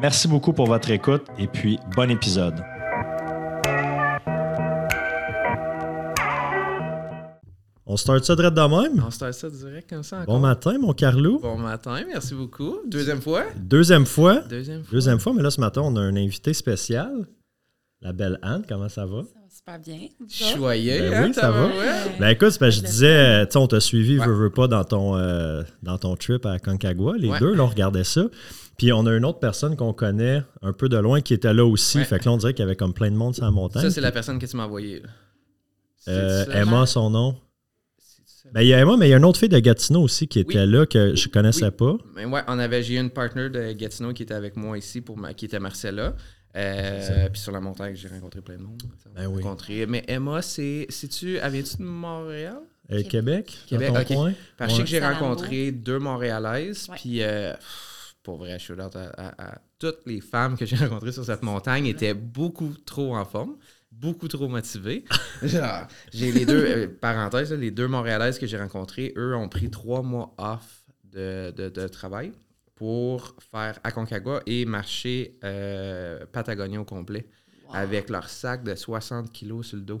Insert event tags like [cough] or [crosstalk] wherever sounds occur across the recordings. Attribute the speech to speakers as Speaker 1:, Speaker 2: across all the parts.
Speaker 1: merci beaucoup pour votre écoute et puis bon épisode. On start ça direct de même?
Speaker 2: On start ça direct comme ça.
Speaker 1: Bon matin, mon Carlou.
Speaker 2: Bon matin, merci beaucoup. Deuxième fois?
Speaker 1: Deuxième fois.
Speaker 2: Deuxième fois.
Speaker 1: Deuxième fois, mais là, ce matin, on a un invité spécial. La belle Anne, comment ça va?
Speaker 3: Ça va super bien.
Speaker 2: Choyé,
Speaker 1: Ben
Speaker 2: hein,
Speaker 1: oui, ça va.
Speaker 2: ouais.
Speaker 1: Ben écoute, c'est parce que je disais, tu sais, on t'a suivi,
Speaker 2: Ouais.
Speaker 1: veux, veux pas, dans ton, euh, dans ton trip à Concagua. Les
Speaker 2: Ouais.
Speaker 1: deux, là, on regardait ça. Puis on a une autre personne qu'on connaît un peu de loin qui était là aussi.
Speaker 2: Ouais.
Speaker 1: Fait que là, on dirait qu'il y avait comme plein de monde sur la montagne.
Speaker 2: Ça, c'est la personne que tu m'as envoyée. là.
Speaker 1: Euh? Emma, son nom. Ben, il y a Emma, mais il y a une autre fille de Gatineau aussi qui était
Speaker 2: Oui.
Speaker 1: là que je connaissais
Speaker 2: Oui.
Speaker 1: pas.
Speaker 2: Ben ouais, on avait, j'ai eu une partner de Gatineau qui était avec moi ici, pour ma, qui était Marcella. Euh, puis sur la montagne, j'ai rencontré plein de monde.
Speaker 1: Ben oui.
Speaker 2: rencontré. Mais Emma, c'est, sais-tu, elle vient-tu de Montréal?
Speaker 1: Euh, Québec,
Speaker 2: Québec,
Speaker 1: dans ton
Speaker 2: ok.
Speaker 1: coin?
Speaker 2: Parce que je sais que j'ai rencontré deux Montréalaises, puis euh, pour vrai, je suis à, à- à- toutes les femmes que j'ai [laughs] rencontrées sur cette montagne étaient beaucoup trop en forme, beaucoup trop motivées. [laughs] J'ai les deux, euh, parenthèse, les deux Montréalaises que j'ai rencontrées, eux ont pris trois mois off de, de- de travail pour faire Aconcagua et marcher euh, Patagonia au complet avec leur sac de 60 kilos sur le dos.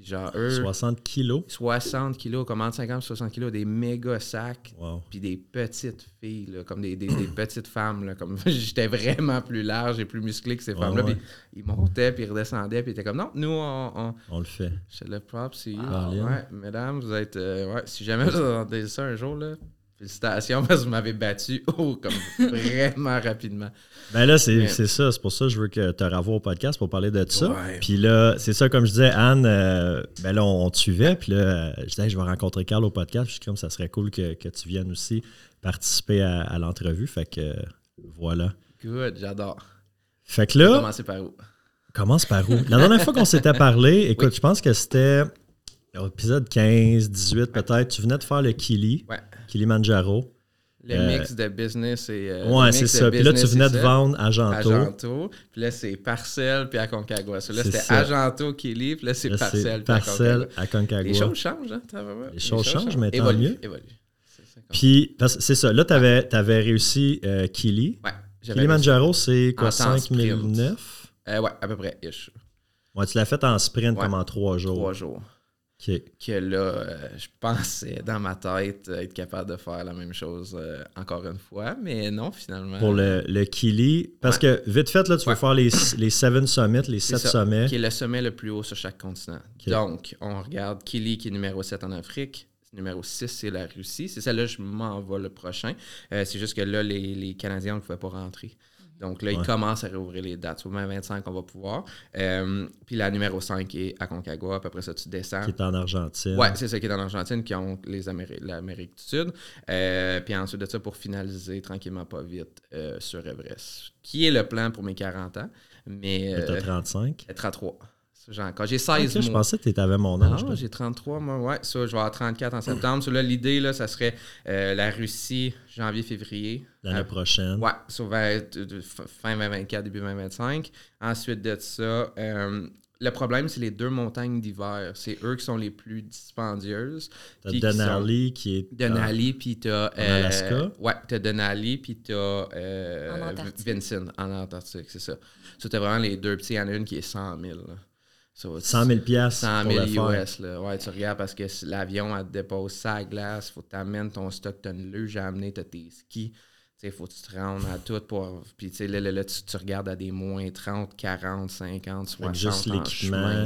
Speaker 2: Puis genre, eux...
Speaker 1: 60 kilos.
Speaker 2: 60 kilos, comment 50 60 kilos, des méga sacs,
Speaker 1: Wow.
Speaker 2: puis des petites filles, là, comme des, des- des petites femmes. Là, comme [laughs] J'étais vraiment plus large et plus musclé que ces femmes-là.
Speaker 1: ouais.
Speaker 2: Puis ils montaient, puis ils redescendaient, puis ils étaient comme non, nous, on. on
Speaker 1: On le fait.
Speaker 2: je le props, c'est. Ouais, mesdames, vous êtes. euh, ouais, si jamais vous entendez ça un jour, là, félicitations [laughs] parce que vous m'avez battu [laughs] oh, comme vraiment rapidement.
Speaker 1: Ben là, c'est
Speaker 2: Mais-
Speaker 1: ça. C'est pour ça que je veux que tu revois au podcast pour parler de ça.
Speaker 2: Ouais.
Speaker 1: Puis là, c'est ça, comme je disais, Anne, euh, ben là, on, on te suivait. Puis là, euh, je disais, Hey, je vais rencontrer Carl au podcast. Puis je suis comme, ça serait cool que, que tu viennes aussi participer à, à l'entrevue. Fait que euh, voilà.
Speaker 2: Good, j'adore.
Speaker 1: Fait que là,
Speaker 2: commencer par où?
Speaker 1: commence par où? La dernière fois qu'on s'était parlé, [laughs] écoute,
Speaker 2: Oui.
Speaker 1: je pense que c'était épisode 15, 18 peut-être. Tu venais de faire le Kili,
Speaker 2: Ouais.
Speaker 1: Kilimanjaro.
Speaker 2: Le
Speaker 1: Euh,
Speaker 2: mix de business et. euh,
Speaker 1: ouais, c'est ça. Puis là, tu venais de vendre à Janto.
Speaker 2: Ajanto. Puis là, c'est Parcelle puis Aconcagua. So, là,
Speaker 1: C'est
Speaker 2: c'était
Speaker 1: ça.
Speaker 2: Ajanto qui. Puis là, c'est puis
Speaker 1: Parcelle
Speaker 2: Aconcagua.
Speaker 1: à Concagua.
Speaker 2: Les choses changent, hein? vraiment-
Speaker 1: Les choses changent, mais tant mieux.
Speaker 2: ça, comme-
Speaker 1: Puis, c'est ça. Là, tu avais, réussi euh, Kili.
Speaker 2: Ouais.
Speaker 1: Kilimanjaro, c'est quoi,
Speaker 2: En temps
Speaker 1: 5009?
Speaker 2: réussi. Euh, ouais, à peu près. ish.
Speaker 1: Ouais, tu l'as fait en sprint
Speaker 2: Ouais.
Speaker 1: comme en trois jours.
Speaker 2: Trois jours. Que là, euh, je pensais dans ma tête être capable de faire la même chose euh, encore une fois. Mais non, finalement.
Speaker 1: Pour le, le Kili. Parce que, vite fait, là, tu
Speaker 2: Ouais.
Speaker 1: faire les, les seven summits, les sept
Speaker 2: ça,
Speaker 1: sommets.
Speaker 2: Qui est le sommet le plus haut sur chaque continent. Donc, on regarde Kili qui est numéro 7 en Afrique. Numéro 6, c'est la Russie. C'est celle-là, je m'en vais le prochain. Euh, c'est juste que là, les, les Canadiens ne pouvaient pas rentrer. Donc là,
Speaker 1: Ouais.
Speaker 2: ils commencent à réouvrir les dates. Au 25, on va pouvoir. Euh, puis la numéro 5 est à Concagua. Puis après ça, tu descends.
Speaker 1: Qui est en Argentine.
Speaker 2: Ouais, c'est ça qui est en Argentine, qui ont les Améri- l'Amérique du Sud. Euh, puis ensuite de ça, pour finaliser tranquillement, pas vite, euh, sur Everest. Qui est le plan pour mes 40 ans? Mais.
Speaker 1: Mais t'as
Speaker 2: Euh,
Speaker 1: 35.
Speaker 2: 33. J'ai encore. J'ai 16
Speaker 1: Ok, je
Speaker 2: mois.
Speaker 1: pensais que tu avais mon âge.
Speaker 2: J'ai 33, moi, ouais. Ça, je vais avoir 34 en septembre. Là, l'idée, là, ça serait euh, la Russie, janvier-février.
Speaker 1: L'année
Speaker 2: Euh,
Speaker 1: prochaine.
Speaker 2: Ouais, ça va être f- fin 2024, début 2025. Ensuite de ça, euh, le problème, c'est les deux montagnes d'hiver. C'est eux qui sont les plus dispendieuses.
Speaker 1: T'as
Speaker 2: puis qui sont-
Speaker 1: Denali qui est.
Speaker 2: Denali, puis t'as...
Speaker 1: En Alaska?
Speaker 2: Ouais, t'as Denali, puis t'as euh,
Speaker 3: En Antarctique.
Speaker 2: Vincent, en Antarctique, c'est ça. Ça, t'as vraiment les deux petits. Il y en a une qui est 100 000. là. Ça va-
Speaker 1: 100 000 piastres
Speaker 2: 100
Speaker 1: pour
Speaker 2: 000
Speaker 1: le faire.
Speaker 2: US. Là. Ouais, tu regardes parce que l'avion, elle te dépose sa glace, faut que tu amènes ton stock, t'as une luge à amener, t'as tes skis, il faut que tu te rendes à tout pour. Puis, tu sais, là, là, là, tu, tu regardes à des moins 30, 40, 50, 60.
Speaker 1: juste
Speaker 2: en
Speaker 1: l'équipement.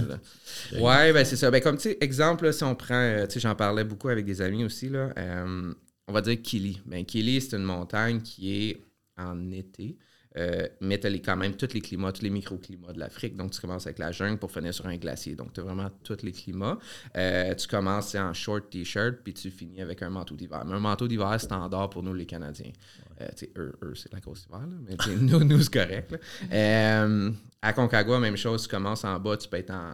Speaker 2: Ouais, ben c'est ça. Ben, comme, tu sais, exemple, là, si on prend. euh, tu sais, j'en parlais beaucoup avec des amis aussi, là. euh, on va dire Kili. Ben, Kili, c'est une montagne qui est en été. Euh, mais tu as quand même tous les climats, tous les microclimats de l'Afrique. Donc, tu commences avec la jungle pour finir sur un glacier. Donc, tu as vraiment tous les climats. Euh, tu commences en short t-shirt, puis tu finis avec un manteau d'hiver. Mais un manteau d'hiver standard pour nous, les Canadiens. Euh, eux, eux, c'est la grosse hiver, là, mais [laughs] nous, nous c'est correct. Euh, à Concagua, même chose, tu commences en bas, tu peux être en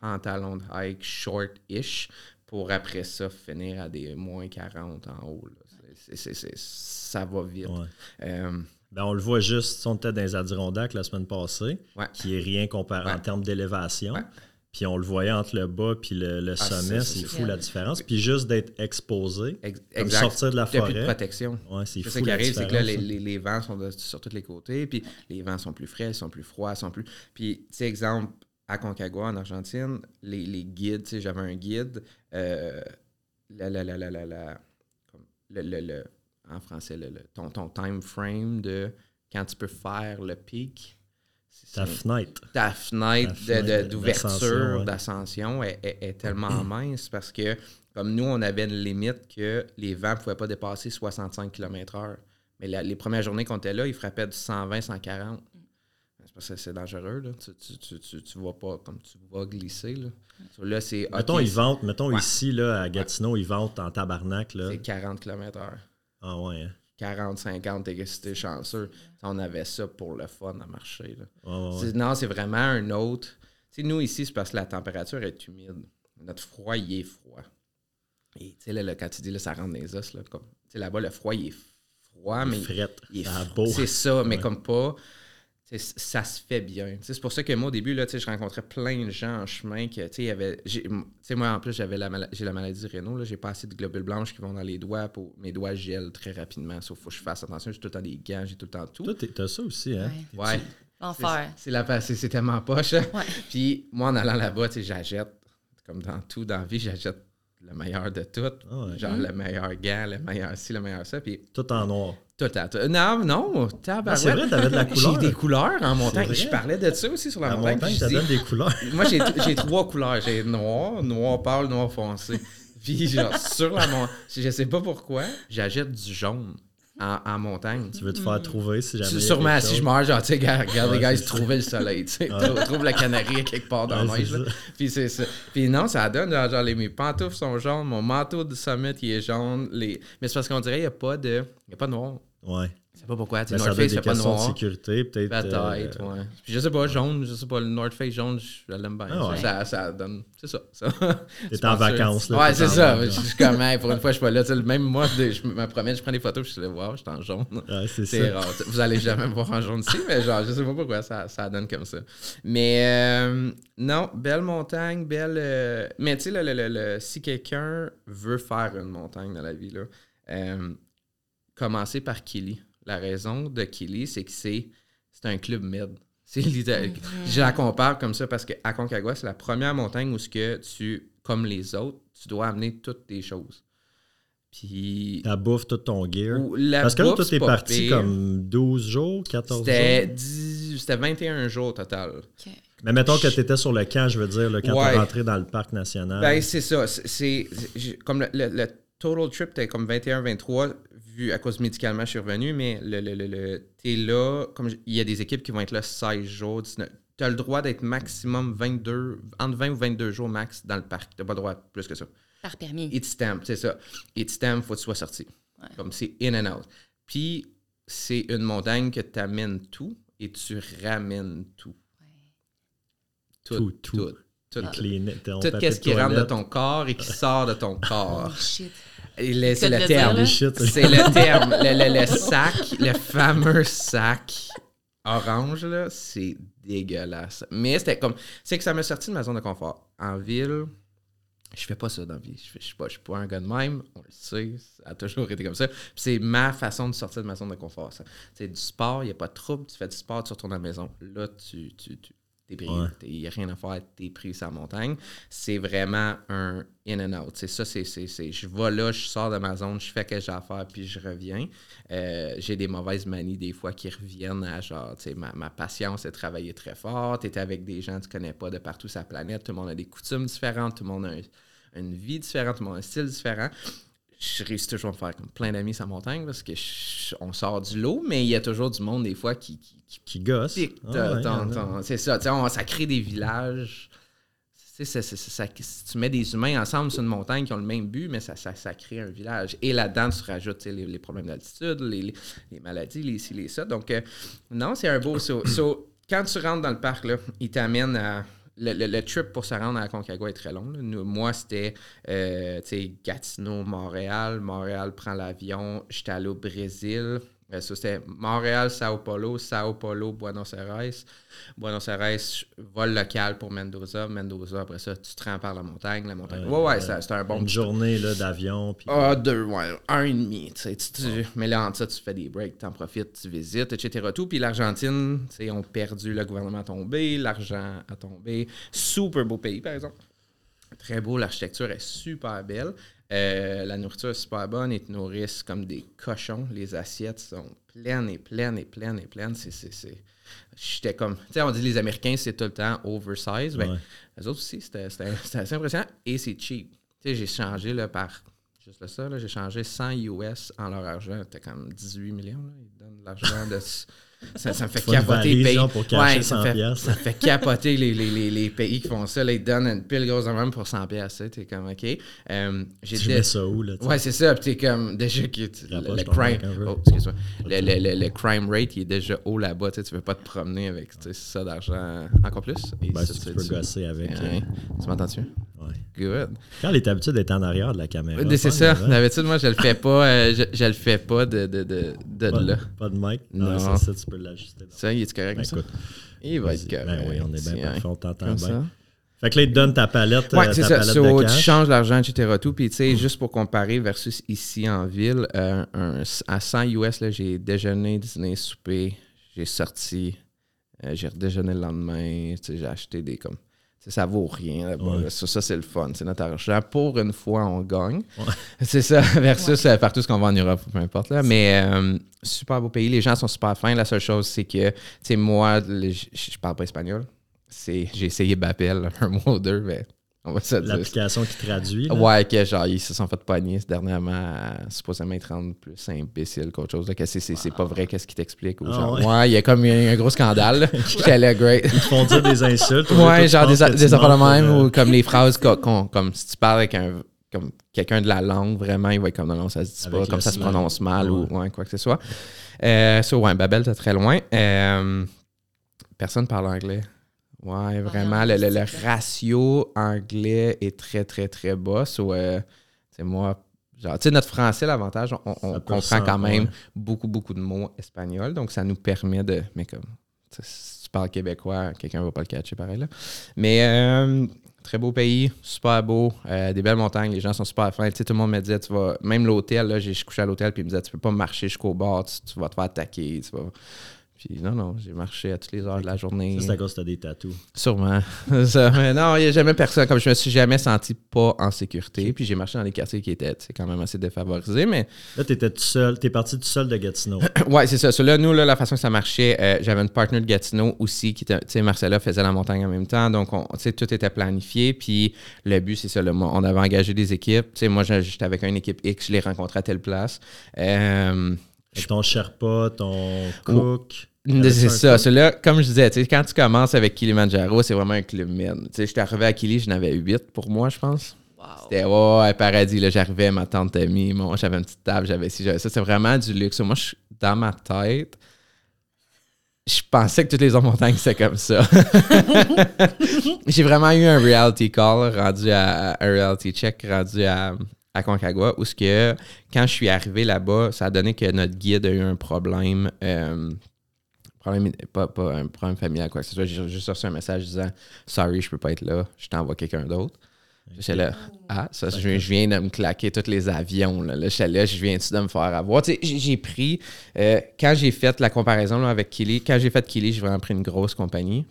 Speaker 2: pantalon de hike short-ish pour après ça finir à des moins 40 en haut. là. Ça va vite.
Speaker 1: Ouais. Ben, on le voit juste, on était dans les Adirondacks la semaine passée,
Speaker 2: Ouais.
Speaker 1: qui est rien comparé
Speaker 2: Ouais.
Speaker 1: en termes d'élévation.
Speaker 2: Ouais.
Speaker 1: Puis on le voyait entre le bas puis le, le
Speaker 2: Ah,
Speaker 1: sommet,
Speaker 2: c'est-
Speaker 1: fou la différence. Puis juste d'être exposé,
Speaker 2: ex-
Speaker 1: comme
Speaker 2: exact.
Speaker 1: sortir de la
Speaker 2: Il y a plus de
Speaker 1: forêt.
Speaker 2: protection.
Speaker 1: Ouais, c'est fou
Speaker 2: ça qui
Speaker 1: la
Speaker 2: arrive, c'est que là, les,
Speaker 1: différence,
Speaker 2: les- les vents sont de- sur tous les côtés, puis les vents sont plus frais, ils sont plus froids, sont plus. Puis, tu sais, exemple, à Concagua, en Argentine, les, les guides, tu sais, j'avais un guide, euh, la, la, la, la, la, la- le, le- le- en français, le, le- ton, ton time frame de quand tu peux faire le pic.
Speaker 1: Ta fenêtre.
Speaker 2: ta fenêtre d'ouverture,
Speaker 1: d'ascension, ouais.
Speaker 2: d'ascension est, est- est tellement [clears throat] mince parce que, comme nous, on avait une limite que les vents ne pouvaient pas dépasser 65 km/h. Mais la- les premières journées qu'on était là, ils frappaient du 120, 140. C'est parce que c'est dangereux, là. Tu, tu, tu, tu, tu vas pas comme tu vas glisser, là. So, là, c'est.
Speaker 1: Mettons, ils ventent, mettons
Speaker 2: Ouais.
Speaker 1: ici, là, à Gatineau, ils vendent en tabarnak. Là.
Speaker 2: C'est 40 km/h.
Speaker 1: Ah ouais, hein.
Speaker 2: 40, 50, t'es si t'es chanceux. On avait ça pour le fun à marcher, là.
Speaker 1: Ouais,
Speaker 2: Non, c'est vraiment un autre. Tu sais, nous, ici, c'est parce que la température est humide. Notre froid, il est froid. Et tu sais, là, là, quand tu dis là, ça rentre dans les os, là, comme. Là-bas, le froid, il est froid, mais.
Speaker 1: Frette.
Speaker 2: il est froid. C'est ça, mais
Speaker 1: Ouais.
Speaker 2: comme pas. Ça se fait bien. C'est pour ça que moi, au début, là, tu sais, je rencontrais plein de gens en chemin que, tu sais, moi, en plus, j'avais la, la maladie rénaux. là. J'ai pas assez de globules blanches qui vont dans les doigts. Pour... Mes doigts gèlent très rapidement. Sauf faut que je fasse attention. J'ai tout le temps des gants, j'ai tout le temps tout.
Speaker 1: Toi, t'as ça aussi, hein?
Speaker 3: Ouais.
Speaker 2: Ouais.
Speaker 3: L'enfer.
Speaker 2: C'est la c'est c'est tellement poche.
Speaker 3: Ouais.
Speaker 2: Puis moi, en allant là-bas, tu sais, j'achète, comme dans tout dans la vie, j'achète le meilleur de tout.
Speaker 1: Ah ouais.
Speaker 2: Genre le meilleur gant, le meilleur ci, le meilleur ça. Puis
Speaker 1: Tout en noir.
Speaker 2: Tout. Non, non, tabarouette.
Speaker 1: C'est vrai, t'avais de la couleur.
Speaker 2: J'ai des couleurs en montagne. Je parlais de ça aussi sur la,
Speaker 1: La
Speaker 2: montagne.
Speaker 1: montagne, ça donne des couleurs. [laughs]
Speaker 2: moi, j'ai trois couleurs. J'ai noir, noir pâle, noir foncé. Puis, genre, sur la montagne, je sais pas pourquoi, j'achète du jaune en, en montagne.
Speaker 1: Tu veux te faire trouver si jamais.
Speaker 2: Sûrement, si je meurs, genre, tu sais, regarde les gars, ils trouvaient le soleil, tu sais.
Speaker 1: Ouais.
Speaker 2: Trou- Trouve la canarie quelque part dans la
Speaker 1: Ouais,
Speaker 2: neige,
Speaker 1: ça.
Speaker 2: Puis c'est ça. Puis non, ça donne, genre, genre, les, mes pantoufles sont jaunes, mon manteau de summit, il est jaune. Les... Mais c'est parce qu'on dirait qu'il n'y a pas de... Il y a pas de noir.
Speaker 1: Ouais.
Speaker 2: Je sais pas pourquoi. Tu sais, North Face fait pas
Speaker 1: questions de
Speaker 2: noir.
Speaker 1: sécurité, peut-être.
Speaker 2: Peut-être,
Speaker 1: euh,
Speaker 2: ouais. Puis je sais pas, jaune, je sais pas, le North Face jaune, je l'aime bien.
Speaker 1: Ah ouais.
Speaker 2: ça, ça donne. C'est ça. ça. [laughs]
Speaker 1: T'es en vacances, là,
Speaker 2: Ouais, c'est ça.
Speaker 1: vacances.
Speaker 2: Je suis comme, hey, pour une fois, je suis pas là. Tu sais, Même moi, je me promène, je prends des photos, puis je suis là, wow, je suis en jaune.
Speaker 1: Ouais, c'est
Speaker 2: C'est rare. Vous allez jamais me voir en jaune ici, mais genre, je sais pas pourquoi ça, ça donne comme ça. Mais euh, non, belle montagne, belle. euh, mais tu sais, le, le- le- le- si quelqu'un veut faire une montagne dans la vie, là, euh, commencer par Kili. La raison de Kili, c'est que c'est c'est un club med. [laughs] C'est littéral- Je la compare comme ça parce qu'à Concagua, c'est la première montagne où ce que tu, comme les autres, tu dois amener toutes tes choses. Puis.
Speaker 1: Ta bouffe, tout ton gear.
Speaker 2: ou la
Speaker 1: Parce que là, t'es
Speaker 2: pas
Speaker 1: parti
Speaker 2: pire.
Speaker 1: comme 12 jours, 14
Speaker 2: C'était
Speaker 1: jours?
Speaker 2: 10 c'était 21 jours total.
Speaker 3: Ok.
Speaker 1: Mais mettons que t'étais sur le camp, je veux dire, là, quand
Speaker 2: Ouais.
Speaker 1: t'es rentré dans le parc national.
Speaker 2: Ben, c'est ça. C'est, comme le, le- le total trip était comme 21-23, vu à cause médicalement, je suis revenu, mais le, le, le, le- t'es là, comme il y a des équipes qui vont être là 16 jours, 19. Tu as le droit d'être maximum 22, entre 20 ou 22 jours max dans le parc. Tu pas le droit de plus que ça.
Speaker 3: Par permis.
Speaker 2: It stamp, c'est ça. It stamp, faut que tu sois sorti.
Speaker 3: Ouais.
Speaker 2: Comme c'est in and out. Puis, c'est une montagne que tu amènes tout et tu ramènes tout. Tout,
Speaker 1: Tout,
Speaker 2: tout.
Speaker 1: tout.
Speaker 2: tout. Tout
Speaker 1: papier
Speaker 2: ce
Speaker 1: de
Speaker 2: qui rentre de ton corps et qui sort de ton corps.
Speaker 3: Oh shit.
Speaker 2: Le- c'est le
Speaker 3: le
Speaker 2: terme.
Speaker 1: Shit.
Speaker 2: C'est le terme. Le, le- le sac, le fameux sac orange, là, c'est dégueulasse. Mais c'était comme. C'est que ça m'a sorti de ma zone de confort. En ville, je fais pas ça dans la vie. Je, fais- je suis pas, je suis pas un gars de même. On le sait. Ça a toujours été comme ça. Puis c'est ma façon de sortir de ma zone de confort. ça. C'est du sport, il n'y a pas de trouble. Tu fais du sport, tu retournes à la maison. Là, tu. tu, tu t'es pris. Il n'y a rien à faire, t'es pris sa montagne. C'est vraiment un in and out. C'est ça, c'est, je vais là, je sors de ma zone, je fais ce que j'ai à faire, puis je reviens. Euh, j'ai des mauvaises manies des fois qui reviennent à genre, tu sais, ma, ma, patience est travailler très fort, t'es avec des gens que tu connais pas de partout sur la planète, tout le monde a des coutumes différentes, tout le monde a une vie différente, tout le monde a un style différent je réussis toujours à me faire comme plein d'amis sur la montagne parce que on sort du lot, mais il y a toujours du monde des fois qui
Speaker 1: qui, qui gosse.
Speaker 2: Ah c'est ça, on, ça crée des villages. Ça, tu mets des humains ensemble sur une montagne qui ont le même but, mais ça, ça, crée un village. Et là-dedans, tu rajoutes les, les, problèmes d'altitude, les, les, maladies, les ci, les ça. Donc, euh, non, c'est un beau. quand tu rentres dans le parc, là, il t'amène à le, trip pour se rendre à Concagua est très long. moi, c'était euh, Gatineau, Montréal. Montréal prend l'avion. J'étais allé au Brésil. Euh, ça, c'était Montréal, Sao Paulo, Sao Paulo, Buenos Aires. Buenos Aires, vol local pour Mendoza. Mendoza, après ça, tu te rends par la montagne. La montagne. ouais, ouais, c'était un bon.
Speaker 1: Une journée d'avion.
Speaker 2: Ah, deux, ouais, un et demi. Mais là, en ça, tu fais des breaks, tu en profites, tu visites, etc. Tout. Puis l'Argentine, ils ont perdu, le gouvernement a tombé, l'argent a tombé. Super beau pays, par exemple. Très beau, l'architecture est super belle. Euh, la nourriture est super bonne, ils te nourrissent comme des cochons. Les assiettes sont pleines et pleines et pleines et pleines. C'est, J'étais comme. Tu sais, on dit les Américains, c'est tout le temps oversize. Ben, Les autres aussi, c'était, assez impressionnant. Et c'est cheap. Tu sais, j'ai changé là, par. Juste ça, là, j'ai changé 100 US en leur argent. C'était comme 18 millions. Là. Ils donnent de l'argent de. [laughs] Ça, ça, me fait capoter les pays. Ouais, ça, fait, ça fait capoter les, les, les, pays qui font ça. Là, ils donnent une pile grosse même pour 100 pièces. T'es comme, OK.
Speaker 1: Euh, tu mets ça où, là?
Speaker 2: Ouais, c'est ça. Puis t'es comme, déjà, que le, crime... Oh, excuse-moi. Le, le, le, crime rate, il est déjà haut là-bas. Tu veux pas te promener avec ça d'argent encore plus.
Speaker 1: Et ben, ça, tu peux gosser avec. Euh,
Speaker 2: tu m'entends-tu?
Speaker 1: Good. Quand est habitué d'être en arrière de la caméra.
Speaker 2: C'est ça. D'habitude, moi, je le fais pas. Euh, je, le fais pas de, de, de, de
Speaker 1: pas,
Speaker 2: là.
Speaker 1: Pas de mic? Non, ça, tu peux l'ajuster.
Speaker 2: Ça, il est correct ben, ça? Écoute, il va être correct.
Speaker 1: Ben oui, on est bien parfait, on t'entend bien. Fait que là, ils te donnent ta palette.
Speaker 2: Oui, euh, c'est ça. So, tu changes l'argent, etc. Tout. Puis, tu sais, mm. juste pour comparer versus ici en ville, euh, un, à 100 US, j'ai déjeuné, dîner, souper, j'ai sorti, euh, j'ai redéjeuné le lendemain, j'ai acheté des comme ça vaut rien. Ça, c'est le fun. C'est notre argent. Pour une fois, on gagne. [laughs] C'est ça, [laughs] versus ouais. partout ce qu'on va en Europe, peu importe. Là. Mais euh, super beau pays. Les gens sont super fins. La seule chose, c'est que, tu sais, moi, je parle pas espagnol. J'ai essayé Bappel un mois [laughs] ou deux, mais
Speaker 1: L'application qui traduit. Là.
Speaker 2: Ouais, que genre, ils se sont fait pogner dernièrement supposément être rendre plus imbécile qu'autre chose. que c'est, pas vrai, qu'est-ce qu'ils t'expliquent. Ah ouais. il y a comme un, un gros scandale. [laughs] J'étais great.
Speaker 1: Ils te font dire des insultes.
Speaker 2: ouais, genre des, des affaires de même, ou comme les phrases, comme si tu parles avec un comme quelqu'un de la langue, vraiment, il va être comme non, ça se dit pas, comme ça se prononce mal ou ouais, quoi que ce soit. Euh, so, ouais, Babel, t'es très loin. Euh, personne parle anglais. Ouais, vraiment, le, le, ratio anglais est très, très, très bas. So, euh, moi, genre, tu sais, notre français, l'avantage, on, comprend quand même beaucoup, beaucoup de mots espagnols. Donc, ça nous permet de. Mais comme, si tu parles québécois, quelqu'un ne va pas le catcher pareil. Là. Mais. Euh, très beau pays, super beau, euh, des belles montagnes, les gens sont super fins. Tu sais, tout le monde me disait, tu vas, même l'hôtel, là, j'ai couché à l'hôtel, puis il me disait, tu peux pas marcher jusqu'au bord, tu, tu, vas te faire attaquer, tu vas, puis non, non, j'ai marché à toutes les heures de la journée.
Speaker 1: c'est à cause que tu as des tatous.
Speaker 2: Sûrement. [laughs] mais non, il n'y a jamais personne. Comme je me suis jamais senti pas en sécurité. Puis j'ai marché dans les quartiers qui étaient quand même assez défavorisés. Mais...
Speaker 1: Là, tu étais tout seul. Tu es parti tout seul de Gatineau. [coughs]
Speaker 2: ouais, c'est ça. So, là, nous, là, la façon que ça marchait, euh, j'avais une partner de Gatineau aussi qui était. Tu sais, Marcella faisait la montagne en même temps. Donc, on, tout était planifié. Puis le but, c'est ça. Là, on avait engagé des équipes. Tu sais, moi, j'étais avec une équipe X, je les rencontrais à telle place. Euh,
Speaker 1: ton Sherpa, ton cook.
Speaker 2: C'est ça. Là, comme je disais, quand tu commences avec Kilimanjaro, c'est vraiment un club mine. J'étais arrivé à Kili, j'en avais 8 pour moi, je pense. C'était ouais, un paradis. J'arrivais, ma tante amie, moi, j'avais une petite table, j'avais ci, j'avais ça. C'est vraiment du luxe. Moi, je, dans ma tête, je pensais que toutes les autres montagnes, c'était comme ça. [laughs] J'ai vraiment eu un reality call rendu à, un reality check rendu à, à Concagua, où ce que quand je suis arrivé là-bas, ça a donné que notre guide a eu un problème. Euh, problème, pas, pas un problème familial, quoi que ce soit. J'ai juste reçu un message disant Sorry, je peux pas être là, je t'envoie quelqu'un d'autre. J'étais là, ah, ça, je, viens de me claquer tous les avions. Là, là j'étais là, je viens-tu de me faire avoir? j'ai pris, euh, quand j'ai fait la comparaison avec Kili, quand j'ai fait Kili, j'ai vraiment pris une grosse compagnie.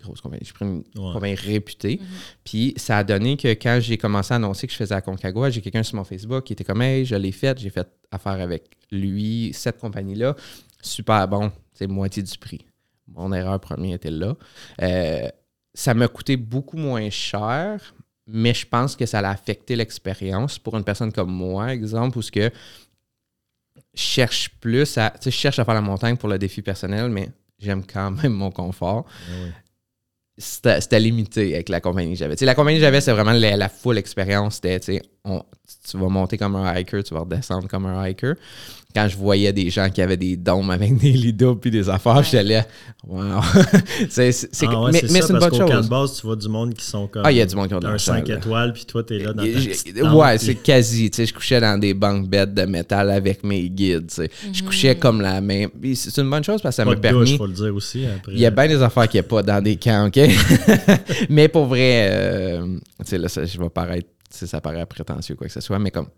Speaker 2: grosse compagnie. J'ai pris une compagnie réputée. Puis ça a donné que quand j'ai commencé à annoncer que je faisais à Concagua, j'ai quelqu'un sur mon Facebook qui était comme Hey, je l'ai fait, j'ai fait affaire avec lui, cette compagnie-là. Super bon, c'est moitié du prix. Mon erreur première était là. Euh, ça m'a coûté beaucoup moins cher, mais je pense que ça a affecté l'expérience pour une personne comme moi, exemple, où ce que je cherche plus à. Tu sais, je cherche à faire la montagne pour le défi personnel, mais j'aime quand même mon confort. C'était limité avec la compagnie que j'avais. la compagnie que j'avais, c'est vraiment la, full expérience. C'était, tu vas monter comme un hiker, tu vas redescendre comme un hiker quand je voyais des gens qui avaient des dômes avec des doubles puis des affaires, j'étais là, wow. [laughs]
Speaker 1: c'est, ah mais, c'est une bonne chose. Camp de base, tu vois du monde qui sont comme.
Speaker 2: Ah, il y a du monde qui ont
Speaker 1: un 5 étoiles, puis toi, t'es là dans
Speaker 2: ta Ouais, c'est quasi. Tu sais, je couchais dans des banques bêtes de métal avec mes guides. Tu sais. Je couchais mm. comme la même. c'est une bonne chose parce que ça m'a permis.
Speaker 1: faut le dire aussi. Après.
Speaker 2: Il y a bien des affaires qui a pas dans des camps, OK? [laughs] mais pour vrai, euh, tu sais, là, ça, je vais paraître. Ça paraît prétentieux, quoi que ce soit, mais comme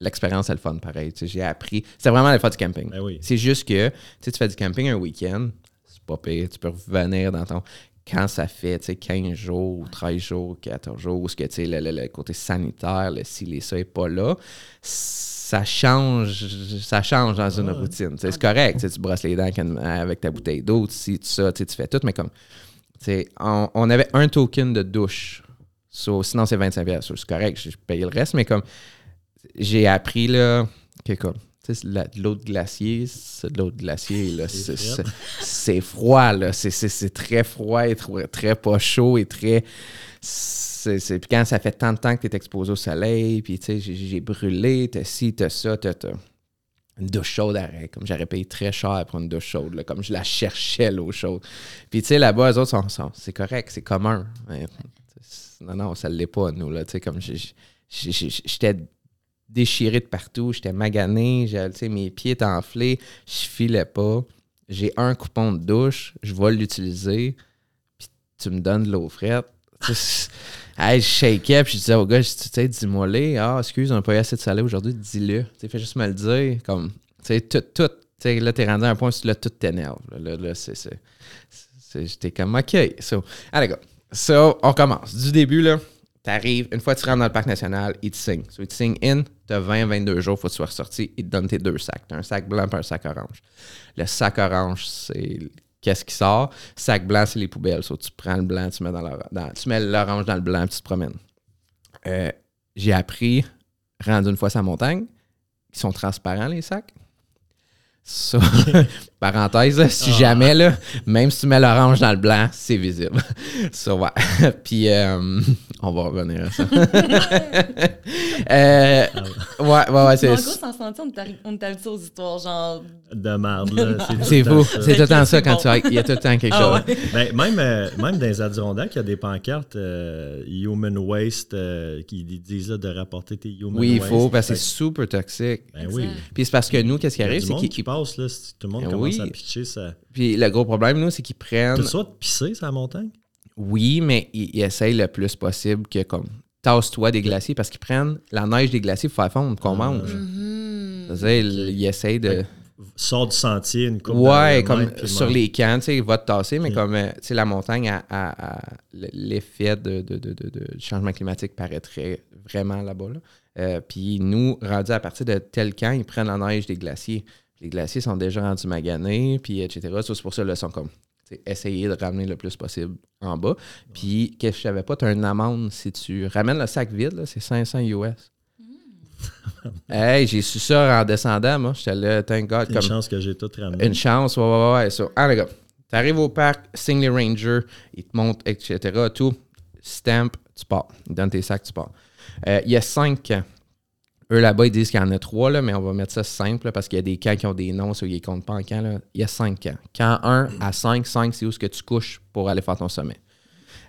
Speaker 2: l'expérience est le fun pareil. J'ai appris. C'est vraiment le fun du camping.
Speaker 1: Ben
Speaker 2: c'est juste que tu fais du camping un week-end, c'est pas pire. Tu peux revenir dans ton. Quand ça fait 15 jours, 13 jours, 14 jours, où ce que le, le, le, côté sanitaire, le si les ça n'est pas là, ça change, ça change dans une routine. C'est correct, tu brosses les dents avec ta bouteille d'eau, si tu, ça, tu fais tout, mais comme on, on avait un token de douche. sinon, c'est 25$. C'est correct, je paye le reste, mais comme j'ai appris là, que comme l'eau de glacier, l'eau de glacier. Là, c'est, froid, là. C'est, très froid et très, pas chaud et très. puis quand ça fait tant de temps que tu es exposé au soleil, puis j'ai, j'ai brûlé, t'as ci, t'as ça, t'as, une douche chaude arrête. Comme j'aurais payé très cher pour une douche chaude, là, comme je la cherchais, l'eau chaude. Puis tu sais, là-bas, eux autres sont, c'est correct, c'est commun. non, non, ça ne l'est pas, nous, là. Tu sais, comme j'étais déchiré de partout, j'étais magané, mes pieds étaient enflés, je filais pas. J'ai un coupon de douche, je vais l'utiliser, puis tu me donnes de l'eau frette. [laughs] hey, je shakeais, puis je disais au gars, tu sais, dis-moi les, ah, excuse, on n'a pas eu assez de salé aujourd'hui, dis-le. Tu fais juste me le dire, comme, tu sais, tout, tout, tu sais, là, t'es rendu à un point où là, tout t'énerve. Là, là, c'est, c'est, j'étais comme, OK, so, allez, gars. So, on commence. Du début, là, t'arrives, une fois que tu rentres dans le parc national, ils te signent. So, ils te signent in, tu as 20-22 jours, faut que tu sois ressorti, ils te donnent tes deux sacs. Tu as un sac blanc et un sac orange. Le sac orange, c'est qu'est-ce qui sort? Sac blanc, c'est les poubelles. Tu prends le blanc, tu mets, dans tu mets l'orange dans le blanc, puis tu te promènes. Euh, j'ai appris, rendu une fois sa montagne, ils sont transparents, les sacs. [laughs] parenthèse, si ah. jamais, là, même si tu mets l'orange dans le blanc, c'est visible. [laughs] Ça, ouais. [laughs] Puis, euh, on va revenir à ça. [laughs] euh, ouais, ouais, ouais. C'est... En
Speaker 3: gros, sans sentir, on t'habitue aux histoires, genre.
Speaker 1: De merde, là.
Speaker 2: C'est, fou. C'est tout le temps ça quand tu Il y a tout le temps quelque ah chose.
Speaker 1: ben, même, euh, même dans les Adirondacks, il y a des pancartes euh, Human Waste qui disent de rapporter tes Human
Speaker 2: Waste.
Speaker 1: Oui,
Speaker 2: il faut, parce que c'est super toxique.
Speaker 1: Ben oui.
Speaker 2: Puis c'est parce que nous, qu'est-ce qui arrive, c'est
Speaker 1: qu'il là, si tout le monde commence à pitcher ça.
Speaker 2: Puis le gros problème, nous, c'est qu'ils prennent.
Speaker 1: Tu soit de pisser sur la montagne?
Speaker 2: Oui, mais ils, essayent le plus possible que comme tasse-toi des glaciers parce qu'ils prennent la neige des glaciers pour faire fondre qu'on ah. mange. Mm-hmm. ils, essayent de.
Speaker 1: Sort du sentier, une coupe
Speaker 2: Ouais, comme sur les camps, tu sais, il va te tasser, mais comme, euh, tu sais, la montagne, a, l'effet de, de, de, de, changement climatique paraîtrait vraiment là-bas. Là. Euh, puis nous, rendus à partir de tel camp, ils prennent la neige des glaciers les glaciers sont déjà rendus maganés, puis etc. c'est pour ça qu'ils sont comme essayer de ramener le plus possible en bas. Puis, qu'est-ce que je savais pas, tu as une amende si tu ramènes le sac vide, c'est 500 US. Mm. hey, j'ai su ça en descendant, moi. J'étais là, thank God.
Speaker 1: Une chance que j'ai tout ramené.
Speaker 2: Une chance, ouais, ouais, ouais. So, ah, les gars, t'arrives au parc, signe les rangers, ils te montrent, etc. Tout, stamp, tu pars. Ils donnent tes sacs, tu pars. Euh, il y a cinq eux, là-bas, ils disent qu'il y en a trois, là, mais on va mettre ça simple parce qu'il y a des camps qui ont des noms, ça, ils ne comptent pas en camp. Là. Il y a cinq camps. Camp 1 à 5, 5, c'est où ce que tu couches pour aller faire ton sommet.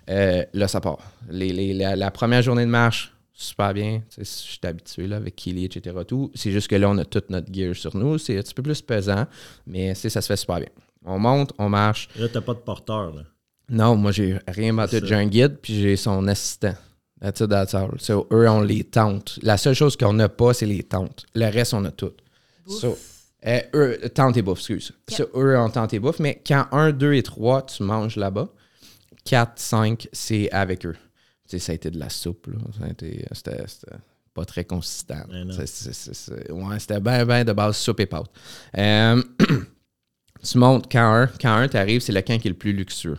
Speaker 2: Euh, là, ça part. la, première journée de marche, super bien. Je suis habitué là, avec Kili, etc. Tout. C'est juste que là, on a toute notre gear sur nous. C'est un petit peu plus pesant, mais ça se fait super bien. On monte, on marche.
Speaker 1: Là, tu n'as pas de porteur. Là.
Speaker 2: Non, moi, j'ai rien battu. J'ai un guide, puis j'ai son assistant. That's it, that's all. So, eux, on les tente. La seule chose qu'on n'a pas, c'est les tentes. Le reste, on a tout. So, euh, eux, tente et bouffe, excuse. So, eux, on tente et bouffe. Mais quand 1, 2 et 3, tu manges là-bas, 4, 5, c'est avec eux. Tu sais, ça a été de la soupe. Là. Ça a été- C'était c'était pas très consistant.
Speaker 1: Mais non.
Speaker 2: C'est- c'est- c'est- c'est- ouais, c'était bien, bien de base soupe et pâte. Euh, [clears throat] tu montes camp 1. Camp 1, tu arrives, c'est le camp qui est le plus luxueux?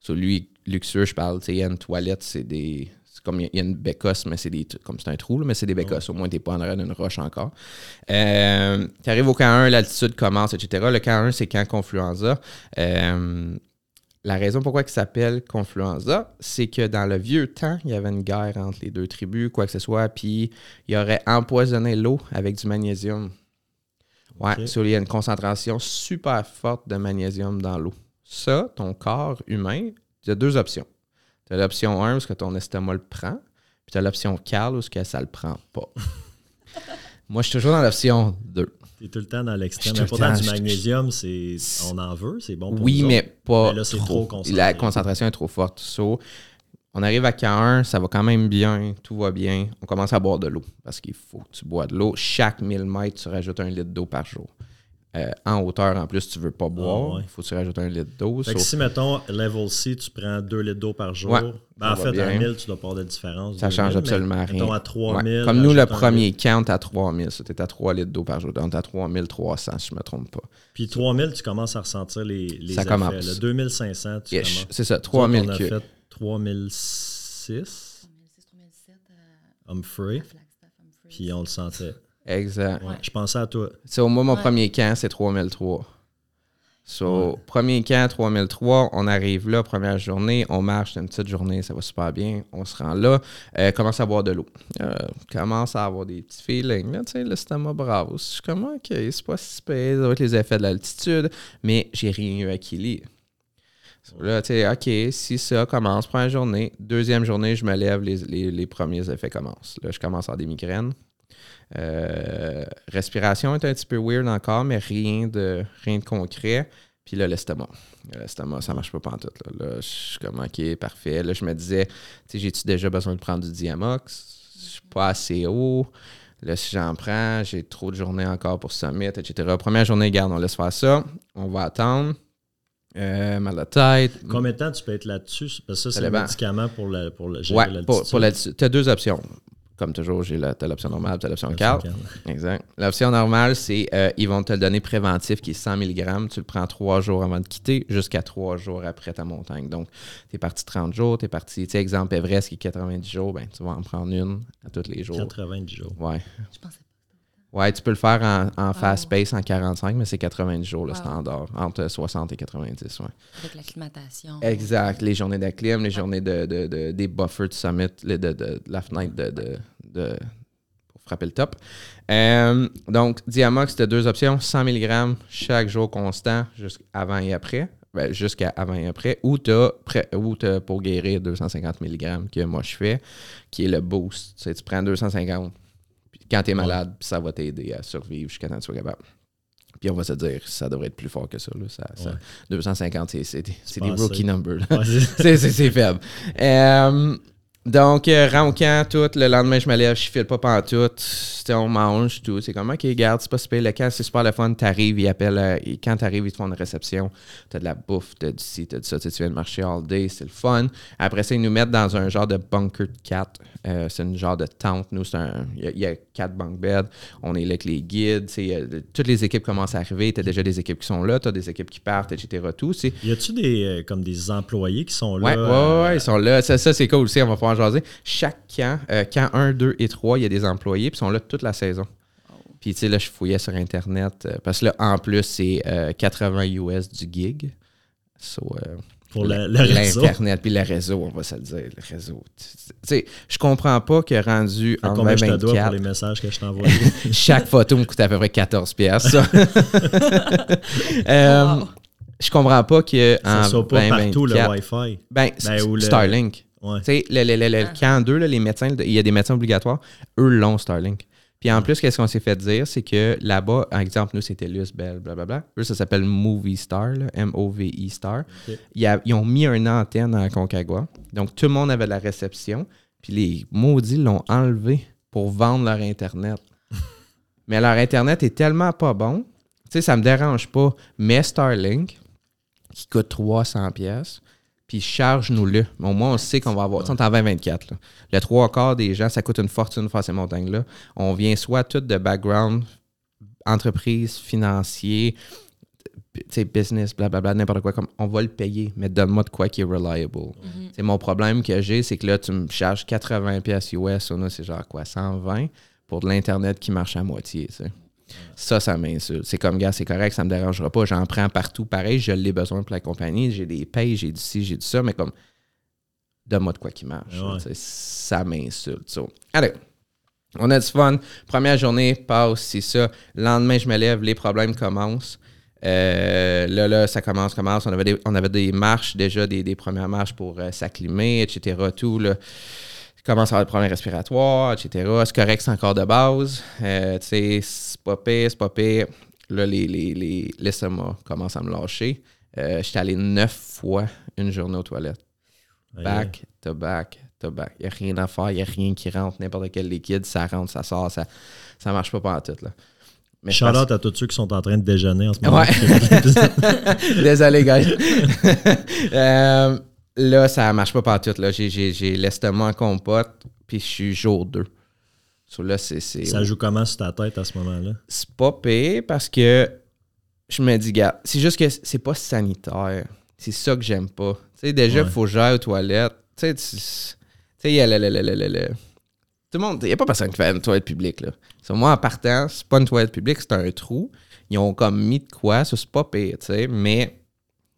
Speaker 2: Sur lui, luxueux, je parle, tu sais, il y a une toilette, c'est des. Comme il y a- il y a une bécosse, mais c'est des. trucs- Comme c'est un trou, là, mais c'est des bécosses. Au moins, t'es pas en arrière d'une roche encore. Euh, tu arrives au camp 1, l'altitude commence, etc. Le camp 1, c'est camp Confluenza. Euh, la raison pourquoi il s'appelle Confluenza, c'est que dans le vieux temps, il y avait une guerre entre les deux tribus, quoi que ce soit, puis il aurait empoisonné l'eau avec du magnésium. Ouais, il y a une concentration super forte de magnésium dans l'eau. Ça, ton corps humain, il y a deux options. Tu as l'option 1 où que ton estomac le prend, puis tu as l'option 4 où que ça le prend pas. [laughs] Moi, je suis toujours dans l'option 2.
Speaker 1: T'es tout le temps dans l'extrême. Pourtant, du magnésium, c'est on en veut, c'est bon pour
Speaker 2: Oui,
Speaker 1: nous
Speaker 2: mais pas
Speaker 1: Mais là, c'est
Speaker 2: trop.
Speaker 1: trop concentré.
Speaker 2: La concentration est trop forte. So, on arrive à K1, ça va quand même bien, tout va bien. On commence à boire de l'eau parce qu'il faut que tu bois de l'eau. Chaque 1000 mètres, tu rajoutes un litre d'eau par jour. Euh, en hauteur, en plus, tu veux pas boire.
Speaker 1: Ah, ouais.
Speaker 2: Il faut que tu rajoutes un litre d'eau.
Speaker 1: Fait que
Speaker 2: So,
Speaker 1: si, mettons, level C, tu prends 2 litres d'eau par jour,
Speaker 2: Ouais,
Speaker 1: ben, en fait, à
Speaker 2: bien.
Speaker 1: 1000, tu dois pas avoir de différence.
Speaker 2: ça
Speaker 1: 2000,
Speaker 2: change absolument rien.
Speaker 1: Mettons, à 3000.
Speaker 2: Ouais. Comme nous, le
Speaker 1: rajoute un
Speaker 2: premier count à 3000. C'était à 3 litres d'eau par jour. Donc, à 3300, si je me trompe pas.
Speaker 1: Puis 3000, tu commences à ressentir les, les
Speaker 2: Ça
Speaker 1: effets.
Speaker 2: commence.
Speaker 1: Le 2500, tu
Speaker 2: Ish.
Speaker 1: commences.
Speaker 2: C'est ça,
Speaker 1: Nous autres,
Speaker 2: 3000
Speaker 1: On a
Speaker 2: que-
Speaker 1: fait 3006,
Speaker 3: 3006, 3007 à
Speaker 1: Humphrey, puis on le sentait.
Speaker 2: Exact.
Speaker 1: Ouais, Je pensais à toi.
Speaker 2: C'est au moins mon
Speaker 3: Ouais.
Speaker 2: premier camp, c'est 3003. So,
Speaker 1: Ouais.
Speaker 2: premier camp, 3003, on arrive là, première journée, on marche, une petite journée, ça va super bien, on se rend là, euh, commence à boire de l'eau. Euh, commence à avoir des petits feelings, là, tu sais, l'estomac bravo. Je suis comme, ok, c'est pas si pire, ça va être les effets de l'altitude, mais j'ai rien eu à Kili. So, là, tu sais, ok, si ça commence, première journée, deuxième journée, je me lève, les, les- les premiers effets commencent. Là, je commence à avoir des migraines. Euh, respiration est un petit peu weird encore, mais rien de, rien de concret. Puis là, l'estomac. L'estomac, ça marche pas pantoute. Là. là, je suis comme, OK, parfait. Là, je me disais, tu sais, j'ai-tu déjà besoin de prendre du Diamox? Je suis pas assez haut. Là, si j'en prends, j'ai trop de journées encore pour summit, etc. Première journée, garde, on laisse faire ça. On va attendre. Euh, mal à la tête.
Speaker 1: Combien de temps tu peux être là-dessus? Parce que ça, c'est le médicament pour, le, pour le, gérer
Speaker 2: Ouais,
Speaker 1: l'altitude.
Speaker 2: pour, pour l'altitude. Tu as deux options. Comme toujours, j'ai la- t'as l'option normale, tu as l'option 4. Exact. L'option normale, c'est euh, ils vont te le donner préventif qui est 100 mg. Tu le prends trois jours avant de quitter jusqu'à trois jours après ta montagne. Donc, tu es parti 30 jours, tu es parti, tu sais, exemple Everest qui est 90 jours, ben, tu vas en prendre une à tous les jours.
Speaker 1: 90 jours.
Speaker 2: Ouais.
Speaker 3: Je pensais pas.
Speaker 2: Ouais, tu peux le faire en, en fast pace en 45, mais c'est 90 jours le
Speaker 3: Wow.
Speaker 2: standard, entre 60 et 90. Ouais.
Speaker 3: Avec l'acclimatation.
Speaker 2: Exact. Les journées d'acclim, les journées de, de- de- des buffers de summit, de, de- la fenêtre de, pour frapper le top. Euh, donc, Diamox, tu as deux options 100 mg chaque jour constant, jusqu'avant et après. Ben, jusqu'à avant et après, ou tu as, pour guérir 250 mg que moi je fais, qui est le boost. Tu, sais, tu prends 250 puis quand tu es malade, ça va t'aider à survivre jusqu'à temps que tu sois capable. Puis on va se dire, ça devrait être plus fort que ça. là. Ça- ça-
Speaker 1: Ouais.
Speaker 2: 250, c'est- des, rookie numbers.
Speaker 1: Ouais, [laughs] c'est
Speaker 2: faible. Euh, donc, euh, tout. Le lendemain, je me lève, je file pas pantoute. On mange, tout. C'est comme, OK, garde, c'est pas super. Le camp, c'est super le fun. T'arrives, ils appellent. euh, et quand t'arrives, ils te font une réception. T'as de la bouffe, t'as du ci, t'as du ça. Tu viens de marcher all day, c'est le fun. Après ça, ils nous mettent dans un genre de bunker de quatre. Euh, c'est une genre de tente. Nous, c'est un. Il y a- il y, a quatre bunk beds. On est là avec les guides. euh, toutes les équipes commencent à arriver. T'as déjà des équipes qui sont là, t'as des équipes qui partent, etc. Tout.
Speaker 1: Y a-tu des, euh, comme des employés qui sont là?
Speaker 2: Ouais, ouais,
Speaker 1: euh,
Speaker 2: ouais, ils sont là. Ça, ça, c'est cool aussi, on va pouvoir en jaser. Chaque camp, euh, camp 1, 2 et 3, il y a des employés, puis ils sont là toute la saison. Puis, tu sais, là, je fouillais sur Internet, euh, parce que là, en plus, c'est euh, 80 US du gig. So, euh,
Speaker 1: Pour le, le réseau.
Speaker 2: L'Internet, puis le réseau, on va se le dire, le réseau. Tu sais, je comprends pas que rendu
Speaker 1: Fait
Speaker 2: en
Speaker 1: Combien je te dois pour
Speaker 2: 2024,
Speaker 1: les messages que je t'envoie? [laughs]
Speaker 2: chaque photo me coûte à peu près 14 pièces. [laughs] Euh,
Speaker 3: Wow.
Speaker 2: Je comprends pas que
Speaker 1: ça
Speaker 2: en
Speaker 1: soit pas partout le
Speaker 2: 2024
Speaker 1: Wi-Fi.
Speaker 2: ben,
Speaker 1: Ben, ou le-
Speaker 2: Starlink.
Speaker 1: Ouais.
Speaker 2: Tu sais, le, le, le- le
Speaker 3: Ah.
Speaker 2: camp 2, là, les médecins, il y a des médecins obligatoires, eux l'ont Starlink. Puis en plus, qu'est-ce qu'on s'est fait dire, c'est que là-bas, par exemple, nous, c'était Luce, Bell, blablabla. Eux, ça s'appelle Movie Star, M-O-V-I Star.
Speaker 1: Ok.
Speaker 2: Il y a- ils ont mis une antenne à Concagua. Donc, tout le monde avait de la réception. Puis les maudits l'ont enlevé pour vendre leur Internet. [laughs] Mais leur Internet est tellement pas bon. Tu sais, ça me dérange pas. Mais Starlink, qui coûte 300 pièces, puis charge-nous-le. Au moins, on sait qu'on va avoir. On est en 2024. là. Le trois quarts des gens, ça coûte une fortune de faire ces montagnes-là. On vient soit tout de background, entreprise, financier, business, blablabla, n'importe quoi. Comme, on va le payer, mais donne-moi de quoi qui est reliable. C'est mon problème que j'ai, c'est que là, tu me charges 80 pièces US, on a, c'est genre quoi, 120 pour de l'Internet qui marche à moitié. Ça, ça m'insulte. C'est comme, gars, c'est correct, ça me dérangera pas. J'en prends partout. Pareil, je l'ai besoin pour la compagnie. J'ai des payes, j'ai du ci, j'ai du ça, mais comme, donne-moi de quoi qui marche.
Speaker 1: Ouais.
Speaker 2: Ça m'insulte. Allez, on a du fun. Première journée passe, c'est ça. Le lendemain, je me lève, les problèmes commencent. Euh, là, là, ça commence, commence. On avait des, on avait des marches, déjà des, des premières marches pour euh, s'acclimer, etc. Tout, là. Je commence à avoir des problèmes respiratoires, etc. C'est correct, c'est encore de base. Euh, tu sais, c'est pas pire, c'est pas pire. Là, les, les, les, l'estomac commence à me lâcher. Euh, J'étais allé neuf fois une journée aux toilettes. Back to back to back. Il n'y a rien à faire, il n'y a rien qui rentre. N'importe quel liquide, ça rentre, ça sort, ça ne marche pas pendant tout. Là. Mais pense-
Speaker 1: à tous ceux qui sont en train de déjeuner en ce moment.
Speaker 2: Ouais. [laughs] Désolé, guys. [laughs] Euh, là, ça marche pas partout. Là. J'ai, j'ai, j'ai l'estomac en compote, puis je suis jour 2. So, là, c'est, c'est,
Speaker 1: Ça joue comment sur ta tête à ce moment-là?
Speaker 2: c'est pas pire parce que je me dis, gars, c'est juste que c'est pas sanitaire. C'est ça que j'aime pas. Tu sais, déjà, il
Speaker 1: Ouais.
Speaker 2: faut j'aille aux toilettes. Tu sais, tu tu sais, il y a le, le- le- le- Tout le monde, il n'y a pas personne qui fait une toilette publique, là. So, moi, en partant, c'est pas une toilette publique, c'est un trou. Ils ont comme mis de quoi, ça, c'est pas pire, tu sais, mais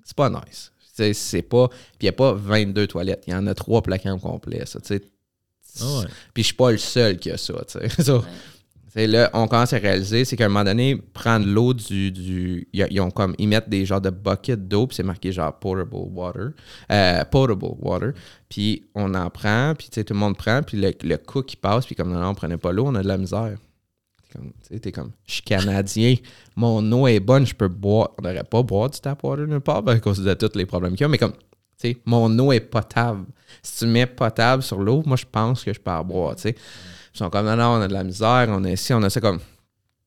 Speaker 2: c'est pas nice. C'est pas... Puis il n'y a pas 22 toilettes. Il y en a trois placards complets, ça, tu sais.
Speaker 1: Ah ouais.
Speaker 2: Puis je suis pas le seul qui a ça, tu sais. [laughs] So, tu sais, là, on commence à réaliser, c'est qu'à un moment donné, prendre l'eau du. du ont comme. Ils mettent des genres de buckets d'eau, puis c'est marqué genre potable water. Euh, potable water. Puis on en prend, puis tu sais, tout le monde prend, puis le, le cook qui passe, puis comme non, on prenait pas l'eau, on a de la misère. Comme, tu sais, comme, je suis Canadien, mon eau est bonne, je peux boire. On n'aurait pas boire du tap water nulle part, ben, à cause de tous les problèmes qu'il y a, mais comme, tu sais, mon eau est potable. Si tu mets potable sur l'eau, moi, je pense que je peux en boire, tu sais. Ils sont comme, non, non, on a de la misère, on a ici, on a ça comme.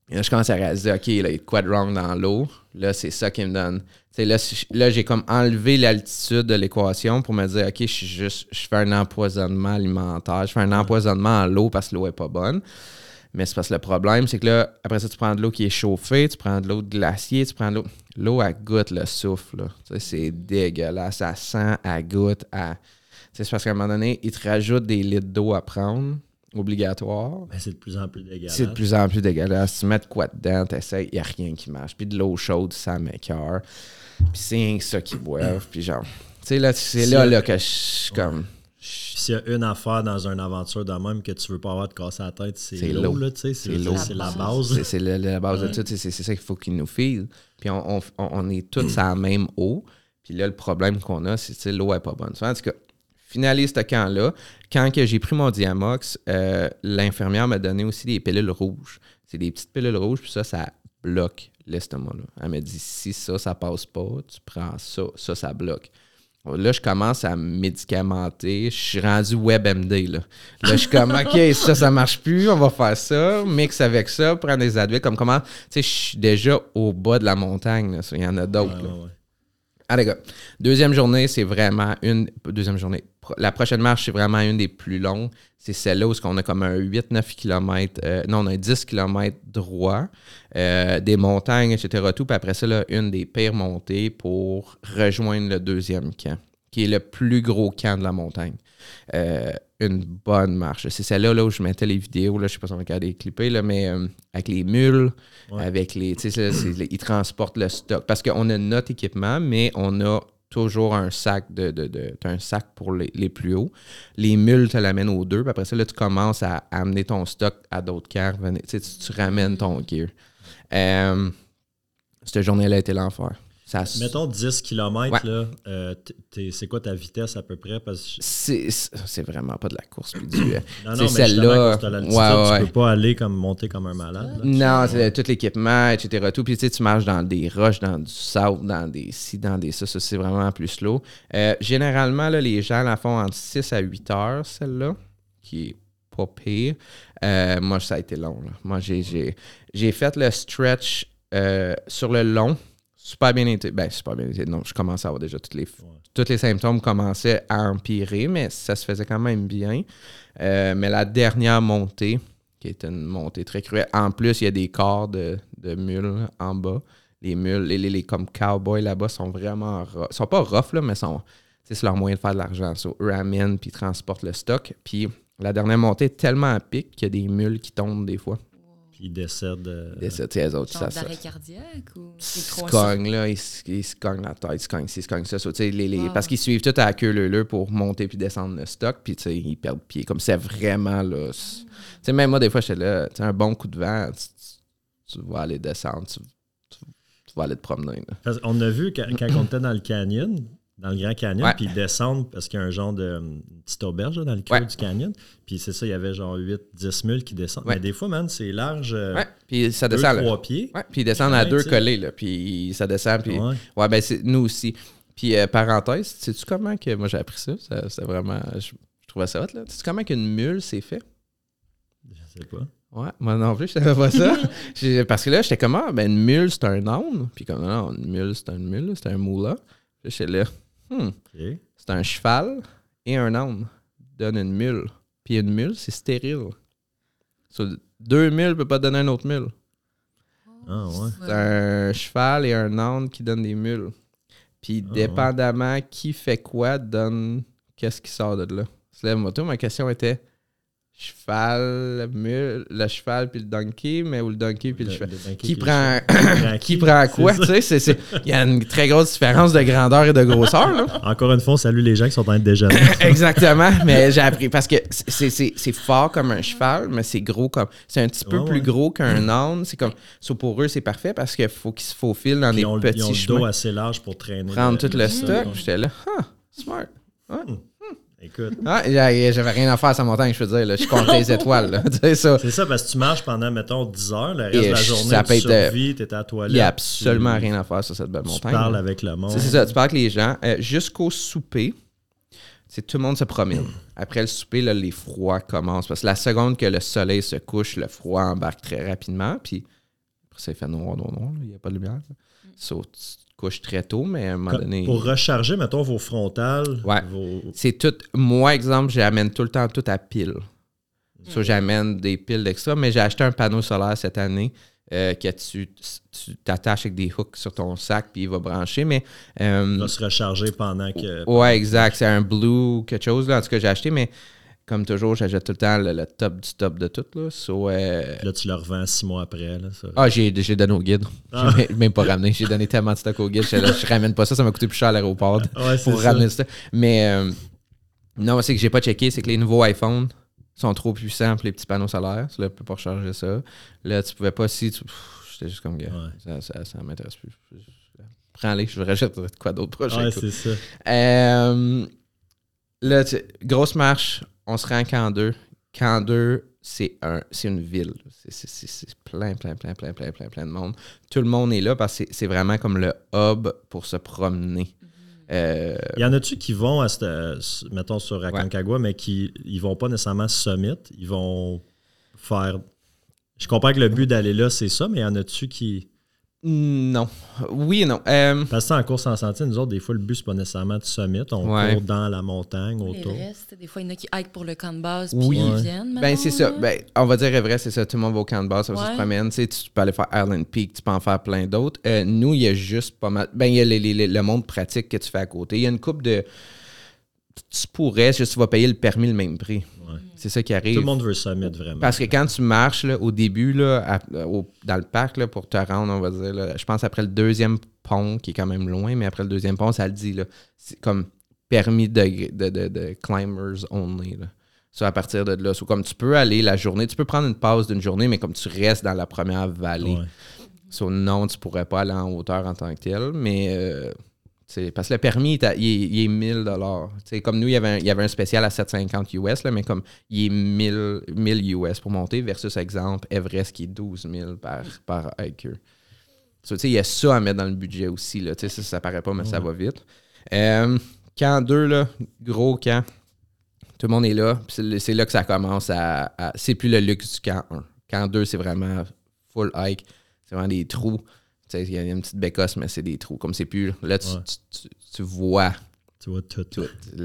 Speaker 2: Et là, je commence à réaliser, OK, là, il y a de quoi de wrong dans l'eau. Là, c'est ça qui me donne. Tu sais, là, si là, j'ai comme enlevé l'altitude de l'équation pour me dire, OK, je suis juste, je fais un empoisonnement alimentaire, je fais un empoisonnement en l'eau parce que l'eau est pas bonne. Mais c'est parce que le problème, c'est que là, après ça, tu prends de l'eau qui est chauffée, tu prends de l'eau de glacier, tu prends de l'eau. L'eau, elle goûte le souffle. là. Tu sais, c'est dégueulasse. Ça sent, elle goûte. Elle... C'est parce qu'à un moment donné, ils te rajoutent des litres d'eau à prendre, obligatoire.
Speaker 1: Ben, c'est de plus en plus dégueulasse.
Speaker 2: C'est de plus en plus dégueulasse. Tu mets de quoi dedans, t'essayes, il n'y a rien qui marche. Puis de l'eau chaude, ça m'écœure. Puis c'est rien que ça qui boivent. Puis genre, tu sais, là, c'est là, là que je suis comme.
Speaker 1: S'il y a une affaire dans une aventure de même que tu veux pas avoir de casser la tête, c'est l'eau, tu sais. C'est
Speaker 2: C'est l'eau.
Speaker 1: c'est la base.
Speaker 2: C'est la, la base de tout. C'est ça qu'il faut qu'il nous file. Puis on, on, on est tous à la même eau. Puis là, le problème qu'on a, c'est que l'eau n'est pas bonne. En tout cas, finalise ce camp-là. Quand que j'ai pris mon Diamox, euh, l'infirmière m'a donné aussi des pilules rouges. C'est des petites pilules rouges, puis ça, ça bloque l'estomac. Elle m'a dit si ça, ça passe pas, tu prends ça, ça, ça bloque. Là, je commence à me médicamenter. Je suis rendu WebMD. Là, là je suis comme, [laughs] OK, ça, ça marche plus. On va faire ça. Mix avec ça. Prendre des adultes. Comme comment, tu sais, je suis déjà au bas de la montagne. Il y en a d'autres.
Speaker 1: Ouais,
Speaker 2: là.
Speaker 1: ouais, ouais.
Speaker 2: Les gars. Deuxième journée, c'est vraiment une. Deuxième journée. La prochaine marche, c'est vraiment une des plus longues. C'est celle-là où on a comme un 8-9 km. non, on a un 10 km droit, euh, des montagnes, etc. Tout. Puis après ça, là, une des pires montées pour rejoindre le deuxième camp, qui est le plus gros camp de la montagne. Euh, une bonne marche. C'est celle-là là, où je mettais les vidéos. Là, je sais pas si on va regarder les clipper, là, mais euh, avec les mules,
Speaker 1: Ouais.
Speaker 2: avec les. Tu sais, c'est- c'est- ils transportent le stock. Parce qu'on a notre équipement, mais on a toujours un sac de. de, de un sac pour les, plus hauts. Les mules te l'amènent aux deux. Puis après ça, là, tu commences à amener ton stock à d'autres tu, tu ramènes ton gear. Euh, cette journée-là a été l'enfer. Ça,
Speaker 1: Mettons 10 km,
Speaker 2: Ouais.
Speaker 1: euh, c'est quoi ta vitesse à peu près? Parce que
Speaker 2: c'est vraiment pas de la course. puis du, euh, [clears throat]
Speaker 1: Non, non, mais
Speaker 2: celle-là. Ouais, ouais.
Speaker 1: tu peux pas aller comme monter comme un malade. là.
Speaker 2: Non, c'est tout l'équipement, etc. Tout. Puis tu sais, tu marches dans des roches, dans du sable, dans des ci, dans des ça. Ça, c'est vraiment plus slow. Euh, généralement, là, les gens la font entre 6 à 8 heures, celle-là, qui est pas pire. Euh, moi, ça a été long. là. Moi, j'ai- fait le stretch sur le long, super bien été. Ben, super bien été. Non, je commençais à avoir déjà toutes les, tous les symptômes commençaient à empirer, mais ça se faisait quand même bien. Euh, mais la dernière montée, qui est une montée très cruelle, en plus, il y a des corps de, de mules en bas. Les mules, les, les, les comme cowboys là-bas sont vraiment rough. Ils sont pas rough, là, mais sont, c'est leur moyen de faire de l'argent. So, eux amènent puis transportent le stock. Puis la dernière montée est tellement à pic qu'il y a des mules qui tombent des fois.
Speaker 1: Puis ils décèdent. euh,
Speaker 2: Des- tu sais, eux autres,
Speaker 3: Genre
Speaker 2: ça, ça,
Speaker 3: d'arrêt cardiaque ou
Speaker 2: ils
Speaker 3: c'est
Speaker 2: se cognent, là, ils, se- ils se cognent la tête, ils se cognent ci, ils se cognent ça. Sais, les, les-
Speaker 3: Wow.
Speaker 2: Parce qu'ils suivent tout à la queue leu pour monter puis descendre le stock, puis tu sais, ils perdent pied. Comme c'est vraiment là. c'est- Tu sais, même moi, des fois, j'étais là, tu sais, un bon coup de vent, tu, tu- tu vas aller descendre, tu, tu- tu vas aller te promener. là.
Speaker 1: Parce qu'on a vu quand, quand on était dans le canyon, dans le Grand Canyon, puis ils descendent parce qu'il y a un genre de une petite auberge là, dans le cœur
Speaker 2: Ouais.
Speaker 1: du canyon. Puis c'est ça, il y avait genre 8-10 mules qui descendent.
Speaker 2: Ouais.
Speaker 1: Mais des fois, man, c'est large, euh,
Speaker 2: Ouais, puis ça
Speaker 1: deux,
Speaker 2: descend là.
Speaker 1: trois pieds.
Speaker 2: Ouais, puis ils descendent à deux collés, là, puis ça descend, puis...
Speaker 1: Ouais.
Speaker 2: Ouais, ben c'est nous aussi. Puis euh, parenthèse, sais-tu comment que... Moi, j'ai appris ça, ça c'est vraiment... Je, je trouvais ça hot, là. Sais-tu comment qu'une mule s'est fait?
Speaker 1: Je sais pas.
Speaker 2: Ouais, moi non plus, je savais pas ça. [laughs] Parce que là, j'étais comme, ah, ben une mule, c'est un âne. Puis comme, non, une mule, c'est une mule, c'est un moula. J'étais là, hmm, c'est un cheval et un âne. Donne une mule. Puis une mule, c'est stérile. So, deux mules ne peuvent pas donner une autre mule.
Speaker 1: Ah, ouais.
Speaker 2: C'est un cheval et un âne qui donnent des mules. Puis
Speaker 1: Ah,
Speaker 2: dépendamment qui fait quoi, donne qu'est-ce qui sort de là. Ma question était cheval, mule, le cheval puis le donkey, mais ou le donkey puis le, cheval. Qui
Speaker 1: le
Speaker 2: prend, [coughs] qui prend quoi? Tu sais, c'est- c'est- il y a une très grosse différence de grandeur et de grosseur. Là. [laughs]
Speaker 1: Encore une fois, on salue les gens qui sont en train de déjeuner. [laughs]
Speaker 2: Exactement, mais j'ai appris parce que c'est- fort comme un cheval, mais c'est gros comme. C'est un petit peu
Speaker 1: Ouais,
Speaker 2: plus
Speaker 1: ouais.
Speaker 2: gros qu'un âne. C'est comme. so, pour eux, c'est parfait parce qu'il faut qu'ils se faufilent dans
Speaker 1: Puis
Speaker 2: des
Speaker 1: le- ils ont
Speaker 2: petits
Speaker 1: le dos assez large pour traîner.
Speaker 2: Prendre tout le stock. J'étais là, ah, smart.
Speaker 1: Écoute.
Speaker 2: Ah, J'avais rien à faire à sa montagne, je peux dire. Là. Je compte les [laughs] étoiles. là. [laughs] Tu sais ça.
Speaker 1: C'est ça, parce que tu marches pendant, mettons, 10 heures, le reste
Speaker 2: Et
Speaker 1: de la journée,
Speaker 2: ça
Speaker 1: tu
Speaker 2: euh,
Speaker 1: survis, t'es à la toilette.
Speaker 2: Il n'y a absolument
Speaker 1: tu-
Speaker 2: rien à faire sur cette belle
Speaker 1: Tu
Speaker 2: montagne.
Speaker 1: parles
Speaker 2: là.
Speaker 1: avec le monde.
Speaker 2: C'est c'est ça, tu parles avec les gens. Euh, Jusqu'au souper, c'est tout le monde se promène. [clears throat] Après le souper, là, les froids commencent. Parce que la seconde que le soleil se couche, le froid embarque très rapidement. Puis après ça, il fait noir, noir, noir. Il n'y a pas de lumière. So, tu te couches très tôt, mais à un moment
Speaker 1: Comme-
Speaker 2: donné.
Speaker 1: Pour recharger, mettons, vos frontales,
Speaker 2: Ouais.
Speaker 1: vos...
Speaker 2: C'est tout. Moi, exemple, j'amène tout le temps tout à pile. So, j'amène des piles d'extra, mais j'ai acheté un panneau solaire cette année euh, que tu tu t'attaches avec des hooks sur ton sac puis il va brancher. Mais euh,
Speaker 1: va se recharger pendant que...
Speaker 2: Ouais, exact. C'est un blue quelque chose, là. En tout cas, j'ai acheté, mais comme toujours, j'achète tout le temps le, le top du top de tout, là. So, euh,
Speaker 1: Là, tu le revends six mois après. Là, ça.
Speaker 2: Ah, j'ai j'ai donné au guide.
Speaker 1: Ah.
Speaker 2: J'ai même pas ramené. J'ai donné tellement de stock au guide. Je, je ramène pas ça. Ça m'a coûté plus cher à l'aéroport [laughs]
Speaker 1: Ouais,
Speaker 2: pour
Speaker 1: ça.
Speaker 2: ramener ça. Mais euh, non, c'est que j'ai pas checké. C'est que les nouveaux iPhones sont trop puissants pour les petits panneaux solaires. So, Là, tu peux pas recharger ça. Là, tu pouvais pas si tu. J'étais juste comme, gars,
Speaker 1: Ouais.
Speaker 2: ça, ça, ça m'intéresse plus. Prends-les, je rachète quoi d'autre prochain
Speaker 1: Ouais, c'est ça.
Speaker 2: Euh, là, tu- grosse marche, on se rend à Camp 2. Camp 2, c'est un, c'est une ville. C'est, c'est- c'est- c'est plein, plein, plein, plein, plein, plein, plein de monde. Tout le monde est là parce que c'est, vraiment comme le hub pour se promener. Euh,
Speaker 1: Il y en a-tu qui vont, à mettons, sur Aconcagua, mais qui ils vont pas nécessairement summit, ils vont faire... Je comprends que le but d'aller là, c'est ça, mais il y en a-tu qui...
Speaker 2: non. Oui et non. Euh,
Speaker 1: Parce que ça, en course en sentier, nous autres, des fois, le but, c'est pas nécessairement de summit. On
Speaker 2: Ouais.
Speaker 1: court dans la montagne, autour.
Speaker 3: Des fois, il y en a qui hike pour le camp de base,
Speaker 2: Oui.
Speaker 3: puis ils
Speaker 1: Ouais.
Speaker 3: viennent.
Speaker 2: Ben, c'est ça. Ben, on va dire vrai, c'est ça. Tout le monde va au camp de base, ça va se
Speaker 3: Ouais.
Speaker 2: promène. Tu, sais, tu peux aller faire Island Peak, tu peux en faire plein d'autres. Euh, nous, il y a juste pas mal. Ben, il y a les- les- les- le monde pratique que tu fais à côté. Il y a une coupe de. Tu pourrais, juste tu vas payer le permis le même prix.
Speaker 1: Ouais.
Speaker 2: C'est ça qui arrive.
Speaker 1: Tout le monde veut summit, vraiment.
Speaker 2: Parce que quand tu marches là, au début, là, à- au- dans le parc, là, pour te rendre, on va dire, là, je pense après le deuxième pont, qui est quand même loin, mais après le deuxième pont, ça le dit, là, c'est comme permis de, de, de- de climbers only. Là. Ça, à partir de là. So, comme tu peux aller la journée, tu peux prendre une pause d'une journée, mais comme tu restes dans la première vallée.
Speaker 1: Ouais.
Speaker 2: So, non, tu pourrais pas aller en hauteur en tant que tel, mais euh, parce que le permis, il il est, il est 1000 dollars. Comme nous, il y, avait un, il y avait un spécial à 750 US, là, mais comme il est 1000, 1000 US pour monter versus, exemple, Everest qui est 12 000 par, par. So, il y a ça à mettre dans le budget aussi. Là. Ça, ça paraît pas, mais ça va vite. Euh, camp 2, là, gros camp. Tout le monde est là. c'est là que ça commence à. à- c'est plus le luxe du camp 1. Camp 2, c'est vraiment full hike. C'est vraiment des trous. Tu sais, il y a une petite bécosse, mais c'est des trous. Comme c'est plus. Là, tu,
Speaker 1: Ouais.
Speaker 2: tu- tu- tu vois
Speaker 1: Tu vois tout.
Speaker 2: tout. Est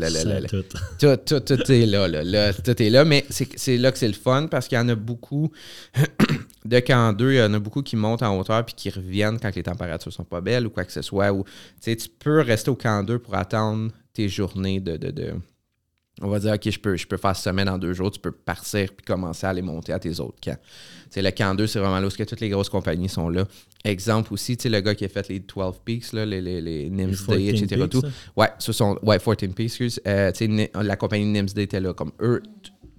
Speaker 2: là, là, là, tout est là, mais c'est là que c'est le fun parce qu'il y en a beaucoup [clears throat] de camp 2, il y en a beaucoup qui montent en hauteur puis qui reviennent quand les températures sont pas belles ou quoi que ce soit. Ou, tu sais, tu peux rester au camp 2 pour attendre tes journées de. de- de- on va dire, OK, je peux, je peux faire semaine en deux jours, tu peux partir puis commencer à aller monter à tes autres camps. Le camp 2, c'est vraiment là où toutes les grosses compagnies sont là. Exemple aussi, tu sais, le gars qui a fait les 12 Peaks, là, les, les, les Nims
Speaker 1: Les
Speaker 2: Day,
Speaker 1: 14
Speaker 2: etc.
Speaker 1: Peaks,
Speaker 2: tout.
Speaker 1: ça?
Speaker 2: Ouais, ce sont, ouais, 14 Peaks, excuse. Euh, tu sais, Ni- la compagnie Nims Day était là. Comme eux,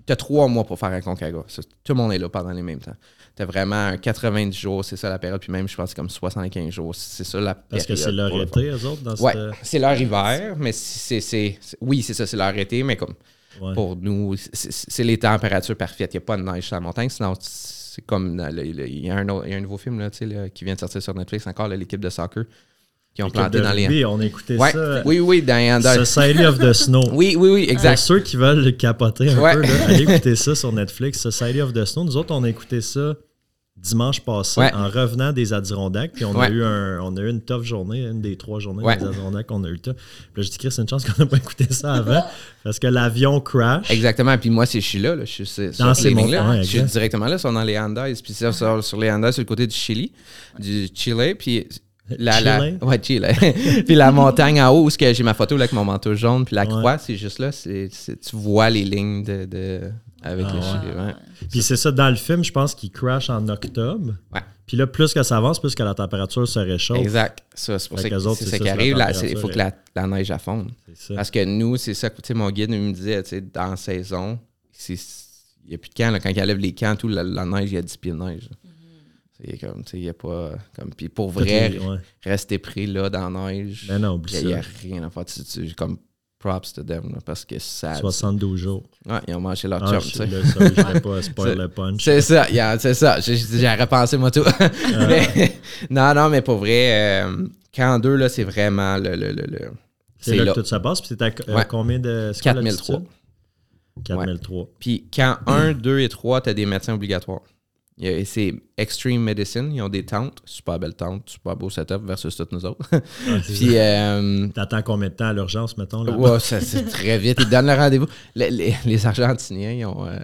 Speaker 2: tu as trois mois pour faire un Concagua. Ça, Tout le monde est là pendant les mêmes temps. Tu as vraiment un 90 jours, c'est ça la période. Puis même, je pense comme 75 jours. C'est ça la
Speaker 1: Parce que
Speaker 2: période
Speaker 1: c'est leur été, eux autres, dans
Speaker 2: Ouais,
Speaker 1: cette...
Speaker 2: c'est leur hiver, mais c'est, oui, c'est ça, c'est leur été, mais comme
Speaker 1: Ouais.
Speaker 2: pour nous, c'est, c'est les températures parfaites. Il n'y a pas de neige sur la montagne, sinon c'est comme il y, a un autre- il y a un nouveau film là, là, qui vient de sortir sur Netflix encore, l'équipe de soccer qui ont planté
Speaker 1: de
Speaker 2: dans les.
Speaker 1: on a écouté
Speaker 2: Ouais,
Speaker 1: ça.
Speaker 2: oui, oui, dans.
Speaker 1: Society of the Snow.
Speaker 2: Oui, oui, oui,
Speaker 1: Pour
Speaker 2: exact.
Speaker 1: ceux qui veulent le capoter un
Speaker 2: Ouais.
Speaker 1: peu, là, allez écouter ça sur Netflix, Society of the Snow. Nous autres, on a écouté ça dimanche passé
Speaker 2: Ouais.
Speaker 1: en revenant des Adirondacks. Puis on, a eu un, on a eu une tough journée, une des trois journées
Speaker 2: Ouais.
Speaker 1: des Adirondacks qu'on a eu. Puis là, je dis, Chris, c'est une chance qu'on n'a pas écouté ça avant [laughs] parce que l'avion crash.
Speaker 2: Exactement. Puis moi, c'est je suis là, là. Je suis
Speaker 1: Dans
Speaker 2: ce
Speaker 1: ces
Speaker 2: living-là.
Speaker 1: montagnes,
Speaker 2: Je suis directement là, sont dans les Andes. Puis ça, sur, sur les Andes, sur le côté du Chili, du Chili. Puis la, ouais, Chile. [laughs] puis la montagne en haut, où est-ce que j'ai ma photo là, avec mon manteau jaune, puis la
Speaker 1: Ouais.
Speaker 2: croix, c'est juste là. c'est c'est- tu vois les lignes de, de- avec
Speaker 1: Ah
Speaker 2: le
Speaker 1: ouais.
Speaker 2: Chili. ouais.
Speaker 1: Puis c'est ça, dans le film, je pense qu'il crash en octobre.
Speaker 2: Ouais.
Speaker 1: Puis là, plus que ça avance, plus que la température se réchauffe.
Speaker 2: Exact. Ça, c'est pour ça que c'est ça
Speaker 1: ça,
Speaker 2: qui arrive. Il faut que la, la neige à fonde. Parce que nous, c'est ça que tu sais, mon guide me disait, tu sais, dans la saison, il n'y a plus de camp. là. quand il enlève les camps, tout, la, la neige, il y a 10 pieds de neige. C'est comme, tu sais, il n'y a pas. Comme, puis pour vrai,
Speaker 1: les- ouais.
Speaker 2: rester pris là dans la neige,
Speaker 1: Ben
Speaker 2: il n'y a, rien à faire. Tu- tu- comme props to them, là, parce que ça.
Speaker 1: 72 jours.
Speaker 2: Ouais, ils ont mangé leur
Speaker 1: Ah,
Speaker 2: chum, tu sais.
Speaker 1: là, je pas [laughs] spoil
Speaker 2: C'est-
Speaker 1: le punch.
Speaker 2: C'est ça, il y a- c'est ça. J'ai repensé moi tout. [laughs] Mais- non, non, mais pour vrai, euh, camp 2, là, c'est vraiment le. le, le, le-
Speaker 1: C'est là, que tout ça passe. Puis c'est à euh,
Speaker 2: Ouais.
Speaker 1: combien de. c'est quoi
Speaker 2: 4003.
Speaker 1: l'altitude? 4003.
Speaker 2: Puis quand 1, 2 et 3, tu as des médecins obligatoires. C'est Extreme Medicine. Ils ont des tentes, super belles tentes, super beau setup versus toutes nous autres. [laughs]
Speaker 1: Ah,
Speaker 2: Puis, euh,
Speaker 1: T'attends combien de temps à l'urgence, mettons? Là?
Speaker 2: ouais, c'est [laughs] très vite. Ils donnent le rendez-vous. Les, les- les Argentiniens, ils ont. euh,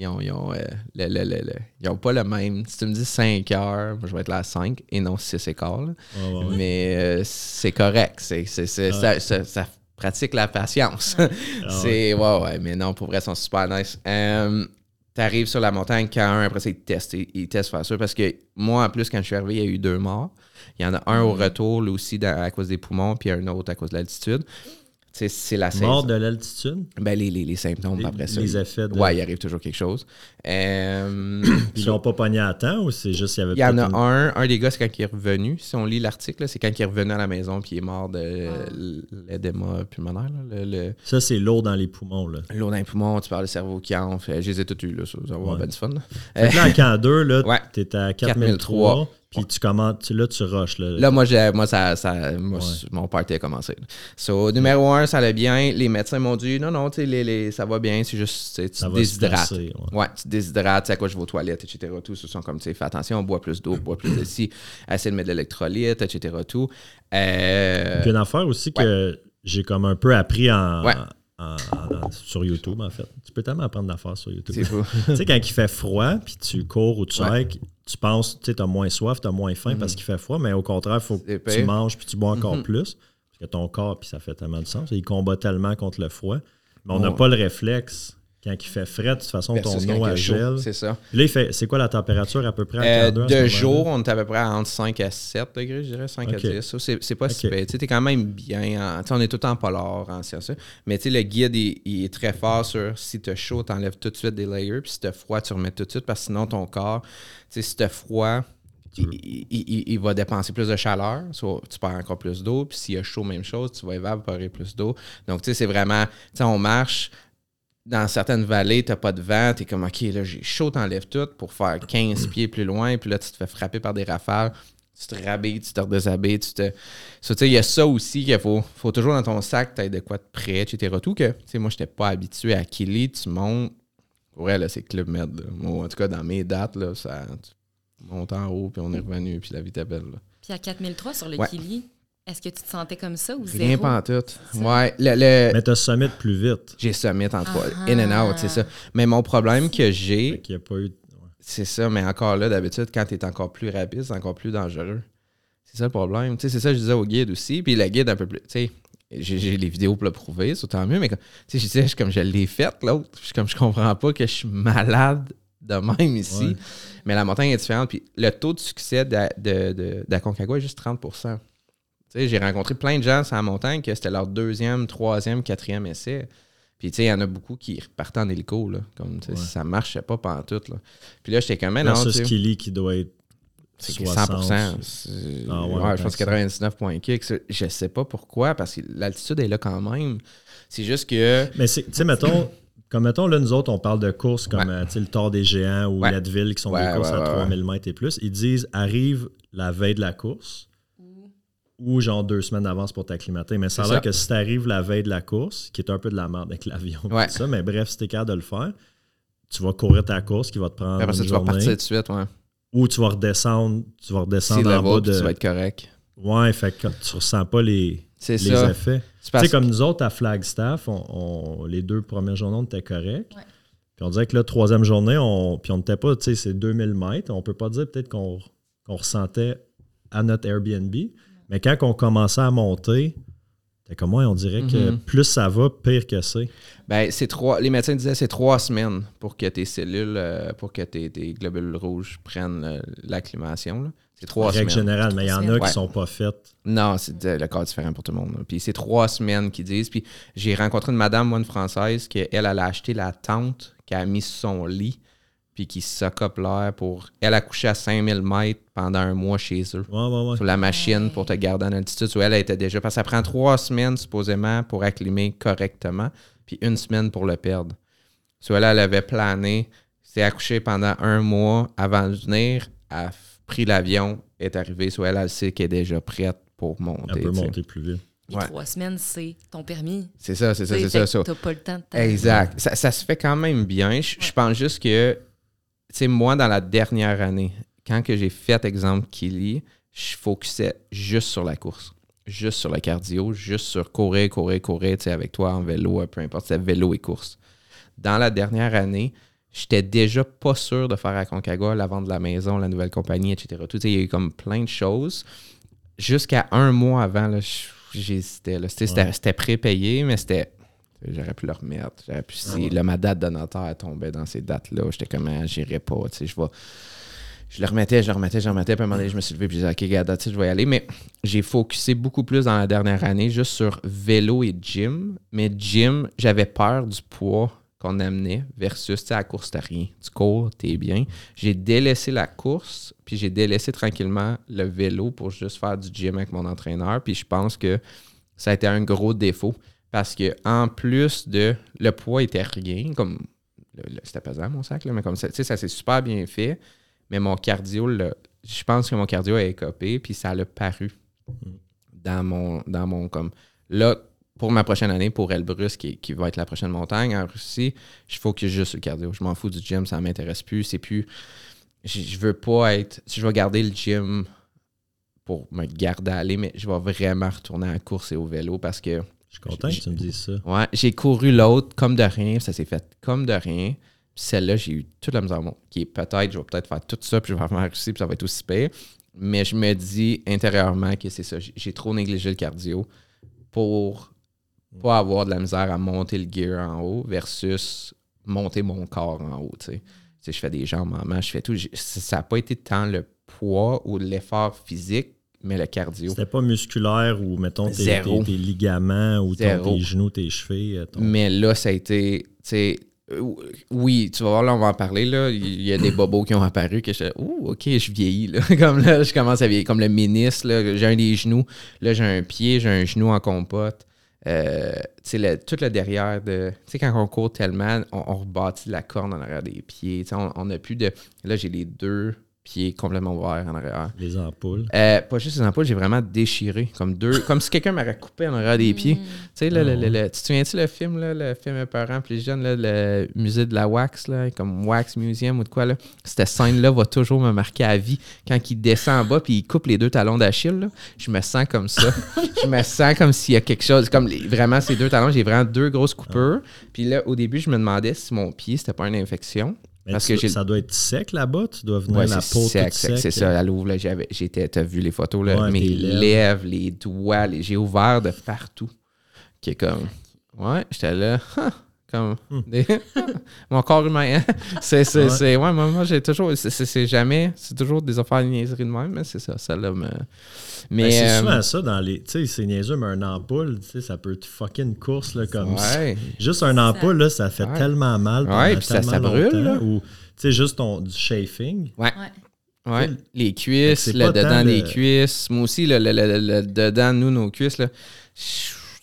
Speaker 2: ils ont, ils, ont, euh, le- le- le- le- ils ont pas le même. Si tu me dis 5 heures, moi je vais être là à 5 et non 6 et quart. là.
Speaker 1: Ouais, ouais, ouais.
Speaker 2: Mais euh, c'est correct. C'est, c'est- c'est-
Speaker 1: Ouais.
Speaker 2: ça, ça- ça pratique la patience.
Speaker 1: Ah, [laughs]
Speaker 2: c'est ouais, ouais, mais non, pour vrai, ils sont super nice. Euh, T'arrives sur la montagne, quand un, après ça, ils te testent. Ils, ils testent faire ça parce que moi, en plus, quand je suis arrivé, il y a eu deux morts. Il y en a un au retour, lui aussi, dans- à cause des poumons, puis un autre à cause de l'altitude. Tu c'est la
Speaker 1: Mort de l'altitude?
Speaker 2: Ben, les, les, les symptômes
Speaker 1: Les,
Speaker 2: après ça.
Speaker 1: les effets de.
Speaker 2: Ouais, il arrive toujours quelque chose. Euh, [coughs]
Speaker 1: ils l'ont pas pogné à temps ou c'est juste qu'il y avait
Speaker 2: il y en a
Speaker 1: une-
Speaker 2: un, un des gars, c'est quand il est revenu. Si on lit l'article, là, c'est quand il est revenu à la maison puis il est mort de l'édéma pulmonaire. là, le- le-
Speaker 1: Ça, c'est l'eau dans les poumons. Là.
Speaker 2: L'eau dans les poumons, tu parles de cerveau qui enfle. Je les ai tous eus, là, ça, va avoir
Speaker 1: Ouais.
Speaker 2: ben du fun. là.
Speaker 1: Fait que là, en [laughs] camp 2, là,
Speaker 2: Ouais.
Speaker 1: t'es à
Speaker 2: 4003.
Speaker 1: 4003. Puis tu commences, là, tu rushes. Là.
Speaker 2: Là, moi, j'ai- moi, ça, ça, moi,
Speaker 1: Ouais.
Speaker 2: mon party a commencé. So, numéro un, ça allait bien. Les médecins m'ont dit non, non, tu les, les- ça va bien, c'est juste, tu te déshydrates.
Speaker 1: passer, ouais.
Speaker 2: Ouais, tu te déshydrates, tu sais à quoi je vais aux toilettes, etc. Tout, ce sont comme, tu sais, fais attention, bois plus d'eau, bois plus de ci, essaie de mettre de l'électrolyte, etc. Tout. Euh,
Speaker 1: Puis une affaire aussi que j'ai comme un peu appris en,
Speaker 2: Ouais.
Speaker 1: en- en- sur YouTube, en fait. Tu peux tellement apprendre d'affaires sur YouTube.
Speaker 2: c'est fou. [laughs]
Speaker 1: tu sais, quand il fait froid, puis tu cours ou tu
Speaker 2: Ouais.
Speaker 1: Tu penses, tu sais, t'as moins soif, t'as moins faim parce qu'il fait froid, mais au contraire, il faut que tu manges puis tu bois encore
Speaker 2: Mhm.
Speaker 1: plus. Parce que ton corps, puis ça fait tellement de sens. Il combat tellement contre le froid. Mais on n'a
Speaker 2: Ouais.
Speaker 1: pas le réflexe. Quand il fait frais, de toute façon,
Speaker 2: Versus
Speaker 1: ton eau à gel.
Speaker 2: C'est ça.
Speaker 1: Là, il fait, c'est quoi la température à peu près à
Speaker 2: Euh,
Speaker 1: à ce
Speaker 2: de jour, on est à peu près entre 5 à 7 degrés, je dirais, 5
Speaker 1: Ok.
Speaker 2: à 10. Ça, c'est, c'est pas si
Speaker 1: Ok.
Speaker 2: pire. Tu t'es quand même bien. en- tu on est tout en polar, en science. Mais tu sais, le guide, il, il est très fort sur si t'as chaud, t'enlèves tout de suite des layers. Puis si t'as froid, tu remets tout de suite. Parce que sinon, ton corps, tu si froid,
Speaker 1: Tu
Speaker 2: il- il- il va dépenser plus de chaleur. soit tu perds encore plus d'eau. Puis s'il y a chaud, même chose, tu vas évaporer plus d'eau. Donc, tu sais, c'est vraiment. Tu sais, on marche dans certaines vallées, t'as pas de vent, t'es comme OK, là j'ai chaud, t'enlèves tout pour faire 15 [clears throat] pieds plus loin, puis là tu te fais frapper par des rafales, tu te rhabilles, tu te redéshabilles, tu te. So, tu sais, il y a ça aussi qu'il faut, faut toujours dans ton sac, t'aies de quoi de prêt, etc. Tout que, tu sais, moi, j'étais pas habitué à Kili, tu montes. Ouais, là, c'est Club Med. là. Moi, en tout cas, dans mes dates, là, ça. tu- monté en haut, puis on est revenu, puis la vie là.
Speaker 3: Puis à 4003 sur le
Speaker 2: Ouais.
Speaker 3: Kili, est-ce que tu te sentais comme ça ou
Speaker 2: Rien
Speaker 3: zéro?
Speaker 2: pas en tout. Ouais, le- le-
Speaker 1: Mais t'as summit plus vite.
Speaker 2: j'ai summit en trois.
Speaker 3: Ah.
Speaker 2: In and out, c'est ça. Mais mon problème que j'ai,
Speaker 1: qu'il n'y a pas eu.
Speaker 2: c'est ça, mais encore là, d'habitude, quand tu es encore plus rapide, c'est encore plus dangereux. C'est ça le problème. Tu sais, c'est ça que je disais au guide aussi. Puis le guide un peu plus. Tu sais, j'ai j'ai les vidéos pour le prouver, c'est tant mieux, mais tu sais, je disais, je comme je l'ai faite, l'autre. Comme je comprends pas que je suis malade de même ici.
Speaker 1: Ouais.
Speaker 2: Mais la montagne est différente. Puis le taux de succès de, de, d'Aconcagua est juste 30 Tu sais, j'ai rencontré plein de gens sur la montagne que c'était leur deuxième, troisième, quatrième essai. Puis, tu sais, il y en a beaucoup qui repartaient en hélico, là. Comme,
Speaker 1: Ouais.
Speaker 2: ça marchait pas pantoute, là. Puis là, j'étais tu
Speaker 1: Versus
Speaker 2: sais,
Speaker 1: Kili qui doit être.
Speaker 2: c'est
Speaker 1: 60.
Speaker 2: 100%. C'est-
Speaker 1: Ah ouais,
Speaker 2: ouais, je pense
Speaker 1: tant que
Speaker 2: 99 points kick. C'est- Je sais pas pourquoi, parce que l'altitude est là quand même. C'est juste que...
Speaker 1: Mais c'est- tu sais, mettons, comme mettons, là, nous autres, on parle de courses comme
Speaker 2: Ouais.
Speaker 1: euh, le Tour des Géants ou
Speaker 2: Ouais.
Speaker 1: Leadville, qui sont des courses à
Speaker 2: ouais,
Speaker 1: 3000 mètres et plus. Ils disent arrive la veille de la course ou genre deux semaines d'avance pour t'acclimater. Mais ça a l'air que si t'arrives la veille de la course, qui est un peu de la merde avec l'avion,
Speaker 2: Ouais.
Speaker 1: ça, mais bref, si t'es capable de le faire, tu vas courir ta course qui va te prendre
Speaker 2: Après ça,
Speaker 1: une
Speaker 2: tu vas
Speaker 1: journée,
Speaker 2: repartir tout de suite, ouais.
Speaker 1: ou tu vas redescendre, tu vas
Speaker 2: Si
Speaker 1: redescendre
Speaker 2: le
Speaker 1: en bas de...
Speaker 2: tu vas être correct.
Speaker 1: Ouais, fait que tu ressens pas les, les
Speaker 2: ça.
Speaker 1: effets.
Speaker 2: C'est
Speaker 1: Tu sais, comme nous autres à Flagstaff, on, on- les deux premières journées, on était corrects.
Speaker 3: Ouais.
Speaker 1: Puis on dirait que la troisième journée, on, puis on n'était pas, tu sais, c'est 2000 mètres. On peut pas dire peut-être qu'on qu'on ressentait à notre Airbnb. Mais quand on commençait à monter, comme moi, on dirait que
Speaker 2: Mhm.
Speaker 1: plus ça va, pire que c'est.
Speaker 2: Ben, c'est trois, les médecins disaient c'est trois semaines pour que tes cellules, euh, pour que tes, tes globules rouges prennent l'acclimation. C'est trois
Speaker 1: Règle
Speaker 2: semaines.
Speaker 1: générale, mais il y en a
Speaker 3: semaines.
Speaker 1: qui
Speaker 2: Ouais.
Speaker 1: sont pas faites.
Speaker 2: Non, c'est le cas différent pour tout le monde. Puis c'est trois semaines qu'ils disent. Puis j'ai rencontré une madame, moi, une française, qui elle, elle a acheté la tente qu'elle a mis sur son lit, puis qui s'occupe l'air pour. Elle a couché à 5000 mètres pendant un mois chez eux.
Speaker 1: Ouais, ouais, ouais.
Speaker 2: Sur la machine pour te garder en altitude. Où elle, était déjà. Parce que ça prend trois semaines, supposément, pour acclimer correctement, puis une semaine pour le perdre. So, elle, elle avait plané, s'est accouchée pendant un mois avant de venir, a pris l'avion, est arrivée. So, elle, elle sait qu'elle est déjà prête pour monter.
Speaker 1: Elle peut monter plus vite.
Speaker 3: Puis
Speaker 2: Ouais.
Speaker 3: trois semaines, c'est ton permis.
Speaker 2: C'est ça, c'est ça, c'est ça. ça.
Speaker 3: T'as pas le temps de
Speaker 2: Exact. Ça, ça se fait quand même bien. Je, je pense juste que, sais, moi, dans la dernière année, quand que j'ai fait, exemple, Kili, je focusais juste sur la course. Juste sur le cardio, juste sur courir, courir, courir, tu sais, avec toi en vélo, peu importe, c'est vélo et course. Dans la dernière année, j'étais déjà pas sûr de faire à Concagua, la vente de la maison, la nouvelle compagnie, etc. Tout, tu sais, il y a eu comme plein de choses. Jusqu'à un mois avant, j'hésitais. c'était prépayé, mais c'était J'aurais pu le remettre. J'aurais pu, si là, ma date de notaire tombait dans ces dates-là, j'étais comme, ah, j'irai pas. Tu sais, je vais. Je le remettais, je le remettais, je le remettais. Puis à un moment donné, je me suis levé puis j'ai dit, OK, gars, tu sais, je vais y aller. Mais j'ai focusé beaucoup plus dans la dernière année juste sur vélo et gym. Mais gym, j'avais peur du poids qu'on amenait versus, tu sais, à la course, t'as rien. Tu cours, t'es bien. J'ai délaissé la course, puis j'ai délaissé tranquillement le vélo pour juste faire du gym avec mon entraîneur. Puis je pense que ça a été un gros défaut. Parce que en plus de le poids était rien, comme c'était pesant mon sac, là, mais comme ça, tu sais, ça s'est super bien fait. Mais mon cardio, le- je pense que mon cardio a écopé, puis ça l'a paru dans mon, dans mon comme là, pour ma prochaine année, pour Elbrus, qui, qui va être la prochaine montagne en Russie, je focus juste sur le cardio. Je m'en fous du gym, ça m'intéresse plus. C'est plus. Je, je veux pas être. Si je vais garder le gym pour me garder à aller, mais je vais vraiment retourner à la course et au vélo parce que
Speaker 1: Je suis content que tu me dises ça.
Speaker 2: Ouais, j'ai couru l'autre comme de rien, ça s'est fait comme de rien. Celle-là, j'ai eu toute la misère. Bon, qui est peut-être, je vais peut-être faire tout ça, puis je vais faire réussir, puis ça va être aussi pire. Mais je me dis intérieurement que c'est ça. J'ai- trop négligé le cardio pour pas avoir de la misère à monter le gear en haut versus monter mon corps en haut. Tu sais, je fais des jambes en main, je fais tout. Ça n'a pas été tant le poids ou l'effort physique, mais le cardio.
Speaker 1: C'était pas musculaire ou, mettons, tes,
Speaker 2: Zéro.
Speaker 1: tes- tes ligaments ou ton- tes genoux, tes chevilles. euh, ton-
Speaker 2: Mais là, ça a été. euh, oui, tu vas voir, là, on va en parler. Là. Il y a des bobos qui ont apparu que je Ouh, ok, je vieillis. Là. [laughs] Comme là, je commence à vieillir. Comme le ministre, j'ai un des genoux. Là, j'ai un pied, j'ai un genou en compote. Euh, tu sais, le- tout le derrière de. Tu sais, quand on court tellement, on, on rebâtit la corne en arrière des pieds. On n'a plus de. Là, j'ai les deux pied complètement ouvert en arrière.
Speaker 1: Les ampoules.
Speaker 2: Euh, pas juste les ampoules, j'ai vraiment déchiré, comme deux, [laughs] comme si quelqu'un m'aurait coupé en arrière des pieds. Tu sais, là, le- le- le- tu te souviens-tu le film, là, le film Parents plus jeunes, là, le musée de la wax, là, comme Wax Museum ou de quoi, là? Cette scène-là va toujours me marquer à vie. Quand il descend en bas puis il coupe les deux talons d'Achille, je me sens comme ça. je me sens comme s'il y a quelque chose, comme les- vraiment ces deux talons, j'ai vraiment deux grosses coupures. Puis là, au début, je me demandais si mon pied, c'était pas une infection.
Speaker 1: Mais
Speaker 2: Parce que
Speaker 1: ça doit être sec là-bas. Tu dois venir
Speaker 2: Ouais,
Speaker 1: la peau
Speaker 2: sec,
Speaker 1: toute
Speaker 2: sec, c'est ça. À Louvre, là, j'avais, j'étais, t'as vu les photos, là,
Speaker 1: Ouais,
Speaker 2: mes lèvres.
Speaker 1: lèvres.
Speaker 2: les doigts, les- j'ai ouvert de partout. Qui est comme, ouais, j'étais là, [laughs] hein, comme, des- [laughs] mon corps humain. hein. c'est, c'est,
Speaker 1: Ouais.
Speaker 2: c'est, ouais, moi, moi, j'ai toujours, c'est, jamais, c'est toujours des affaires de niaiseries de même, mais c'est ça, ça là me. Mais,
Speaker 1: Mais c'est
Speaker 2: euh,
Speaker 1: souvent ça dans les. Tu sais, c'est niaiseux, mais un ampoule, tu sais, ça peut te fucker une course là, comme ça.
Speaker 2: ouais,
Speaker 1: Juste un ampoule, là, ça fait
Speaker 2: Ouais.
Speaker 1: tellement mal.
Speaker 2: Ouais, puis ça-
Speaker 1: tellement
Speaker 2: ça brûle, là.
Speaker 1: Ou, tu sais, juste ton, du chafing.
Speaker 2: ouais.
Speaker 3: Ouais.
Speaker 2: Ouais, les cuisses, le dedans des
Speaker 1: le-
Speaker 2: cuisses. Moi aussi, le, le- le- le dedans, nous, nos cuisses, là,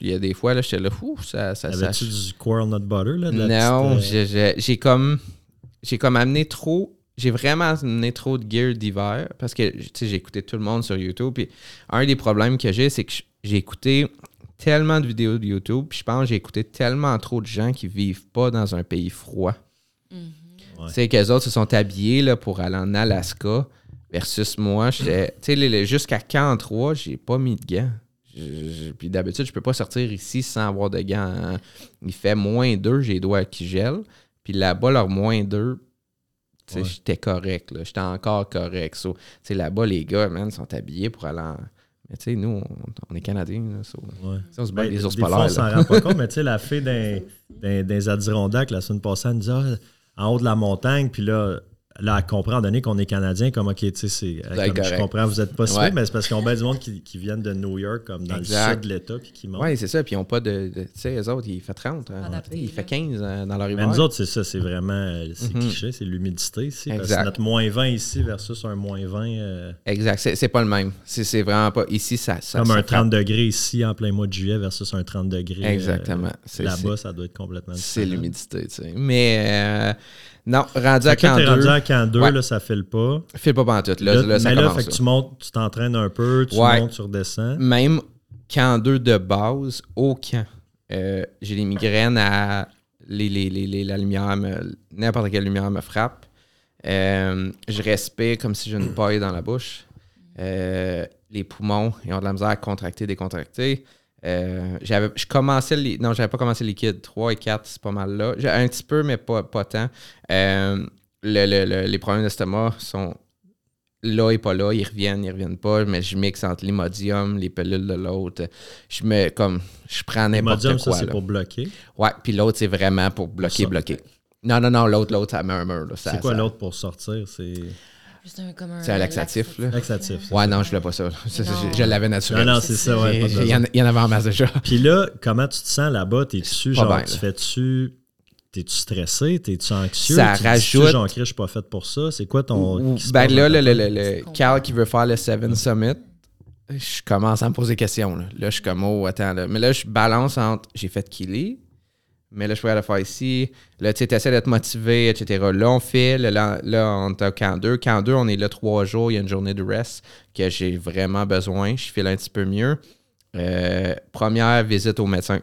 Speaker 2: il y a des fois, là, j'étais là, fou, ça, ça, ça,
Speaker 1: Avais-tu du Quarrel Nut Butter? Là, de la
Speaker 2: Non,
Speaker 1: petite, euh,
Speaker 2: j'ai- j'ai j'ai comme j'ai comme amené trop j'ai vraiment amené trop de gear d'hiver parce que tu sais j'ai écouté tout le monde sur YouTube puis un des problèmes que j'ai c'est que j'ai écouté tellement de vidéos de YouTube puis je pense que j'ai écouté tellement trop de gens qui vivent pas dans un pays froid.
Speaker 1: Ouais.
Speaker 2: Tu sais qu'eux autres se sont habillés là, pour aller en Alaska versus moi, j'étais tu sais jusqu'à Camp 3, j'ai pas mis de gants. Puis d'habitude, je peux pas sortir ici sans avoir de gants. hein. Il fait moins 2, j'ai les doigts qui gèlent. Puis là-bas, leur moins 2, tu sais,
Speaker 1: Ouais.
Speaker 2: j'étais correct. là. J'étais encore correct. So, tu sais, là-bas, les gars, man, sont habillés pour aller en... Mais tu sais, nous, on, on est Canadiens. là, so,
Speaker 1: ouais.
Speaker 2: on se bat
Speaker 1: Ben,
Speaker 2: les ours polaires.
Speaker 1: on s'en rend pas compte, mais tu sais, la [laughs] fille d'un, d'un, des Adirondacks, la semaine passée, elle nous dit Ah, en haut de la montagne, puis là, là, elle comprend, donné qu'on est Canadien, comme, OK, tu sais, c'est, comme, je comprends, vous êtes pas si
Speaker 2: Ouais.
Speaker 1: mais c'est parce qu'ils ont bien du monde qui, qui viennent de New York, comme dans
Speaker 2: Exact.
Speaker 1: le sud de l'État, puis qui montent.
Speaker 2: Oui, c'est ça. Puis ils n'ont pas de. de- tu sais, eux autres, il fait 30. hein. Il fait
Speaker 3: là.
Speaker 2: 15 euh, dans leur
Speaker 1: Mais
Speaker 2: hiver.
Speaker 1: nous autres, c'est ça, c'est vraiment euh, c'est
Speaker 2: Mhm.
Speaker 1: cliché, c'est l'humidité ici. Parce que notre moins 20 ici versus un moins 20, euh,
Speaker 2: Exact. C'est, c'est pas le même. C'est, c'est vraiment pas. Ici, ça. ça
Speaker 1: comme
Speaker 2: ça
Speaker 1: un
Speaker 2: frappe.
Speaker 1: 30 degrés ici en plein mois de juillet versus un 30 degrés. euh,
Speaker 2: Exactement. C'est-
Speaker 1: Là-bas, ça doit être complètement
Speaker 2: C'est
Speaker 1: différent.
Speaker 2: l'humidité, tu sais. Mais euh, non, rendu à camp
Speaker 1: t'es rendu
Speaker 2: 2,
Speaker 1: à camp 2,
Speaker 2: Ouais.
Speaker 1: là, ça file pas.
Speaker 2: file pas pantoute. Là,
Speaker 1: Là,
Speaker 2: là, ça
Speaker 1: mais là, fait que tu montes, tu t'entraînes un peu, tu
Speaker 2: Ouais.
Speaker 1: montes, tu redescends.
Speaker 2: Même camp 2 de base, au camp, euh, j'ai des migraines à... Les, les- les- la lumière, me- n'importe quelle lumière me frappe. Euh, je respire comme si j'ai une paille dans la bouche. Euh, les poumons, ils ont de la misère à contracter, décontracter. Euh, j'avais, je commençais, le li- non, j'avais pas commencé le liquide. 3 et 4, c'est pas mal là. J'ai un petit peu, mais pas, pas tant. Euh, le- le- le- les problèmes d'estomac sont là et pas là, ils reviennent, ils reviennent pas, mais je mixe entre l'imodium, les pilules de l'autre. Je me comme je prends n'importe
Speaker 1: Imodium, ça,
Speaker 2: quoi.
Speaker 1: c'est pour bloquer?
Speaker 2: Ouais, puis l'autre, c'est vraiment pour bloquer,
Speaker 1: Ça.
Speaker 2: bloquer. Non, non, non, l'autre, l'autre, ça murmure. Ça-
Speaker 1: C'est quoi
Speaker 2: ça-
Speaker 1: l'autre pour sortir? C'est
Speaker 3: Juste un, comme un
Speaker 2: C'est un laxatif, là.
Speaker 1: laxatif.
Speaker 2: Ouais, non, je voulais pas ça. Je, je l'avais naturel.
Speaker 1: Non, non, c'est ça, ouais.
Speaker 2: il, y en,
Speaker 1: besoin.
Speaker 2: il y en avait en masse déjà.
Speaker 1: Puis là, comment tu te sens là-bas? T'es-tu, genre,
Speaker 2: bien,
Speaker 1: tu fais-tu... T'es-tu stressé? T'es-tu anxieux?
Speaker 2: Ça
Speaker 1: tu
Speaker 2: rajoute-
Speaker 1: genre, Chris, je suis pas fait pour ça? C'est quoi ton...
Speaker 2: Ou- ben là, le, le, le, le-. Carl qui veut faire le Seven Summit, je commence à me poser des questions. Là, Là, je suis comme, oh, attends. Là. Mais là, je balance entre, j'ai fait Kili, mais là, je pourrais le faire ici. Là, tu essaies d'être motivé, etc. Là, on fait, là, là, on est camp 2. Camp 2, on est là trois jours, il y a une journée de rest que j'ai vraiment besoin. Je file un petit peu mieux. Euh, première visite au médecin.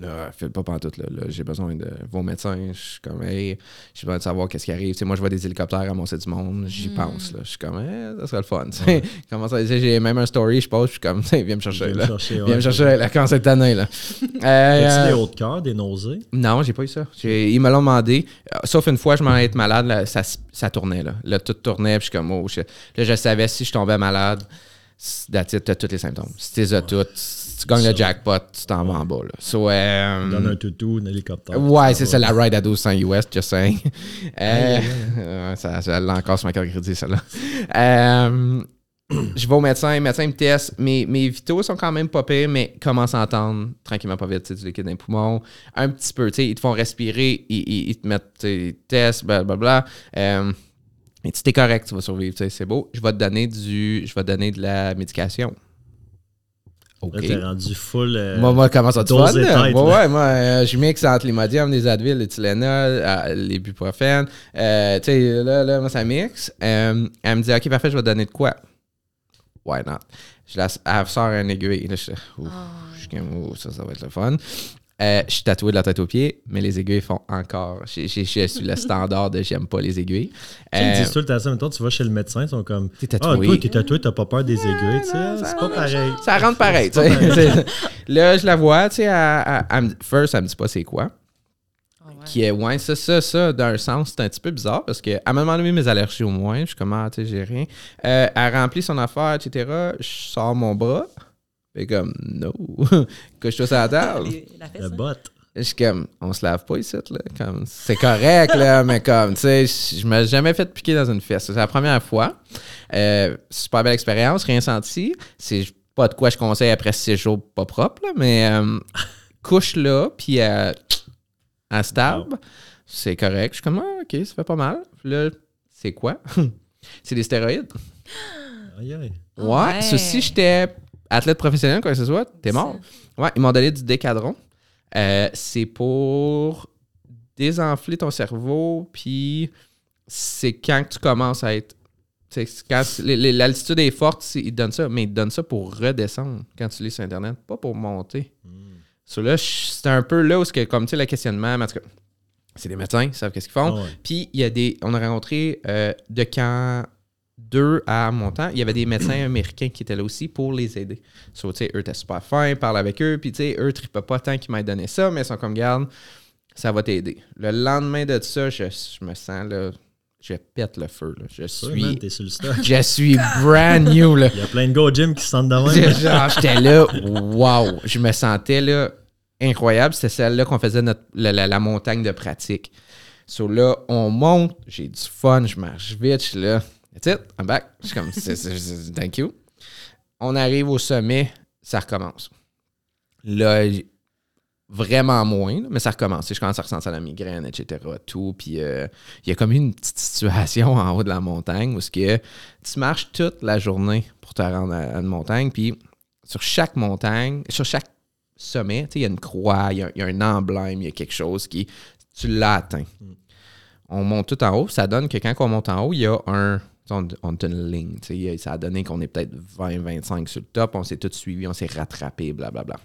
Speaker 2: Là, file pas pantoute, là. là j'ai besoin de vos médecins. Je suis comme, hey, j'ai besoin de savoir qu'est-ce qui arrive. Moi, je vois des hélicoptères amoncer du monde. J'y pense, là. Je suis comme, eh, ça serait le fun. [laughs] Comment ça, j'ai même un story, je pose, je suis comme, [laughs] viens me chercher,
Speaker 1: Viens me
Speaker 2: là.
Speaker 1: chercher, ouais.
Speaker 2: Viens me chercher, là, quand cette année, là. [laughs]
Speaker 1: As-tu
Speaker 2: Euh,
Speaker 1: des hauts de cœur, des nausées?
Speaker 2: non, j'ai pas eu ça. Ils me l'ont demandé. Euh, Sauf une fois, je m'en être malade, là, ça, ça tournait. Là. Là, tout tournait, puis je suis comme, oh, shit. Là, je savais si je tombais malade, it, t'as tous les symptômes. Si t'es as toutes, si tu gagnes le jackpot, tu t'en vas en bas. Là. So, euh,
Speaker 1: Donne un toutou, un hélicoptère.
Speaker 2: Ouais, c'est ça, la ride à 1200 US, just saying. [laughs] Euh, ouais, [laughs] ça, ça l'a encore sur ma carte crédit, celle-là. Euh, [clears throat] je vais au médecin, le médecin me teste. Mes, mes vitaux sont quand même pas pires, mais commence à entendre tranquillement pas vite, du liquide dans les poumons. Un petit peu, tu sais, ils te font respirer, ils, ils- ils te mettent, tu sais, ils te testent, blablabla. Euh, mais si t'es correct, tu vas survivre, tu sais, c'est beau. Je vais te donner du, je vais te donner de la médication. OK.
Speaker 1: Là, t'es rendu full. euh,
Speaker 2: Moi, moi, comment ça te fun, Ouais, moi, euh, je mixe entre l'imodium, les Advil, les Tylenol, euh, les buprofènes. Euh, tu sais, là, là, moi, ça mixe. Euh, elle me dit, OK, parfait, je vais te donner de quoi? Why not? Je la, elle sort un aiguille. Là, je, ouf, je suis comme, oh, ça, ça va être le fun. Euh, je suis tatoué de la tête aux pieds, mais les aiguilles font encore. Je, je- je suis le standard de j'aime pas les aiguilles.
Speaker 1: Tu sais, Ils
Speaker 2: Euh,
Speaker 1: tout le temps ça? Mettons, tu vas chez le médecin, ils sont comme.
Speaker 2: T'es
Speaker 1: Ah,
Speaker 2: tatoué.
Speaker 1: toi, t'es tatoué, t'as pas peur des aiguilles, tu sais. C'est
Speaker 2: ça
Speaker 1: pas pareil.
Speaker 2: Ça rentre pareil, tu sais. [laughs] Là, je la vois, tu sais, me- first, elle me dit pas c'est quoi.
Speaker 3: Ah ouais.
Speaker 2: Qui est, ouais, ça, ça, ça, d'un sens, c'est un petit peu bizarre parce qu'elle m'a demandé mes allergies au moins. Je suis comme, ah, tu sais, j'ai rien. Euh, elle remplit son affaire, etc. Je sors mon bras. Et comme, no. [laughs] que je sur la table.
Speaker 3: Les- La fesse,
Speaker 1: Le bot.
Speaker 2: Je suis comme, on se lave pas ici, là. Comme, c'est correct, là, mais comme, tu sais, je me suis jamais fait piquer dans une fesse. C'est la première fois. Euh, super belle expérience, rien senti. C'est pas de quoi je conseille après six jours pas propre, là, mais euh, couche là, puis euh, à stab, c'est correct. Je suis comme, ah, ok, ça fait pas mal. Puis là, c'est quoi? [laughs] c'est des stéroïdes.
Speaker 1: Aïe, aïe.
Speaker 2: Ouais.
Speaker 3: ouais.
Speaker 2: Si j'étais athlète professionnel, quoi que ce soit, t'es mort. Ouais, ils m'ont donné du décadron. Euh, c'est pour désenfler ton cerveau, puis c'est quand tu commences à être. tu sais, Quand l'altitude est forte, ils te donnent ça, mais ils te donnent ça pour redescendre quand tu lis sur Internet, pas pour monter. So là, c'est un peu là où c'est que, comme tu sais, le questionnement, mais en tout cas, c'est des médecins, ils savent qu'est-ce qu'ils font.
Speaker 1: Ah ouais.
Speaker 2: Puis il y a des. On a rencontré euh, de camp 2 à Montant, il y avait des médecins américains qui étaient là aussi pour les aider. So, tu sais, eux étaient super fins, parlent avec eux, puis tu sais, eux tripaient pas tant qu'ils m'aient donné ça, mais ils sont comme, garde, ça va t'aider. Le lendemain de ça, je, je me sens là, je pète le feu. Là. Je
Speaker 1: man,
Speaker 2: suis.
Speaker 1: t'es sur le stock. [laughs]
Speaker 2: Je suis brand new, là.
Speaker 1: Il y a plein de go gym qui se sentent [laughs]
Speaker 2: J'étais là, wow! Je me sentais là incroyable. C'était celle-là qu'on faisait notre, la, la- la montagne de pratique. So là, on monte, j'ai du fun, je marche vite, je suis là. That's it, I'm back. Je suis comme, c'est- c'est- c'est- thank you. On arrive au sommet, ça recommence. Là, vraiment moins, mais ça recommence. Je commence à ressentir la migraine, etc. Tout. Puis euh, il y a comme une petite situation [laughs] en haut de la montagne où que tu marches toute la journée pour te rendre à, à une montagne. Puis sur chaque montagne, sur chaque sommet, il y a une croix, il y y a un emblème, il y a quelque chose qui. Tu l'as atteint. On monte tout en haut. Ça donne que quand on monte en haut, il y a un. On, on une ligne. Ça a donné qu'on est peut-être 20-25 sur le top. On s'est tous suivis, on s'est rattrapé, blablabla.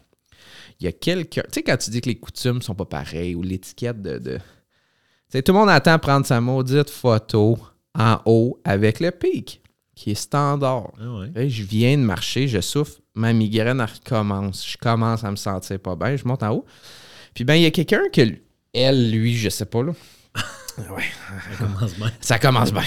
Speaker 2: Il y a quelqu'un. Tu sais, quand tu dis que les coutumes sont pas pareilles ou l'étiquette de. de tu sais, tout le monde attend prendre sa maudite photo en haut avec le pic, qui est standard.
Speaker 1: Ah ouais.
Speaker 2: Là, je viens de marcher, je souffle, ma migraine recommence. Je commence à me sentir pas bien, je monte en haut. Puis ben, il y a quelqu'un que, elle, lui, je sais pas, là. Ouais,
Speaker 1: Ça commence bien.
Speaker 2: ça commence bien.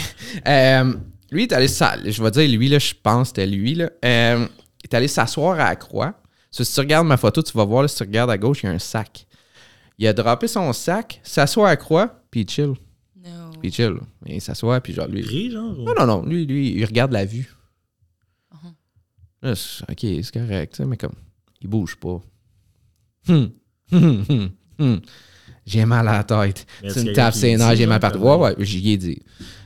Speaker 2: Euh, lui, il est allé je vais dire lui, là, je pense que c'était lui, là. Euh, il est allé s'asseoir à la croix. So, si tu regardes ma photo, tu vas voir, là, si tu regardes à gauche, il y a un sac. Il a droppé son sac, s'assoit à la croix, puis il chill.
Speaker 3: No.
Speaker 2: Puis il chill. Il s'assoit, puis genre, lui,
Speaker 1: Il rit, genre.
Speaker 2: non, non, non. Lui, lui, il regarde la vue.
Speaker 3: Uh-huh.
Speaker 2: Là, ok, c'est correct, mais comme, il bouge pas. Hum, hum, hum, hum. J'ai mal à la tête.
Speaker 1: Mais
Speaker 2: Tu me tapes ses nerfs, j'ai mal partout. Ouais, ouais, j'y ai dit.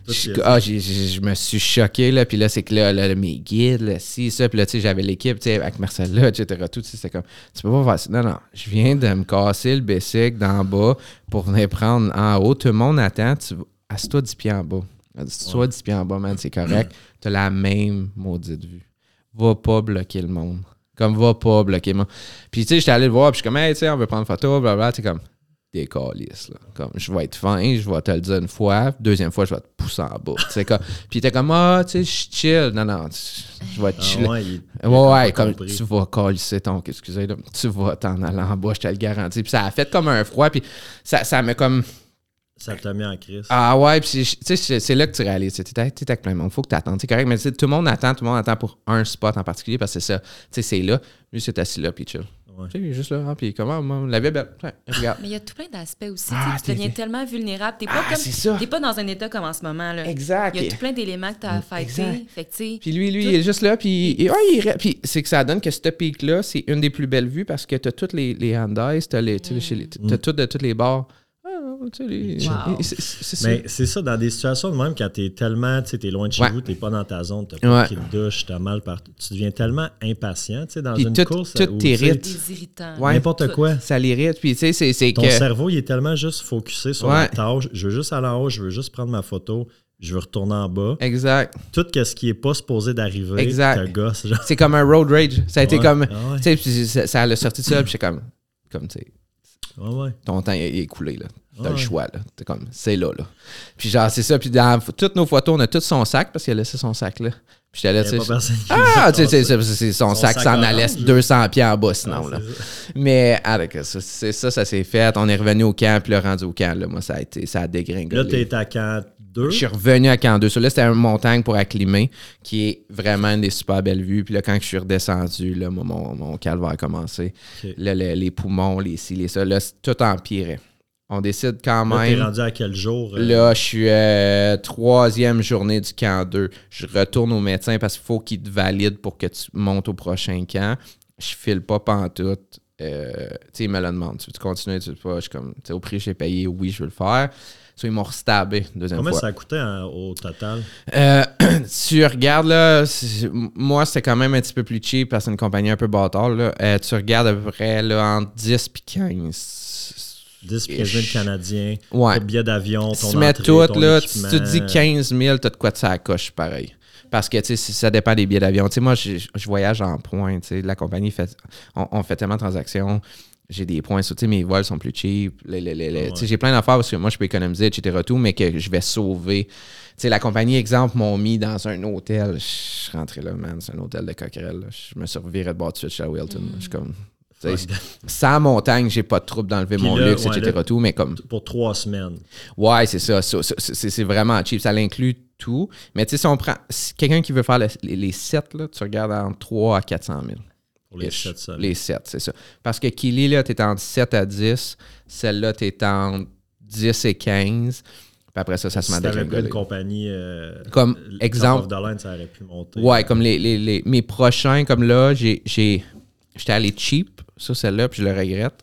Speaker 2: Je- ah, je me suis choqué, là. Puis là, c'est que là, là, mes guides, là, si, ça. Puis là, tu sais, j'avais l'équipe, tu sais, avec Marcella, etc. Tout, c'est comme, tu peux pas faire ça. Non, non. Je viens de me casser le bicycle d'en bas pour venir prendre en haut. Tout le monde attend. Tu Assieds-toi 10 pieds en bas. Assieds-toi
Speaker 1: Ouais.
Speaker 2: 10 pieds en bas, man. C'est correct. [clears throat] T'as la même maudite vue. Va pas bloquer le monde. Comme, va pas bloquer le monde. Puis, tu sais, j'étais allé le voir. Puis, je suis comme, hey, tu sais, on veut prendre une photo, blablabla. Tu sais, comme, des calices, là. Comme, je vais être fin, je vais te le dire une fois. Deuxième fois, je vais te pousser en bas. Tu sais, comme, [laughs] puis, t'es comme, ah, tu sais, je chill. Non, non, je vais te
Speaker 1: Ah
Speaker 2: chiller.
Speaker 1: ouais, il- il a
Speaker 2: Ouais, comme
Speaker 1: compris.
Speaker 2: tu vas calisser ton. Excusez, là, tu vas t'en aller en bas, je te le garantis. Puis ça a fait comme un froid, puis ça, ça comme.
Speaker 1: Ça t'a mis en crise.
Speaker 2: Ah ouais, puis c'est- tu sais, c'est c'est là que tu réalises. Tu es avec plein de monde, faut que tu attendes. C'est correct, mais tout le monde attend, tout le monde attend pour un spot en particulier parce que c'est ça. Tu sais, c'est là. Lui, c'est assis là, puis chill.
Speaker 1: Ouais.
Speaker 2: Tu sais, il est juste là, hein, puis comment, moi, la vie est belle. Ouais, regarde.
Speaker 3: Mais il y a tout plein d'aspects aussi.
Speaker 2: Ah,
Speaker 3: tu tu deviens tellement vulnérable. T'es pas,
Speaker 2: Ah, c'est ça.
Speaker 3: comme, t'es pas dans un état comme en ce moment. Là.
Speaker 2: Exact.
Speaker 3: Il y a tout plein d'éléments que tu as à fighter. Tu
Speaker 2: Puis lui, lui,
Speaker 3: Tout-
Speaker 2: il est juste là, puis, et, ouais, il est- puis c'est que ça donne que ce pic-là, c'est une des plus belles vues parce que t'as toutes les, les handies, t'as les, tu les- t'as tout de toutes les bars. Les-
Speaker 3: Wow.
Speaker 2: c'est- ça.
Speaker 1: Mais c'est ça, dans des situations de même, quand t'es tellement, tu sais, t'es loin de chez
Speaker 2: Ouais.
Speaker 1: vous, t'es pas dans ta zone, t'as pas
Speaker 2: Ouais.
Speaker 1: pris de douche, t'as mal partout, tu deviens tellement impatient, tu sais, dans
Speaker 2: Puis
Speaker 1: une
Speaker 2: tout-
Speaker 1: course.
Speaker 2: tout t'irrite. Ouais.
Speaker 1: N'importe
Speaker 3: Tout.
Speaker 1: quoi.
Speaker 2: Ça l'irrite. Puis, tu sais, c'est- c'est
Speaker 1: Ton
Speaker 2: que.
Speaker 1: cerveau, il est tellement juste focusé sur
Speaker 2: Ouais.
Speaker 1: la tâche. Je veux juste aller en haut, je veux juste prendre ma photo, je veux retourner en bas.
Speaker 2: Exact.
Speaker 1: Tout ce qui est pas supposé d'arriver,
Speaker 2: Exact.
Speaker 1: gosse. Genre.
Speaker 2: C'est comme un road rage. Ça a été
Speaker 1: Ouais.
Speaker 2: comme.
Speaker 1: Ah ouais.
Speaker 2: Tu sais, puis ça, ça l'a sorti de ça, puis j'étais comme. Comme, tu sais,
Speaker 1: Ouais.
Speaker 2: ton temps est écoulé, là. T'as le choix, là. T'es comme, c'est là, là. Puis genre, c'est ça. Puis dans toutes nos photos, on a tout son sac, parce qu'il a laissé son sac, là. Puis j'étais là, tu sais. Ah, tu sais, c'est- son,
Speaker 1: Son
Speaker 2: sac s'en allait
Speaker 1: là.
Speaker 2: 200 pieds en bas,
Speaker 1: Ah,
Speaker 2: sinon, là.
Speaker 1: c'est ça.
Speaker 2: Mais, ah, d'accord, ça, c'est ça, ça s'est fait. On est revenu au camp, puis là, rendu au camp, là, moi, ça a été, ça a dégringolé.
Speaker 1: Là, t'es à camp 2.
Speaker 2: Je suis revenu à Camp 2. Ça, là, c'était une montagne pour acclimer, qui est vraiment une des super belles vues. Puis là, quand je suis redescendu, là, mon, mon, calvaire a commencé. Là, le- les poumons, les ci, les ça, là, tout empirait. On décide quand
Speaker 1: Là, t'es
Speaker 2: même.
Speaker 1: rendu à quel jour? euh,
Speaker 2: Là, je suis euh, troisième journée du camp 2. Je retourne au médecin parce qu'il faut qu'il te valide pour que tu montes au prochain camp. Je file pas pantoute. Euh, tu sais, il me le demande. Tu veux continuer, tu veux pas? Je suis comme, tu sais, au prix que j'ai payé, oui, je veux le faire. So, ils m'ont restabé deuxième
Speaker 1: Combien
Speaker 2: fois.
Speaker 1: ça a coûté hein, au total?
Speaker 2: Euh, [clears throat] tu regardes là, moi c'était quand même un petit peu plus cheap parce que c'est une compagnie un peu bâtard. Là. Euh, tu regardes à peu près là, entre 10 et 15.
Speaker 1: 10 15 000 Canadiens,
Speaker 2: Ouais.
Speaker 1: ton billet d'avion,
Speaker 2: Si
Speaker 1: ton
Speaker 2: tu mets
Speaker 1: entrée,
Speaker 2: tout,
Speaker 1: ton
Speaker 2: là, tu
Speaker 1: équipement.
Speaker 2: tu te dis 15 000, t'as de quoi de ça coche pareil. Parce que, tu sais, si- ça dépend des billets d'avion. Tu sais, moi, je je voyage en tu sais, la compagnie fait, on, on fait tellement de transactions, j'ai des points, tu sais, mes vols sont plus cheap, les- les- les- les- tu sais, j'ai plein d'affaires parce que moi, je peux économiser, etc., tout, mais que je vais sauver. Tu sais, la compagnie, exemple, m'ont mis dans un hôtel, je suis rentré là, man, c'est un hôtel de coquerelle, là. je me suis reviré de bord de suite chez Wilton, je suis comme... tu sais, Sans montagne, j'ai pas de trouble d'enlever mon luxe,
Speaker 1: ouais,
Speaker 2: etc., tout, mais comme...
Speaker 1: Pour trois semaines.
Speaker 2: Ouais, c'est ça. C'est vraiment cheap. Ça l'inclut tout. Mais tu sais, si on prend. si quelqu'un qui veut faire le- les, les 7, là, tu regardes entre 3 à 400 000.
Speaker 1: Pour les
Speaker 2: Ish.
Speaker 1: 7 seuls.
Speaker 2: Les 7, c'est ça. Parce que Kili, là, t'es entre 7 à 10. Celle-là, t'es entre 10 et 15. Puis après ça, ça se met à
Speaker 1: pris une compagnie. euh,
Speaker 2: Comme exemple-
Speaker 1: ça aurait pu monter.
Speaker 2: Ouais, comme les, les- les- mes prochains, comme là, j'ai- J'étais allé cheap sur celle-là, puis je le regrette.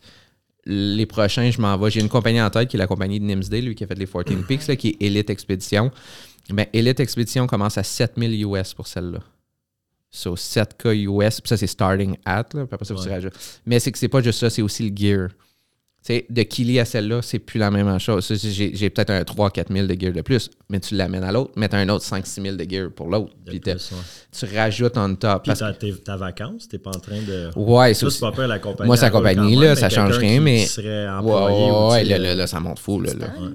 Speaker 2: Les prochains, je m'en vais. J'ai une compagnie en tête qui est la compagnie de Nimsday, lui qui a fait les 14 Peaks, là, qui est Elite Expedition. Ben, Elite Expedition commence à 7000 US pour celle-là. So 7K US, puis ça c'est starting at, là, puis après ça, vous
Speaker 1: Ouais.
Speaker 2: à jeu. Mais c'est que c'est pas juste ça, c'est aussi le gear. Sais, de Kili à celle-là, c'est plus la même chose. J'ai peut-être un 3-4 000 de gear de plus, mais tu l'amènes à l'autre, as un autre 5-6 000 de gear pour l'autre. Puis
Speaker 1: ouais.
Speaker 2: tu rajoutes on top.
Speaker 1: Puis tes- ta vacance, t'es pas en train de.
Speaker 2: Ouais, c'est
Speaker 1: pas peur la compagnie.
Speaker 2: Moi, la
Speaker 1: roule
Speaker 2: compagnie, là,
Speaker 1: même,
Speaker 2: ça change rien, mais-
Speaker 1: serait
Speaker 2: Ouais,
Speaker 1: employé
Speaker 2: là, là, là, ça monte fou. Là?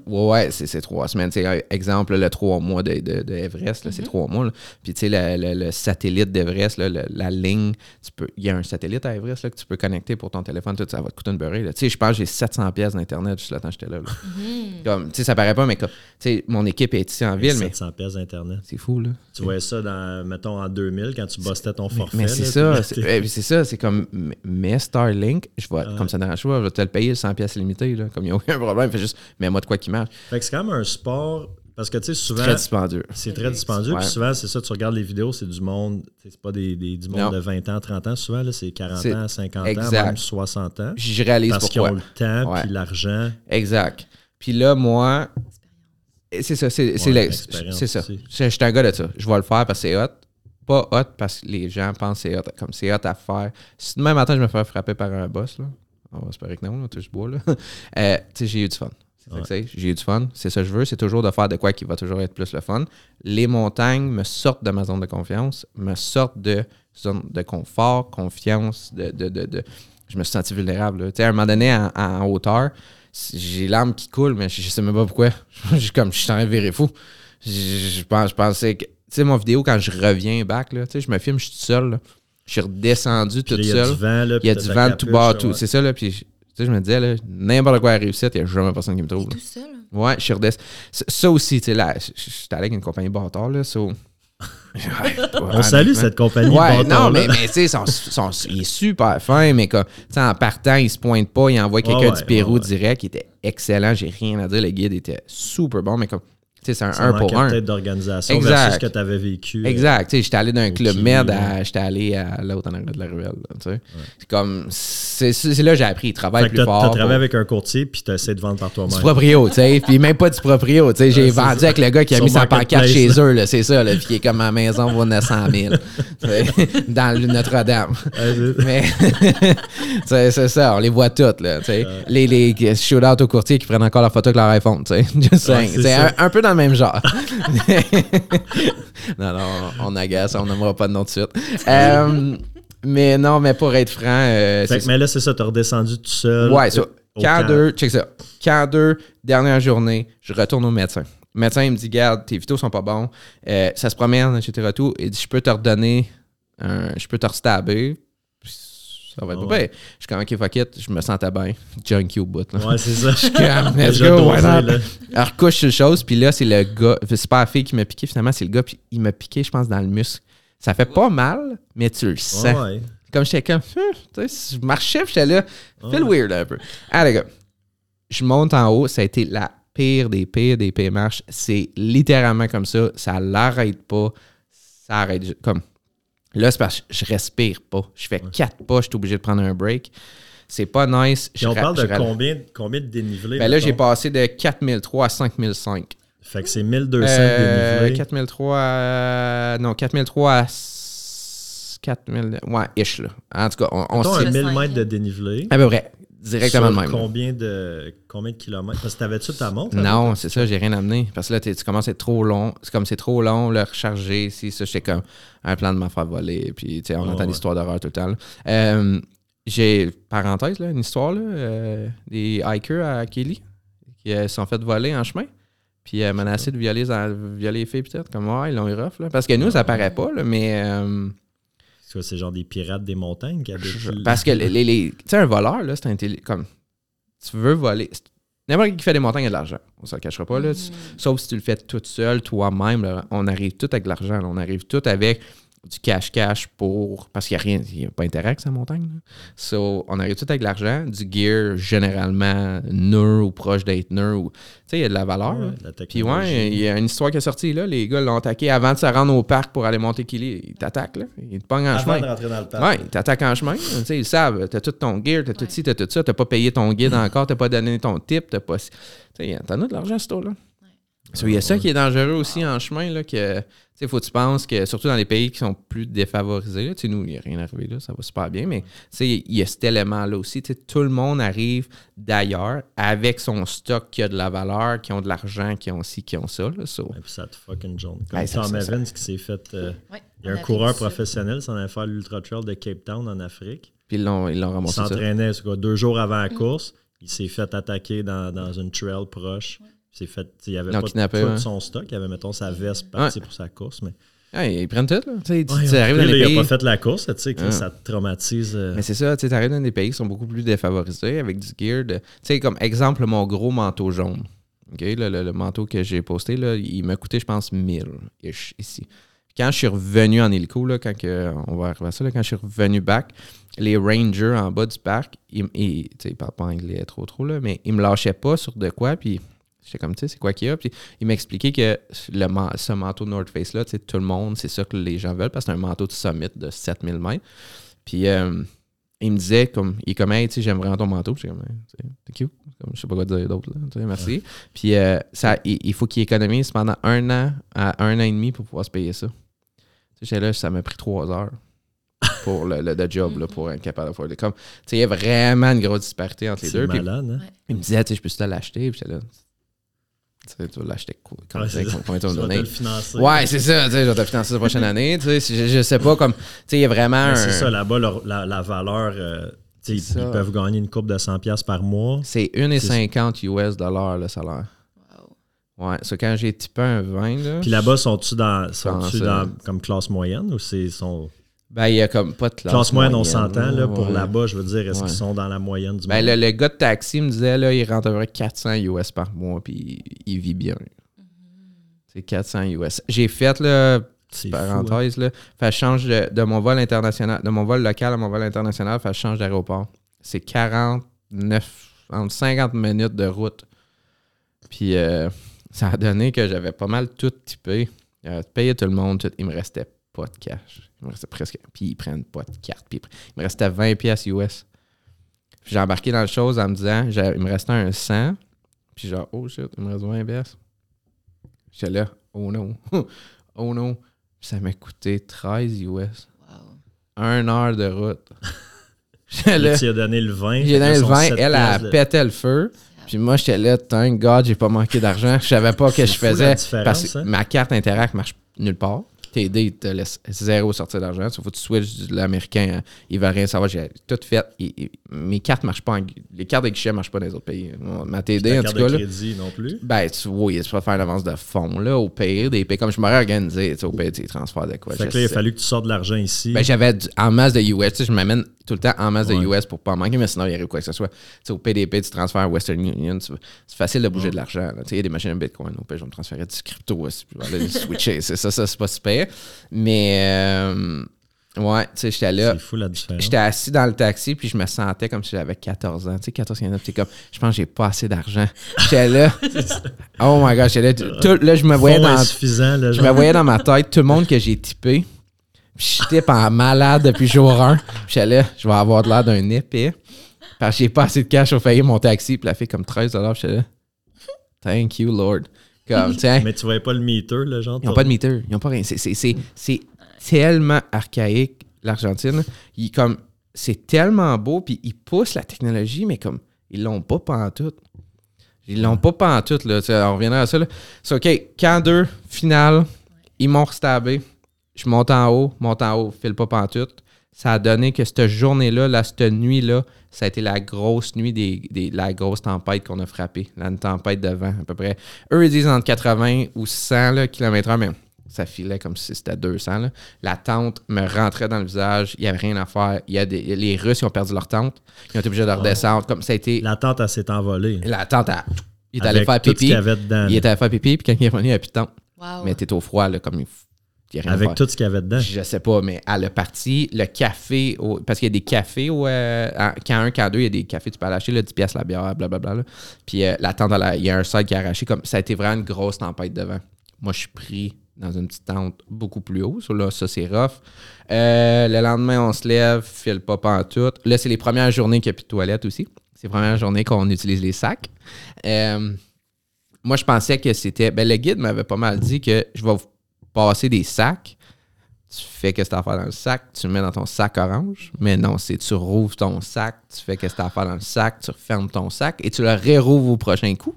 Speaker 2: Ouais, ouais, c'est c'est trois semaines. Exemple, le trois mois de, de, de Everest, là, c'est trois mois. là. Puis, tu sais, le, le- le satellite d'Everest, le- la ligne, il y a un satellite à Everest là, que tu peux connecter pour ton téléphone, tout ça va te coûter une beurrée. Tu sais, je pense que j'ai 700 pièces d'Internet juste le temps que j'étais là. là. Comme, tu sais, ça paraît pas, mais comme, tu sais, mon équipe est ici en ville, mais
Speaker 1: 700 pièces d'Internet.
Speaker 2: c'est fou, là.
Speaker 1: Tu voyais ça, dans, mettons, en 2000, quand tu bustais ton forfait.
Speaker 2: mais c'est ça, c'est eh, c'est ça, c'est comme mais Starlink, je vais,
Speaker 1: Ouais.
Speaker 2: comme ça dérange pas, je vais te le payer le 100 pièces limité là, comme il n'y a aucun problème, fais juste mets-moi de quoi qui marche.
Speaker 1: Fait que c'est quand même un sport. Parce que, tu sais, souvent.
Speaker 2: Très dispendieux.
Speaker 1: C'est très dispendieux. Puis souvent, c'est ça, tu regardes les vidéos, c'est du monde. C'est pas des, des- du monde
Speaker 2: Non.
Speaker 1: de 20 ans, 30 ans. Souvent, là, c'est 40
Speaker 2: C'est-
Speaker 1: ans, 50 ans, même 60 ans.
Speaker 2: Je réalise
Speaker 1: Parce qu'ils
Speaker 2: pourquoi.
Speaker 1: ont le temps
Speaker 2: Ouais.
Speaker 1: puis l'argent.
Speaker 2: Exact. Puis là, moi, c'est ça, c'est c'est
Speaker 1: Ouais,
Speaker 2: c'est ça. Je suis un gars de ça. Je vais le faire parce que c'est hot. Pas hot parce que les gens pensent que c'est hot. Comme c'est hot à faire. Si demain matin, je me fais frapper par un boss, là, on va espérer que non, là, touche bois, là. [laughs] Euh, tu sais, j'ai eu du fun. J'ai eu du fun. C'est ça que je veux. C'est toujours de faire de quoi qui va toujours être plus le fun. Les montagnes me sortent de ma zone de confiance, me sortent de zone de confort, confiance, de. de, de, de- je me suis senti vulnérable. à un moment donné, en, en hauteur, j'ai l'âme qui coule, mais je, je sais même pas pourquoi. [laughs] Je suis comme, je suis en train de virer fou. Je, je pense, je pensais que. Tu sais, mon vidéo, quand je reviens back, là, je me filme, je suis tout seul. là. Je suis redescendu
Speaker 1: Puis
Speaker 2: tout
Speaker 1: là, il y a
Speaker 2: seul.
Speaker 1: du vent. Là,
Speaker 2: Il y a du vent tout bas, tout. C'est ça, là. Puis, sais, je me disais, là, n'importe quoi à réussir, il n'y a jamais personne qui me trouve. là.
Speaker 3: Tout seul.
Speaker 2: Ouais, je suis redescendu. Ça, aussi, tu sais, là, suis allé avec une compagnie bâtard, là, so... [laughs]
Speaker 1: On salue cette compagnie.
Speaker 2: Ouais,
Speaker 1: bâtard,
Speaker 2: non, mais,
Speaker 1: là.
Speaker 2: mais tu sais, son- son- il est super fin, mais comme, tu sais, en partant, il se pointe pas, il envoie quelqu'un
Speaker 1: Ouais,
Speaker 2: du Pérou
Speaker 1: ouais, ouais.
Speaker 2: direct, il était excellent, j'ai rien à dire, le guide était super bon, mais comme, c'est un
Speaker 1: Ça
Speaker 2: 1
Speaker 1: manquait
Speaker 2: pour 1.
Speaker 1: peut-être d'organisation
Speaker 2: Exact.
Speaker 1: versus ce que tu avais vécu. euh,
Speaker 2: Exact. Tu j'étais allé d'un club
Speaker 1: Kiwi, là.
Speaker 2: à. J'étais allé à l'autre en arrière de la ruelle. tu. C'est comme. C'est là que j'ai appris. Il travaille
Speaker 1: Fait
Speaker 2: plus fort.
Speaker 1: t'as
Speaker 2: pour-
Speaker 1: travaillé avec un courtier puis t'as essayé de vendre par
Speaker 2: Du
Speaker 1: toi-même.
Speaker 2: proprio, tu sais. Puis même pas du proprio, tu sais. J'ai vendu
Speaker 1: ça.
Speaker 2: avec le gars qui a
Speaker 1: Sur
Speaker 2: mis sa pancarte chez eux, là. C'est ça, là. Puis qui est comme ma maison vaut 900 000. tu sais, [laughs] dans le Notre-Dame. Mais [laughs] c'est ça, on les voit toutes, là. tu sais. Les, les shoot-out au courtier qui prennent encore la photo avec leur iPhone, tu sais. [laughs]
Speaker 1: C'est
Speaker 2: un, un peu dans le même genre. [laughs] non, non, on agace, on n'aimera pas de nom de suite. Euh, mais non, mais pour être franc, euh,
Speaker 1: Fait que- mais là, c'est ça, t'as redescendu tout seul.
Speaker 2: Ouais, ça. Camp
Speaker 1: camp.
Speaker 2: 2, check ça. Camp 2, dernière journée, je retourne au médecin. Le médecin, il me dit Garde, tes vitaux sont pas bons, euh, ça se promène, etc. Tout. Il dit Je peux te redonner, un- je peux te restabber. Ça va être pas pire. Je suis comme Ok, fuck it, je me sentais [laughs] bien. Junkie au bout. Là.
Speaker 1: Ouais, c'est ça.
Speaker 2: Comme, [laughs] Let's go. Alors, couche sur chose, puis là, c'est le gars, c'est pas la fille qui m'a piqué, finalement, c'est le gars, puis il m'a piqué, je pense, dans le muscle. Ça fait pas mal, mais tu le sens.
Speaker 1: Ouais.
Speaker 2: Comme j'étais comme, Hum, [laughs] tu sais, je marchais, j'étais là, feel weird un peu. Ah, les gars, je monte en haut, ça a été la pire des pires des pires marches. C'est littéralement comme ça, ça l'arrête pas, ça arrête. Comme, là, c'est parce que je respire pas. Je fais quatre pas, je suis obligé de prendre un break. C'est pas nice.
Speaker 1: Puis
Speaker 2: Je
Speaker 1: on parle de combien, combien de dénivelé?
Speaker 2: Ben là, j'ai passé de 4003 à 5005.
Speaker 1: Fait que c'est 1200
Speaker 2: Euh,
Speaker 1: dénivelé.
Speaker 2: 4003 à... Non, 4003 à... s- 4000... Ouais, ish, là. En tout cas, on, on
Speaker 1: Mettons
Speaker 2: se
Speaker 1: un
Speaker 3: Le
Speaker 1: 1000
Speaker 3: cinq,
Speaker 1: mètres de dénivelé.
Speaker 2: À peu près. Directement
Speaker 1: Sur
Speaker 2: de même. là.
Speaker 1: Combien de, combien de kilomètres? Parce que t'avais-tu ta montre?
Speaker 2: Non, c'est ça, j'ai rien amené. Parce que là, tu commences à être trop long. C'est comme c'est trop long, le recharger. Si ça, j'étais comme un plan de m'en faire voler. Puis, tu sais, on entend
Speaker 1: ouais.
Speaker 2: des histoires d'horreur tout le temps. Euh, j'ai, parenthèse, là, une histoire, là, euh, des hikers à Kelly qui euh, se sont fait voler en chemin. Puis, menacés de violer, violer les filles, peut-être. Comme, ouais, ils l'ont eu rough, là. Parce que nous, ça paraît pas, là, mais.
Speaker 1: C'est quoi, C'est genre des pirates des montagnes qui habitent.
Speaker 2: parce que les, les- les- tu sais, un voleur, là, c'est intelligent. Comme, tu veux voler. N'importe qui qui fait des montagnes a de l'argent. On s'en cachera pas, là. Tu- Sauf si tu le fais tout seul, toi-même. là, On arrive tout avec de l'argent. là. On arrive tout avec du cash-cash pour. Parce qu'il n'y a rien. Il n'y a pas intérêt avec sa montagne. là. So, on arrive tout avec de l'argent, du gear généralement nœud ou proche d'être nœud. Ou, tu sais, il y a de la valeur.
Speaker 1: Ouais,
Speaker 2: là.
Speaker 1: la
Speaker 2: Puis ouais, il y a une histoire qui est sortie là. Les gars l'ont attaqué avant de se rendre au parc pour aller monter Kili. Ils t'attaquent là. Ils te pognent en
Speaker 1: Avant
Speaker 2: chemin.
Speaker 1: de rentrer dans le parc.
Speaker 2: Ouais, ils t'attaquent en chemin. Tu sais, ils savent. T'as tout ton gear, t'as tout ci, t'as tout ça. T'as pas payé ton guide encore, t'as pas donné ton tip, t'as pas. Tu sais, t'en as de l'argent, ce tour-là. So, il y a ça qui est dangereux aussi en chemin, là, que. Tu sais, faut que tu penses que, surtout dans les pays qui sont plus défavorisés, là, tu sais, nous, il n'y a rien arrivé là, ça va super bien, mais tu sais, il y a cet élément-là aussi. Tu sais, tout le monde arrive d'ailleurs avec son stock qui a de la valeur, qui ont de l'argent, qui ont ci, qui ont ça. Là, so.
Speaker 1: Et puis ça te fucking jaune. Comme Tom Evans qui s'est fait. euh,
Speaker 3: Ouais,
Speaker 1: il y a un coureur professionnel, s'en allait faire l'Ultra Trail de Cape Town en Afrique.
Speaker 2: Puis ils l'ont, ils l'ont
Speaker 1: Il
Speaker 2: ramassé ça.
Speaker 1: s'entraînait deux jours avant
Speaker 3: Mm.
Speaker 1: la course. Il s'est fait attaquer dans, dans une trail proche. Il s'est fait. Il n'y avait
Speaker 2: l'ont
Speaker 1: pas
Speaker 2: kidnappé,
Speaker 1: tout son stock. Il avait, mettons, sa veste partie pour sa course. Mais
Speaker 2: Ouais, ils prennent tout. Là. Tu sais, tu-
Speaker 1: Ouais,
Speaker 2: tu arrives dans
Speaker 1: lui,
Speaker 2: les
Speaker 1: là,
Speaker 2: pays.
Speaker 1: il n'a pas fait la course. Tu sais, que
Speaker 2: Ah.
Speaker 1: ça te traumatise. euh,
Speaker 2: Mais c'est ça, tu sais, t'arrives dans des pays qui sont beaucoup plus défavorisés avec du gear. de- Tu sais, comme exemple, mon gros manteau jaune. OK, le, le- le manteau que j'ai posté, là, il m'a coûté, je pense, 1000-ish ici. Quand je suis revenu en hélico, là, quand que- on va arriver à ça, là, quand je suis revenu back, les rangers en bas du parc, ils, ils, tu sais, ils parlent pas anglais trop trop, là, mais ils me lâchaient pas sur de quoi, puis j'étais comme, tu sais, c'est quoi qu'il y a? Puis ils m'expliquaient que le, ce manteau North Face-là, tu sais, tout le monde, c'est ça que les gens veulent, parce que c'est un manteau de summit de 7000 mètres. Puis euh, il me disait, comme, il est comme, hey, tu sais, j'aime vraiment ton manteau. Puis j'étais comme, Hey, tu sais, t'es cute. Comme, je sais pas quoi dire d'autre, là. Tu sais, merci. Puis euh, ça, il, il faut qu'il économise pendant un an à un an et demi pour pouvoir se payer ça. Tu sais, j'étais là, ça m'a pris trois heures pour le, le, le job, là, pour être capable de faire. Comme, tu sais, il y a vraiment une grosse disparité entre les deux. Puis
Speaker 1: hein?
Speaker 2: il me disait, tu sais, je peux te l'acheter? Puis j'étais là, tu sais, tu vas l'acheter? Quand
Speaker 1: Ouais,
Speaker 2: combien tu vas me donner?
Speaker 1: financer.
Speaker 2: Ouais, c'est ça, tu sais, je vais te financer la prochaine [laughs] année, tu sais, je, je sais pas, comme, tu sais, il y a vraiment un...
Speaker 1: C'est ça, là-bas, la, la valeur, euh, tu sais, ils,
Speaker 2: ça.
Speaker 1: ils peuvent gagner une coupe de 100$ piastres par mois.
Speaker 2: C'est 1,50 US dollars le salaire.
Speaker 3: Wow.
Speaker 2: Ouais, c'est quand j'ai typé un 20, là.
Speaker 1: Puis là-bas, sont-tu dans,
Speaker 2: pense,
Speaker 1: dans comme classe moyenne ou c'est sont
Speaker 2: Ben, il y a comme pas de classe,
Speaker 1: classe moyenne, on s'entend là pour
Speaker 2: ouais.
Speaker 1: là-bas, je veux dire, est-ce
Speaker 2: Ouais.
Speaker 1: qu'ils sont dans la moyenne du
Speaker 2: Ben,
Speaker 1: monde?
Speaker 2: le, le gars de taxi me disait, là, il rentre à peu près 400 US par mois, puis il vit bien. C'est 400 US. J'ai fait, là,
Speaker 1: fou, hein.
Speaker 2: parenthèse, là, fait change de, de mon vol international, de mon vol local à mon vol international, fait change d'aéroport. C'est 49, entre 50 minutes de route. Puis, euh, ça a donné que j'avais pas mal tout typé. J'avais payé tout le monde, tout. il me restait pas de cash. Il me restait presque. Puis ils prennent pas de carte. Puis il me restait 20 pièces US. Puis J'ai embarqué dans le chose en me disant, j'ai- il me restait un 100. Puis genre, oh shit, il me reste 20 pièces. J'étais là, oh non, [laughs] oh non. Puis ça m'a coûté 13 US.
Speaker 3: Wow.
Speaker 2: Un heure de route. [laughs] J'étais là.
Speaker 1: Tu as donné le 20.
Speaker 2: J'ai donné le
Speaker 1: son
Speaker 2: 20,
Speaker 1: sept
Speaker 2: elle a
Speaker 1: de-
Speaker 2: pété le feu. Puis moi, j'étais là, thank God, j'ai pas manqué d'argent. Je savais pas ce que je faisais. Parce que
Speaker 1: hein?
Speaker 2: ma carte Interact marche nulle part. TD, il te laisse zéro sortir d'argent. Il faut que tu switches de l'américain. hein. Il va rien savoir. J'ai tout fait. Il- il- mes cartes marchent pas. en les cartes de guichet marchent pas dans les autres pays. Ma TD, en tout cas,
Speaker 1: de
Speaker 2: là,
Speaker 1: crédit non plus?
Speaker 2: ben, tu, oui, tu peux faire l'avance de fonds, là, au pire, des pays. Comme je m'aurais organisé, tu sais, au pire, des transferts de quoi.
Speaker 1: Fait
Speaker 2: je
Speaker 1: que là, il a fallu que tu sortes de l'argent ici.
Speaker 2: Ben, j'avais en masse de US. Tu sais, je m'amène tout le temps en masse de. US pour pas en manquer, mais sinon, il arrive quoi que ce soit. Tu sais, au PDP, tu transfères à Western Union. C'est facile de bouger de l'argent. Tu sais, il y a des machines à Bitcoin. Au pire, je vais me transférer du crypto aussi. Puis voilà, les switcher. [laughs] C'est ça, ça, c'est pas super. Mais, euh, ouais, tu sais, j'étais là.
Speaker 1: C'est fou la différence.
Speaker 2: J'étais assis dans le taxi, puis je me sentais comme si j'avais 14 ans. Tu sais, 14, 15 ans, t'es comme, je pense que j'ai pas assez d'argent. J'étais là. [laughs] oh my god, j'étais là. Tout- là, je me voyais dans
Speaker 1: là,
Speaker 2: je me voyais dans ma tête, tout le monde que j'ai typé. Puis je type en malade depuis jour 1. Puis j'étais là, je vais avoir de l'air d'un épée. Parce que j'ai pas assez de cash pour payer mon taxi. Puis la fille comme 13 J'étais là, thank you, Lord. Comme, [laughs] tiens,
Speaker 1: Mais tu voyais pas le meter, là, genre.
Speaker 2: ils n'ont pas de meter. Ils n'ont pas rien. C'est- C'est c'est- c'est tellement archaïque, l'Argentine. Comme C'est tellement beau. Puis ils poussent la technologie, mais comme ils l'ont pas pantoute. Ils l'ont pas pantoute, là. On reviendra à ça, là. C'est OK. Camp 2, finale. Ils m'ont restabé. Je monte en haut, monte en haut, file pas pantoute. Ça a donné que cette journée-là, là, cette nuit-là, ça a été la grosse nuit des, des- la grosse tempête qu'on a frappée. La une tempête de vent, à peu près. Eux, ils disent entre 80 ou 100 là, km/h, mais ça filait comme si c'était 200. là. La tente me rentrait dans le visage. Il n'y avait rien à faire. Il y a des, les Russes, ils ont perdu leur tente. Ils ont été obligés de redescendre. Comme ça a été.
Speaker 1: La tente, elle s'est envolée.
Speaker 2: La tente, a- il est allé faire pipi. Il est allé faire pipi, puis quand il est revenu, il n'y a plus de tente.
Speaker 3: Wow.
Speaker 2: Mais t'es au froid, là, comme il faut. Il y a rien à
Speaker 1: Avec tout ce qu'il y avait dedans.
Speaker 2: Je sais pas, mais à le parti, le café, au- parce qu'il y a des cafés, au, euh, en- quand un, quand deux, il y a des cafés, tu peux aller acheter là, 10 pièces la bière, blablabla. là. Puis euh, la tente, il y a un site qui a arraché, comme ça a été vraiment une grosse tempête devant. Moi, je suis pris dans une petite tente beaucoup plus haut. Ça, là, ça c'est rough. Euh, le lendemain, on se lève, file pas pantoute. Là, c'est les premières journées qu'il n'y a plus de toilettes aussi. C'est les premières journées qu'on utilise les sacs. Moi, je pensais que c'était. Ben, le guide m'avait pas mal dit que je vais vous passer des sacs. Tu fais qu'est-ce que tu as à faire dans le sac, tu le mets dans ton sac orange. Mais non, c'est tu rouvres ton sac, tu fais qu'est-ce que tu as à faire dans le sac, tu refermes ton sac et tu le rérouvres au prochain coup.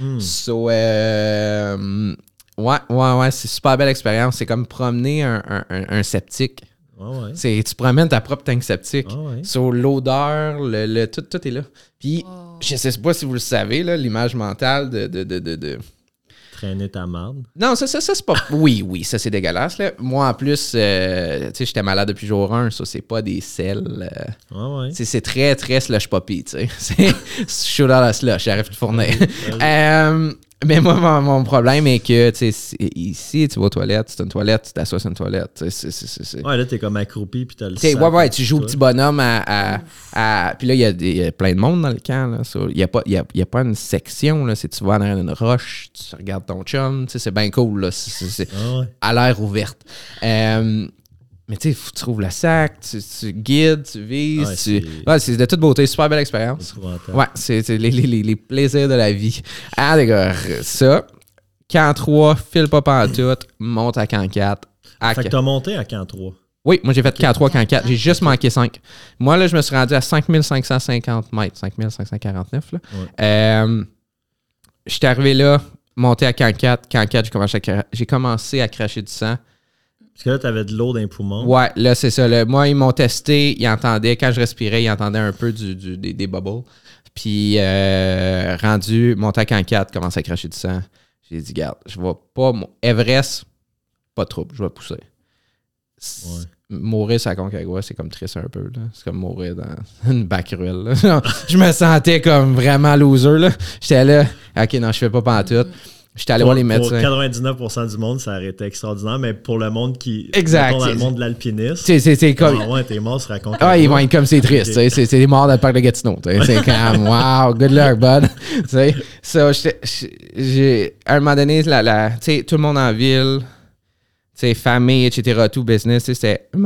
Speaker 1: Hmm.
Speaker 2: So, euh, ouais, ouais, ouais, c'est super belle expérience. C'est comme promener un, un- un- un septique.
Speaker 1: Ouais, ouais.
Speaker 2: C'est, tu promènes ta propre tank septique.
Speaker 1: Ah ouais.
Speaker 2: Sur l'odeur, le, le- tout, tout est là. Puis,
Speaker 3: Wow.
Speaker 2: je sais pas si vous le savez, là, l'image mentale de- de- de- de, de
Speaker 1: Traîner ta marde?
Speaker 2: non, ça, ça, ça c'est pas. Oui, oui, ça, c'est dégueulasse. Là. Moi, en plus, euh, tu sais, j'étais malade depuis jour 1, ça, c'est pas des sels. euh,
Speaker 1: Ouais,
Speaker 2: c'est très, très slush poppy, tu sais. [laughs] C'est chaud dans la slush, j'arrive de fournir. Mais moi, mon, mon problème est que, tu sais, ici, tu vas aux toilettes, c'est une toilette, tu t'assois sur une toilette.
Speaker 1: Ouais, là, t'es comme accroupi, puis t'as le sac
Speaker 2: ouais, ouais, tu joues au petit bonhomme à. à- à- puis là, il y, a y plein de monde dans le camp. Il n'y a, pas- il y a, il y a pas une section. Là, c'est tu vas en arrière d'une roche, tu regardes ton chum. tu sais, C'est bien cool. Là,
Speaker 1: Ah ouais.
Speaker 2: à l'air ouverte. Euh, mais tu sais, faut que tu trouves le sac, tu, tu guides, tu vises.
Speaker 1: Ouais,
Speaker 2: tu...
Speaker 1: c'est-
Speaker 2: ouais, c'est de toute beauté. Super belle expérience. Ouais, c'est les, les- les- les plaisirs de la vie. Ah, les gars, ça. Camp 3, file pas pantoute, [clears throat] monte à camp 4. À
Speaker 1: Fait que t'as monté à camp 3.
Speaker 2: oui, moi j'ai fait camp 3, camp 4. J'ai juste manqué 5. Moi, là, je me suis rendu à 5550 mètres, 5549. Là.
Speaker 1: Ouais.
Speaker 2: Euh, J'étais arrivé là, monté à camp 4. Camp 4, j'ai commencé, à cra- j'ai commencé à cracher du sang.
Speaker 1: Parce que là, t'avais de l'eau dans les poumons.
Speaker 2: Ouais, là, c'est ça. là. Moi, ils m'ont testé. Ils entendaient, quand je respirais, ils entendaient un peu du, du- des, des bubbles. Puis, euh, rendu, monté à camp 4, commencé à cracher du sang. J'ai dit, garde, je vais pas. mon- Everest, pas de trouble, je vais pousser.
Speaker 1: Ouais.
Speaker 2: Mourir sur la Concagua, c'est comme triste un peu. là. C'est comme mourir dans [laughs] une bac ruelle. [laughs] je me sentais comme vraiment loser. là. J'étais là, ok, non, je fais pas pantoute. J'étais allé
Speaker 1: Pour,
Speaker 2: voir les
Speaker 1: pour
Speaker 2: médecins.
Speaker 1: 99% du monde, ça aurait été extraordinaire, mais pour le monde qui.
Speaker 2: Exact.
Speaker 1: Dans le monde de l'alpinisme.
Speaker 2: C'est comme.
Speaker 1: Ah ouais, t'es mort, se raconte.
Speaker 2: Ah, ils vont être comme c'est triste. sais. C'est des morts dans le parc de Gatineau. C'est [laughs] comme, wow, good luck, bud. [laughs] Tu sais. So, j'ai, à un moment donné, la, la, tout le monde en ville, tu sais, famille, etc., tout business, tu sais, c'était, à un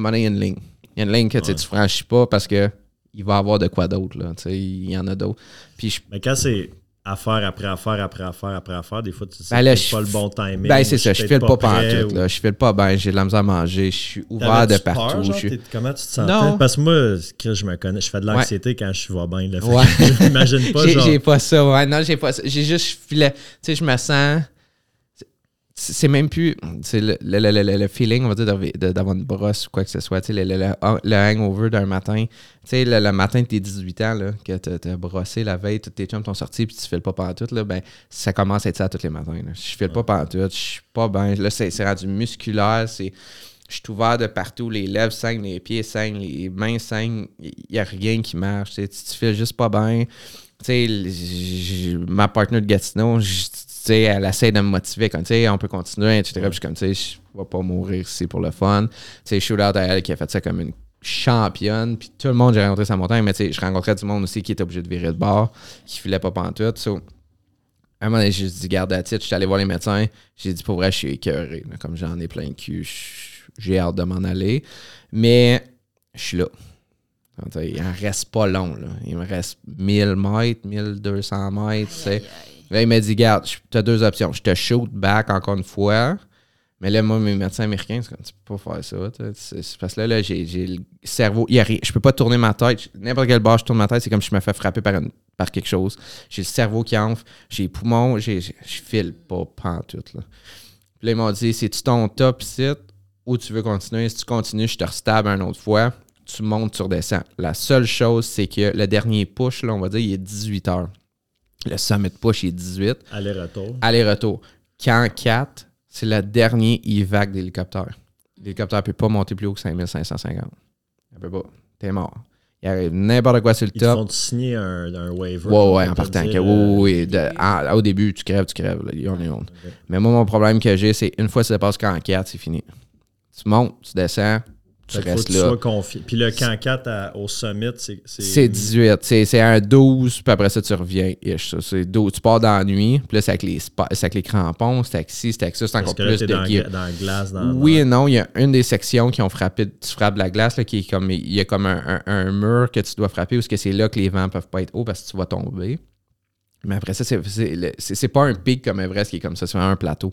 Speaker 2: moment donné, il y a une ligne. Il y a une ligne que tu sais, tu franchis pas parce que il va y avoir de quoi d'autre. là. Tu sais, il y en a d'autres. Puis je
Speaker 1: Mais quand c'est affaire après affaire après affaire après affaire, des fois, tu sais
Speaker 2: Ben là,
Speaker 1: pas le bon timing.
Speaker 2: Ben, c'est ça, je
Speaker 1: suis
Speaker 2: file pas
Speaker 1: prêt,
Speaker 2: pantoute.
Speaker 1: ou-
Speaker 2: là. Je file pas bien, j'ai de la misère à manger, je suis ouvert de partout.
Speaker 1: peur, genre,
Speaker 2: je suis-
Speaker 1: t'es- comment tu te sentais?
Speaker 2: Non.
Speaker 1: Parce que moi, je me connais, je fais de l'anxiété quand je vais bien. Là,
Speaker 2: Ouais.
Speaker 1: pas, [laughs]
Speaker 2: J'ai
Speaker 1: genre.
Speaker 2: j'ai pas ça, ouais. Non, j'ai pas ça. J'ai juste, je filais. Tu sais, je me sens. C'est même plus. C'est le, le, le, le- feeling, on va dire, d'avoir- une brosse ou quoi que ce soit. Tu sais, le, le, le, le hangover d'un matin. Tu sais, le, matin de tes 18 ans, là, que t'as brossé la veille, tous tes chums t'ont sorti, puis tu files pas pantoute, là, ben, ça commence à être ça tous les matins. là. Je file pas pantoute, je suis pas bien. Là, c'est c'est rendu musculaire, c'est. Je suis ouvert de partout, les lèvres saignent, les pieds saignent, les mains saignent, il n'y a rien qui marche. Tu sais, tu tu files juste pas bien. Tu sais, ma partenaire de Gatineau, j- tu sais, elle essaie de me motiver, comme, tu sais, on peut continuer, etc. Puis je suis comme, tu sais, je vais pas mourir ici pour le fun. Tu sais, shootout à elle qui a fait ça comme une championne, puis tout le monde, j'ai rencontré sa montagne, mais tu sais, je rencontrais du monde aussi qui était obligé de virer de bord, qui filait pas pantoute. So, à un moment donné, j'ai dit, garde à titre, je suis allé voir les médecins. J'ai dit, pour vrai, je suis écœuré. là. Comme j'en ai plein le cul, j'ai hâte de m'en aller. Mais je suis là. Il en reste pas long. Là. Il me reste 1000 mètres, 1200 mètres. tu sais. Là, il m'a dit, garde, tu as deux options. Je te shoot back encore une fois. Mais là, moi, mes médecins américains, c'est comme, tu peux pas faire ça. parce que là, là j'ai le cerveau. Il. Je peux pas tourner ma tête. N'importe quel bord, je tourne ma tête, c'est comme si je me fais frapper par, une- par quelque chose. J'ai le cerveau qui enfle, j'ai les poumons, je file pas pantoute. Là. Puis là, ils m'ont dit, c'est-tu ton top site ou tu veux continuer? Si tu continues, je te restable une autre fois. Tu montes, tu redescends. La seule chose, c'est que le dernier push, là, on va dire, il est 18 heures. Le summit push, il est 18.
Speaker 1: Aller-retour.
Speaker 2: Aller-retour. Camp 4, c'est le dernier EVAC d'hélicoptère. L'hélicoptère ne peut pas monter plus haut que 5550. Il peut pas. T'es mort. Il arrive n'importe quoi sur le
Speaker 1: Ils te
Speaker 2: top.
Speaker 1: font signer un, un waiver.
Speaker 2: Ouais, ouais, en
Speaker 1: te
Speaker 2: partant.
Speaker 1: dire,
Speaker 2: que-
Speaker 1: euh,
Speaker 2: oui, oui, de- en- au début, tu crèves, tu crèves. Là, on est on. Mais moi, mon problème que j'ai, c'est une fois que ça passe camp 4, c'est fini. Tu montes, tu descends, tu
Speaker 1: Fait qu'il faut
Speaker 2: restes
Speaker 1: tu
Speaker 2: là.
Speaker 1: sois. Puis le camp 4 à- au summit, c'est.
Speaker 2: C'est 18. C'est un 12, puis après ça, tu reviens. ish, ça. C'est 12. Tu pars dans la nuit, puis là, c'est avec les, avec les crampons, c'est avec ci, c'est avec ça, c'est encore
Speaker 1: que là,
Speaker 2: plus de
Speaker 1: dans,
Speaker 2: gear.
Speaker 1: dans la glace. Dans,
Speaker 2: Oui et non, il y a une des sections qui ont frappé, tu frappes la glace, là, qui est comme, il y a comme un, un- un mur que tu dois frapper, parce que c'est là que les vents peuvent pas être hauts parce que tu vas tomber. Mais après ça, c'est- pas un pic comme Everest qui est comme ça, c'est un plateau.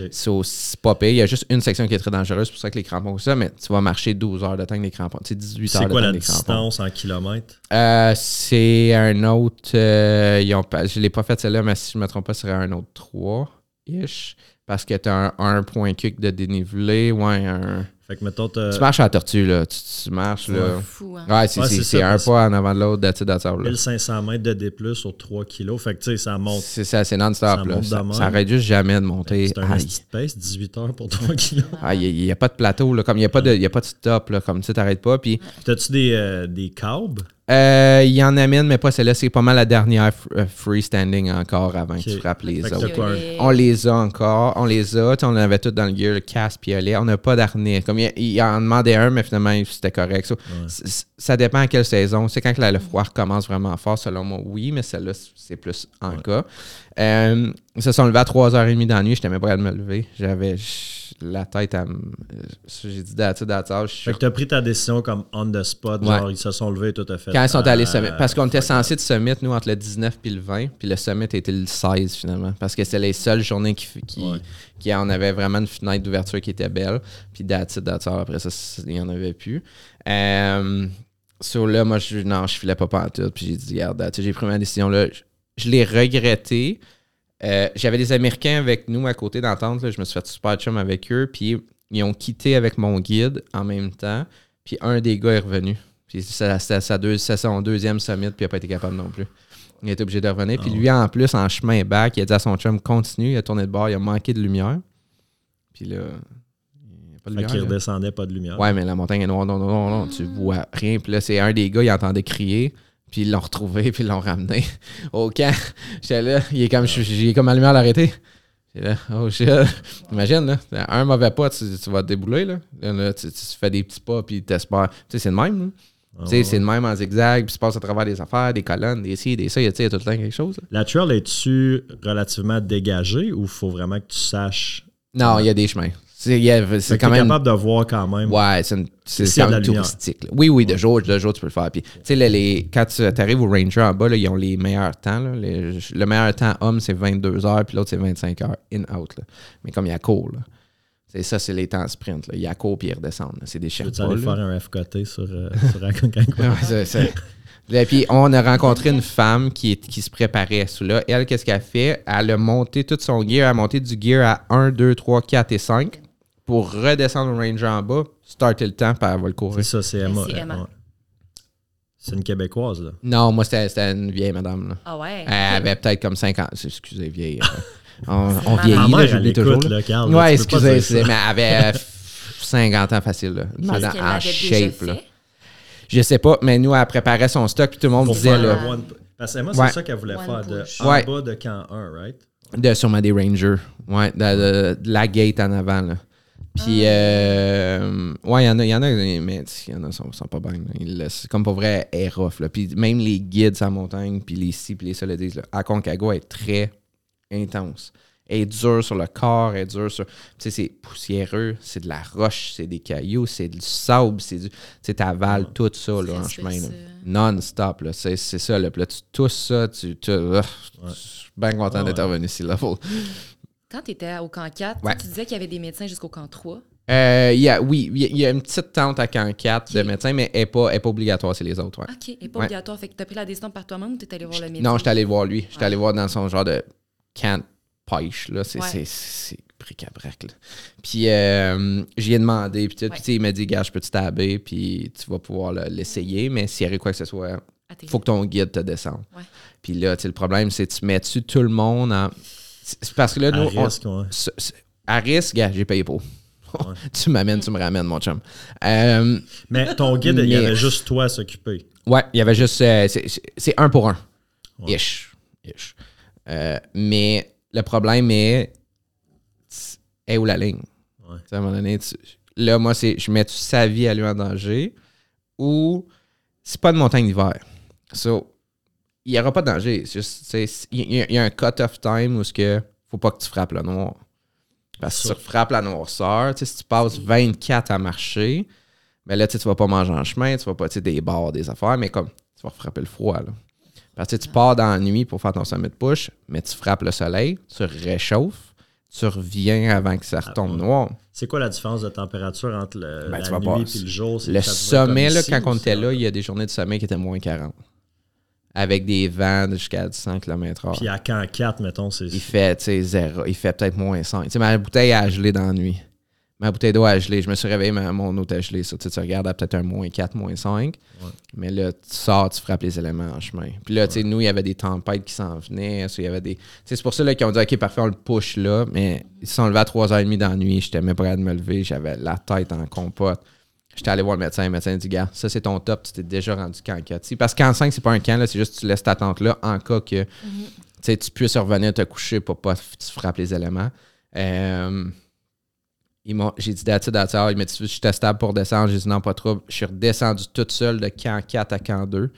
Speaker 1: Ok.
Speaker 2: So, c'est pas pire. Il y a juste une section qui est très dangereuse, c'est pour ça que les crampons, ça, mais tu vas marcher 12 heures de temps avec les crampons. Tu sais, 18 heures
Speaker 1: C'est
Speaker 2: de
Speaker 1: quoi
Speaker 2: temps
Speaker 1: la
Speaker 2: avec les crampons.
Speaker 1: distance en kilomètres?
Speaker 2: Euh, c'est un autre. euh, ils ont je ne l'ai pas fait celle-là, mais si je ne me trompe pas, ce serait un autre 3-ish. Parce que tu as un, un point kick de dénivelé. Ouais, un...
Speaker 1: Fait que mettons,
Speaker 2: Tu marches à la tortue, là. Tu, tu marches, là.
Speaker 3: Fou, hein?
Speaker 2: Ouais, c'est
Speaker 1: Ouais,
Speaker 2: c'est-
Speaker 1: c'est
Speaker 2: c'est
Speaker 1: ça,
Speaker 2: un pas en avant de l'autre, all, là.
Speaker 1: 1500 mètres de D+, sur 3 kilos. Fait que tu sais, ça monte.
Speaker 2: C'est ça, c'est non-stop, là.
Speaker 1: monte
Speaker 2: Ça, ça arrête juste jamais de monter.
Speaker 1: C'est un pace, 18 heures pour 3 kilos.
Speaker 2: Ah, Il n'y a, pas de plateau, là. Comme il n'y a, pas de- il y a pas de stop, là. Comme tu sais, t'arrêtes pas. Puis
Speaker 1: T'as-tu des, euh, des câbles?
Speaker 2: Euh, il y en amène, mais pas celle-là. C'est pas mal la dernière euh, freestanding encore avant que tu frappes les
Speaker 1: Fait
Speaker 2: autres. On les a encore. On les a. On avait tout dans le gear, le casque, piolet. On n'a pas d'harnais. Comme il, il en demandait un, mais finalement, c'était correct. So, Ça dépend à quelle saison. C'est quand le froid recommence vraiment fort, selon moi, oui, mais celle-là, c'est plus en cas. Euh, ils se sont levés à 3h30 dans la nuit. J'étais même pas à me lever. J'avais la tête à. me- euh, J'ai dit all. Je suis
Speaker 1: Fait que t'as pris ta décision comme on the spot,
Speaker 2: Ouais.
Speaker 1: genre ils se sont levés, tout à fait.
Speaker 2: Quand ils sont allés
Speaker 1: Euh,
Speaker 2: summit. Parce qu'on était censé de summit, nous, entre le 19 et le 20. Puis le summit était le 16, finalement. Parce que c'était les seules journées qui, qui,
Speaker 1: Ouais.
Speaker 2: qui en avait vraiment une fenêtre d'ouverture qui était belle. Puis that's all. Après ça, il n'y en avait plus. Euh, sur là, moi, je, non, je filais pas pantoute. Puis j'ai dit, regarde, j'ai pris ma décision là. Je, je l'ai regretté. Euh, J'avais des Américains avec nous à côté d'entente. Je me suis fait super chum avec eux. Puis ils ont quitté avec mon guide en même temps. Puis un des gars est revenu. Puis deux- c'est son deuxième summit, puis il n'a pas été capable non plus. Il a été obligé de revenir. Puis
Speaker 1: Ah
Speaker 2: lui, en plus, en chemin back, il a dit à son chum continue, il a tourné de bord, il a manqué de lumière. Puis là, il n'y a pas de lumière.
Speaker 1: qu'ils
Speaker 2: là.
Speaker 1: redescendaient pas de lumière.
Speaker 2: Ouais, mais la montagne est noire, non, non, non, non, tu vois rien. Puis là, c'est un des gars, il entendait crier. Puis ils l'ont retrouvé, [laughs] puis ils l'ont ramené au camp. J'étais là, il est comme, j'ai comme allumé à l'arrêter. J'étais là, oh shit. Imagine, là, un mauvais pas, tu, tu vas te débouler, là. Là, tu, tu fais des petits pas, puis t'espères. Tu sais, c'est le même, là. Tu sais, c'est le même en zigzag, puis tu passes à travers des affaires, des colonnes, des ci, des ça, il y a tu tout le temps quelque chose. là.
Speaker 1: La trail, es-tu relativement dégagée ou faut vraiment que tu saches?
Speaker 2: Non, il y a des chemins. C'est quand même.
Speaker 1: capable de voir quand même.
Speaker 2: Ouais, c'est quand même touristique. là. Oui, oui, de jour, de jour, tu peux le faire. Puis, tu sais, les, les- quand tu arrives au Ranger en bas, là, ils ont les meilleurs temps. là. Les- le meilleur temps homme, c'est 22 heures, puis l'autre, c'est 25 heures, in-out. Mais comme il y a court, là. C'est ça, c'est les temps sprint. Là. Il y a court, puis ils redescendent. C'est des
Speaker 1: Tu
Speaker 2: Sherpas.
Speaker 1: veux aller faire un FKT sur, euh, [laughs] sur? [laughs]
Speaker 2: Ouais, c'est- puis, on a rencontré une femme qui, est- qui se préparait sous là. Elle, qu'est-ce qu'elle fait? Elle a monté tout son gear. Elle a monté du gear à 1, 2, 3, 4 et 5 pour redescendre au Ranger en bas, starter le temps, puis elle va le
Speaker 1: C'est
Speaker 2: courir.
Speaker 1: ça, c'est Emma.
Speaker 3: C'est Emma.
Speaker 1: ouais. C'est une Québécoise, là.
Speaker 2: Non, moi, c'était une vieille madame. Là.
Speaker 3: Ah ouais.
Speaker 2: Elle avait peut-être comme 50. Excusez, vieille. euh, [laughs] on, on vieillit, là, j'oublie
Speaker 1: elle
Speaker 2: toujours. là.
Speaker 1: Carl.
Speaker 2: Ouais, excusez,
Speaker 1: ça.
Speaker 2: mais elle avait [laughs] euh, 50 ans facile. Là. Madame en
Speaker 3: avait
Speaker 2: shape. Là. Je sais pas, mais nous, elle préparait son stock, puis tout le monde
Speaker 1: Pour
Speaker 2: disait, là,
Speaker 1: one- Parce que Emma, c'est
Speaker 2: Ouais.
Speaker 1: ça qu'elle voulait
Speaker 3: One
Speaker 1: faire, de, en
Speaker 2: Ouais.
Speaker 1: bas de camp 1, right?
Speaker 2: de sûrement des Rangers. Ouais, de, de- de la gate en avant, là. Puis, euh, ouais, il y en a, il y en a, mais il y en a qui sont, sont pas bien. Ils laissent- comme pour vrai, est rough, là. Puis même les guides sur la montagne, puis les ci, puis les ça le disent, là. Aconcagua est très intense. Elle est dure sur le corps, elle est dure sur. Tu sais, c'est poussiéreux, c'est de la roche, c'est des cailloux, c'est du sable, c'est du. Tu sais, t'avales tout ça, là, en chemin. Non-stop, là. C'est ça, là. Puis là, tu tousses ça, tu. tu ah, Je suis bien content
Speaker 1: Ouais,
Speaker 2: d'être revenu ici, là.
Speaker 3: Quand tu étais au camp 4,
Speaker 2: Ouais.
Speaker 3: tu disais qu'il y avait des médecins jusqu'au camp 3.
Speaker 2: Euh, oui, il y a- il y a une petite tente à camp 4 de médecins, mais elle n'est pas, elle pas obligatoire, c'est les autres. ouais.
Speaker 3: OK, et pas
Speaker 2: Ouais.
Speaker 3: obligatoire. Fait que tu as pris la décision par toi-même ou tu es allé voir le médecin?
Speaker 2: Non, j'étais allé voir lui. J'étais
Speaker 3: Ouais.
Speaker 2: allé voir dans son genre de camp pêche. Là. C'est,
Speaker 3: Ouais.
Speaker 2: c'est, c'est bric-à-brac. Puis euh, j'y ai demandé. Puis, tout, puis tu sais, il m'a dit, gars, je peux te taber, puis tu vas pouvoir le- l'essayer, mais s'il y avait quoi que ce soit, faut que ton guide te descende. Puis là, tu sais, le problème, c'est tu mets-tu tout le monde en. C'est parce que là,
Speaker 1: À
Speaker 2: nous, on-
Speaker 1: risque,
Speaker 2: à risque, gars, j'ai payé pour. [laughs] tu m'amènes, tu me ramènes, mon chum. Euh,
Speaker 1: Mais ton guide, il y avait juste toi à s'occuper.
Speaker 2: Ouais, il y avait juste. euh, c'est- un pour un.
Speaker 1: Ouais.
Speaker 2: Ish. Ish. Euh, mais le problème est. Est où la ligne?
Speaker 1: Ouais.
Speaker 2: À un moment donné, tu- là, moi, c'est je mets sa vie à lui en danger ou c'est pas de montagne d'hiver. So, il n'y aura pas de danger. Il y, a- il y a un cut-off time où ce que faut pas que tu frappes le noir. Parce que si tu frappes la noirceur, si tu passes 24 à marcher, mais là, tu vas pas manger en chemin, tu vas pas, des bars, des affaires, mais comme, tu vas frapper le froid, là. Parce que tu pars dans la nuit pour faire ton sommet de push, mais tu frappes le soleil, tu réchauffes, tu reviens avant que ça retombe
Speaker 1: ouais.
Speaker 2: noir.
Speaker 1: C'est quoi la différence de température entre le,
Speaker 2: Ben,
Speaker 1: la nuit et le jour?
Speaker 2: Le sommet, là,
Speaker 1: ici
Speaker 2: quand on était là, il y a des journées de sommet qui étaient moins 40. Avec des vents de jusqu'à 100 km/h.
Speaker 1: Puis à camp 4, mettons, c'est.
Speaker 2: Il fait, tu sais, zéro. Il fait peut-être moins 5. Tu sais, ma bouteille a gelé dans la nuit. Ma bouteille d'eau a gelé. Je me suis réveillé, ma- mon eau a gelé. Ça, tu regardes à peut-être un moins 4, moins 5.
Speaker 1: Ouais.
Speaker 2: Mais là, tu sors, tu frappes les éléments en chemin. Puis là, tu sais, nous, il y avait des tempêtes qui s'en venaient. il y avait des... C'est pour ça là, qu'ils ont dit, OK, parfait, on le push là. Mais ils se sont levés à 3h30 dans la nuit. J'étais même pas prêt de me lever. J'avais la tête en compote. J'étais allé voir le médecin. Le médecin dit, gars, ça, c'est ton top. Tu t'es déjà rendu camp 4. Tu sais, Parce qu'en 5, c'est pas un camp. là, C'est juste que tu laisses ta tente là en cas que tu sais, tu puisses revenir te coucher pour pas que tu frappes les éléments. Euh, j'ai dit that's it, that's all. Il m'a dit je suis stable pour descendre. J'ai dit non, pas trop. Je suis redescendu toute seule de camp 4 à camp 2.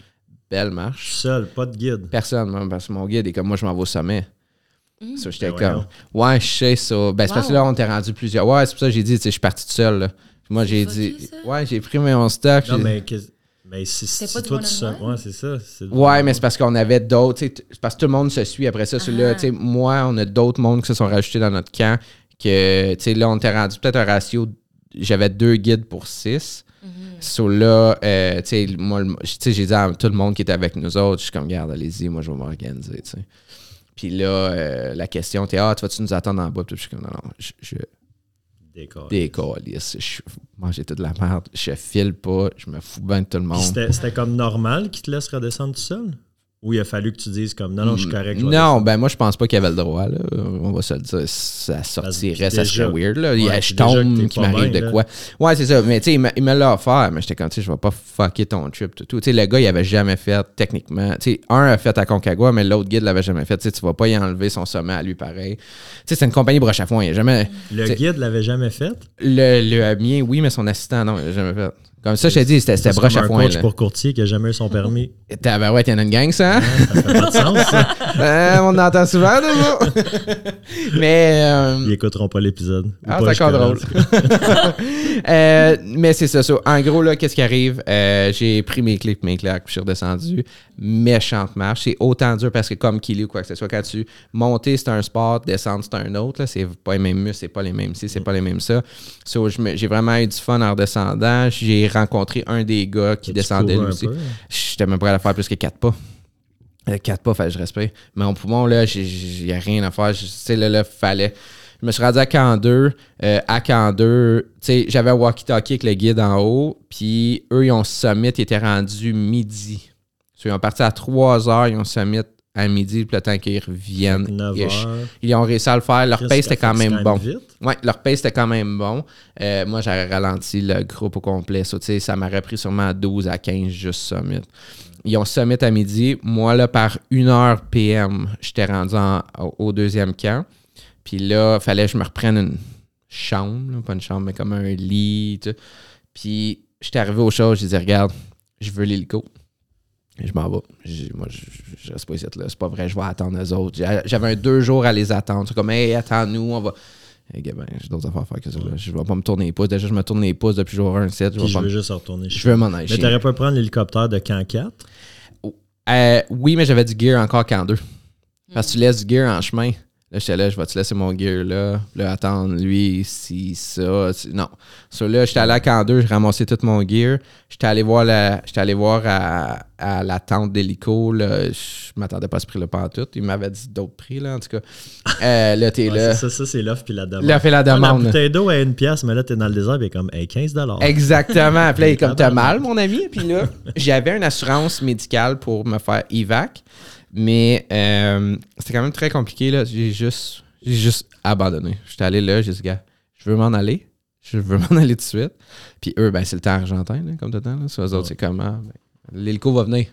Speaker 2: Belle marche.
Speaker 1: Seul, pas de guide.
Speaker 2: Personne, moi, parce que mon guide est comme moi, je m'en vais au sommet. Ça, j'étais
Speaker 1: Ben
Speaker 2: comme, ouais, je sais ça. Ben, c'est parce que là, on t'est rendu plusieurs. Ouais, c'est pour ça que j'ai dit, je suis parti tout seul. là. Moi, j'ai dit,
Speaker 3: ça?
Speaker 2: ouais, j'ai pris mon stock.
Speaker 1: Non, mais, mais si, toi, tu sens- Ouais, c'est ça.
Speaker 2: Ouais, mais c'est parce qu'on avait d'autres. sais, C'est parce que tout le monde se suit après ça. Celui-là,
Speaker 3: Ah.
Speaker 2: tu sais, moi, on a d'autres mondes qui se sont rajoutés dans notre camp. Que, tu sais, là, on était rendu peut-être un ratio. J'avais deux guides pour six. So là, euh, tu sais, moi, sais, j'ai dit à tout le monde qui était avec nous autres, je suis comme, garde, allez-y, moi, je vais m'organiser, tu sais. Puis là, euh, la question était, ah, tu vas-tu nous attendre en bas? Puis je suis comme, non, non, je, je. Décalisse. Je mange toute de la merde. Je file pas. Je me fous bien de tout le monde.
Speaker 1: C'était c'était comme normal qu'ils te laissent redescendre tout seul? Ou il a fallu que tu dises comme non, non, je suis correct. je
Speaker 2: Non, ben moi, je pense pas qu'il avait le droit. Là. On va se le dire. Ça sortirait, ça serait weird. Là. Il y a je tombe, qui m'arrive de
Speaker 1: là.
Speaker 2: quoi. Ouais, c'est ça. Mais tu sais, il me- il me l'a offert. Mais j'étais comme, tu sais, je vais pas fucker ton trip. Tout, tout. Tu sais, le gars, il avait jamais fait techniquement. Tu sais, un a fait à Concagua, mais l'autre guide l'avait jamais fait. Tu sais, tu vas pas y enlever son sommet à lui pareil. Tu sais, c'est une compagnie broche à foin. Il a jamais.
Speaker 1: Le guide l'avait jamais fait?
Speaker 2: Le, le mien, oui, mais son assistant, non, il l'a jamais fait. Comme ça, je t'ai dit, c'était broche à
Speaker 1: un
Speaker 2: foin.
Speaker 1: coach
Speaker 2: là.
Speaker 1: pour courtier qui a jamais eu son permis.
Speaker 2: Tabarouette, il y en a une gang, ça. hein?
Speaker 1: Ça fait pas de sens, ça. [laughs]
Speaker 2: Euh, on entend souvent. [laughs] Mais. euh,
Speaker 1: Ils écouteront pas l'épisode.
Speaker 2: Ah, c'est encore drôle. [laughs] Euh, mais c'est ça, ça. En gros, là, qu'est-ce qui arrive? Euh, j'ai pris mes et mes claques, puis je suis redescendu. Méchante marche. C'est autant dur parce que comme Kili ou quoi que ce soit, quand tu monter, c'est un sport, descendre, c'est un autre. là. C'est pas les mêmes muscles, c'est pas les mêmes ci, c'est pas les mêmes ça. So, j'ai vraiment eu du fun en redescendant. J'ai rencontré un des gars qui descendait lui aussi. J'étais même prêt à faire plus que 4 pas. Euh, Quatre pas, fallait que je respire. Mais en poumon, là, il n'y a rien à faire. Je- Tu sais, là, là, fallait. Je me suis rendu à camp 2. Euh, à camp 2, tu sais, j'avais un walkie-talkie avec le guide en haut. Puis eux, ils ont summit, ils étaient rendus midi. So, ils ont parti à 3 heures, ils ont summit à midi, le temps qu'ils reviennent.
Speaker 1: 9
Speaker 2: Ils- ont réussi à le faire. Leur pace était quand même bon. Ouais, leur pace était quand même bon. Euh, moi, j'aurais ralenti le groupe au complet. So, ça m'aurait pris sûrement 12 à 15 juste Summit. Ils ont Summit à midi. Moi, là, par 1h PM, j'étais rendu en- au, au deuxième camp. Puis là, il fallait que je me reprenne une chambre, là, pas une chambre, mais comme un lit. Puis j'étais arrivé au show, j'ai dit, regarde, je veux l'hélico. Je m'en vais. J'ai- Moi, je, reste pas ici. là. C'est pas vrai, je vais attendre les autres. J'avais un deux jours à les attendre. C'est comme, hey, attends-nous, on va. Hey, ben, j'ai d'autres affaires à faire que ça. Là. Je vais pas me tourner les pouces. Déjà, je me tourne les pouces depuis jour 1, 7. Je, vais
Speaker 1: je
Speaker 2: pas
Speaker 1: veux
Speaker 2: me-
Speaker 1: juste retourner
Speaker 2: je veux m'en aller.
Speaker 1: Mais t'aurais pas prendre l'hélicoptère de camp 4?
Speaker 2: Euh, oui, mais j'avais du gear encore qu'en deux. Parce que tu laisses du gear en chemin. Là, j'étais là, je vais te laisser mon gear là? Là, attendre lui, si, ça. si- Non. So, là, j'étais allé à camp 2, j'ai ramassé tout mon gear. J'étais allé voir la, allé voir à, à la tente d'hélico. Je m'attendais pas à ce prix-là pas tout. Il m'avait dit d'autres prix, là, en tout cas. Euh, là, t'es
Speaker 1: Ouais,
Speaker 2: là.
Speaker 1: ça, ça c'est l'offre puis la demande.
Speaker 2: Là, fait la
Speaker 1: Ah, La
Speaker 2: demande.
Speaker 1: bouteille d'eau à une pièce, mais là, t'es dans le désert, puis comme hey, 15
Speaker 2: Exactement. Puis là, il est comme [laughs] t'as mal, mon ami. Puis là, j'avais une assurance médicale pour me faire EVAC, mais euh, c'était quand même très compliqué. Là. J'ai juste, j'ai juste abandonné. J'étais allé là, j'ai dit, gars, je veux m'en aller. Je veux [laughs] m'en aller tout de suite. Puis eux, ben, c'est le temps argentin, là, comme tout le temps. Là. Sur eux autres, c'est comment? Ben, L'hélico va venir.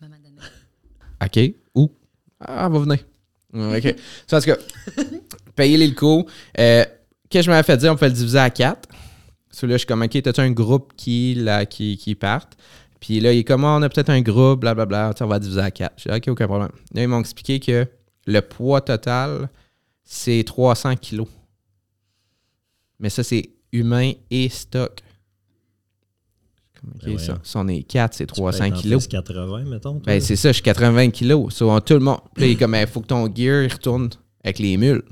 Speaker 3: À un moment donné.
Speaker 2: OK. Où? Ah, elle va venir. OK. Ça, en tout cas, payer l'hélico. Euh, Qu'est-ce que je m'avais fait dire? On peut le diviser à quatre. Celui-là, je suis comme, OK, t'as-tu un groupe qui, là, qui, qui partent? Puis là, il est comme, Ah, on a peut-être un groupe, blablabla. Tu sais, on va diviser à quatre. J'ai dit, OK, aucun problème. Là, ils m'ont expliqué que le poids total, c'est 300 kilos. Mais ça, c'est humain et stock. Comme, OK,
Speaker 1: Ben
Speaker 2: ça, si on est 4, c'est 300 kilos.
Speaker 1: 80, mettons. toi.
Speaker 2: Ben, c'est ça, je suis 80 kilos. So, tout le monde. Puis il est comme, il faut que ton gear il retourne avec les mules.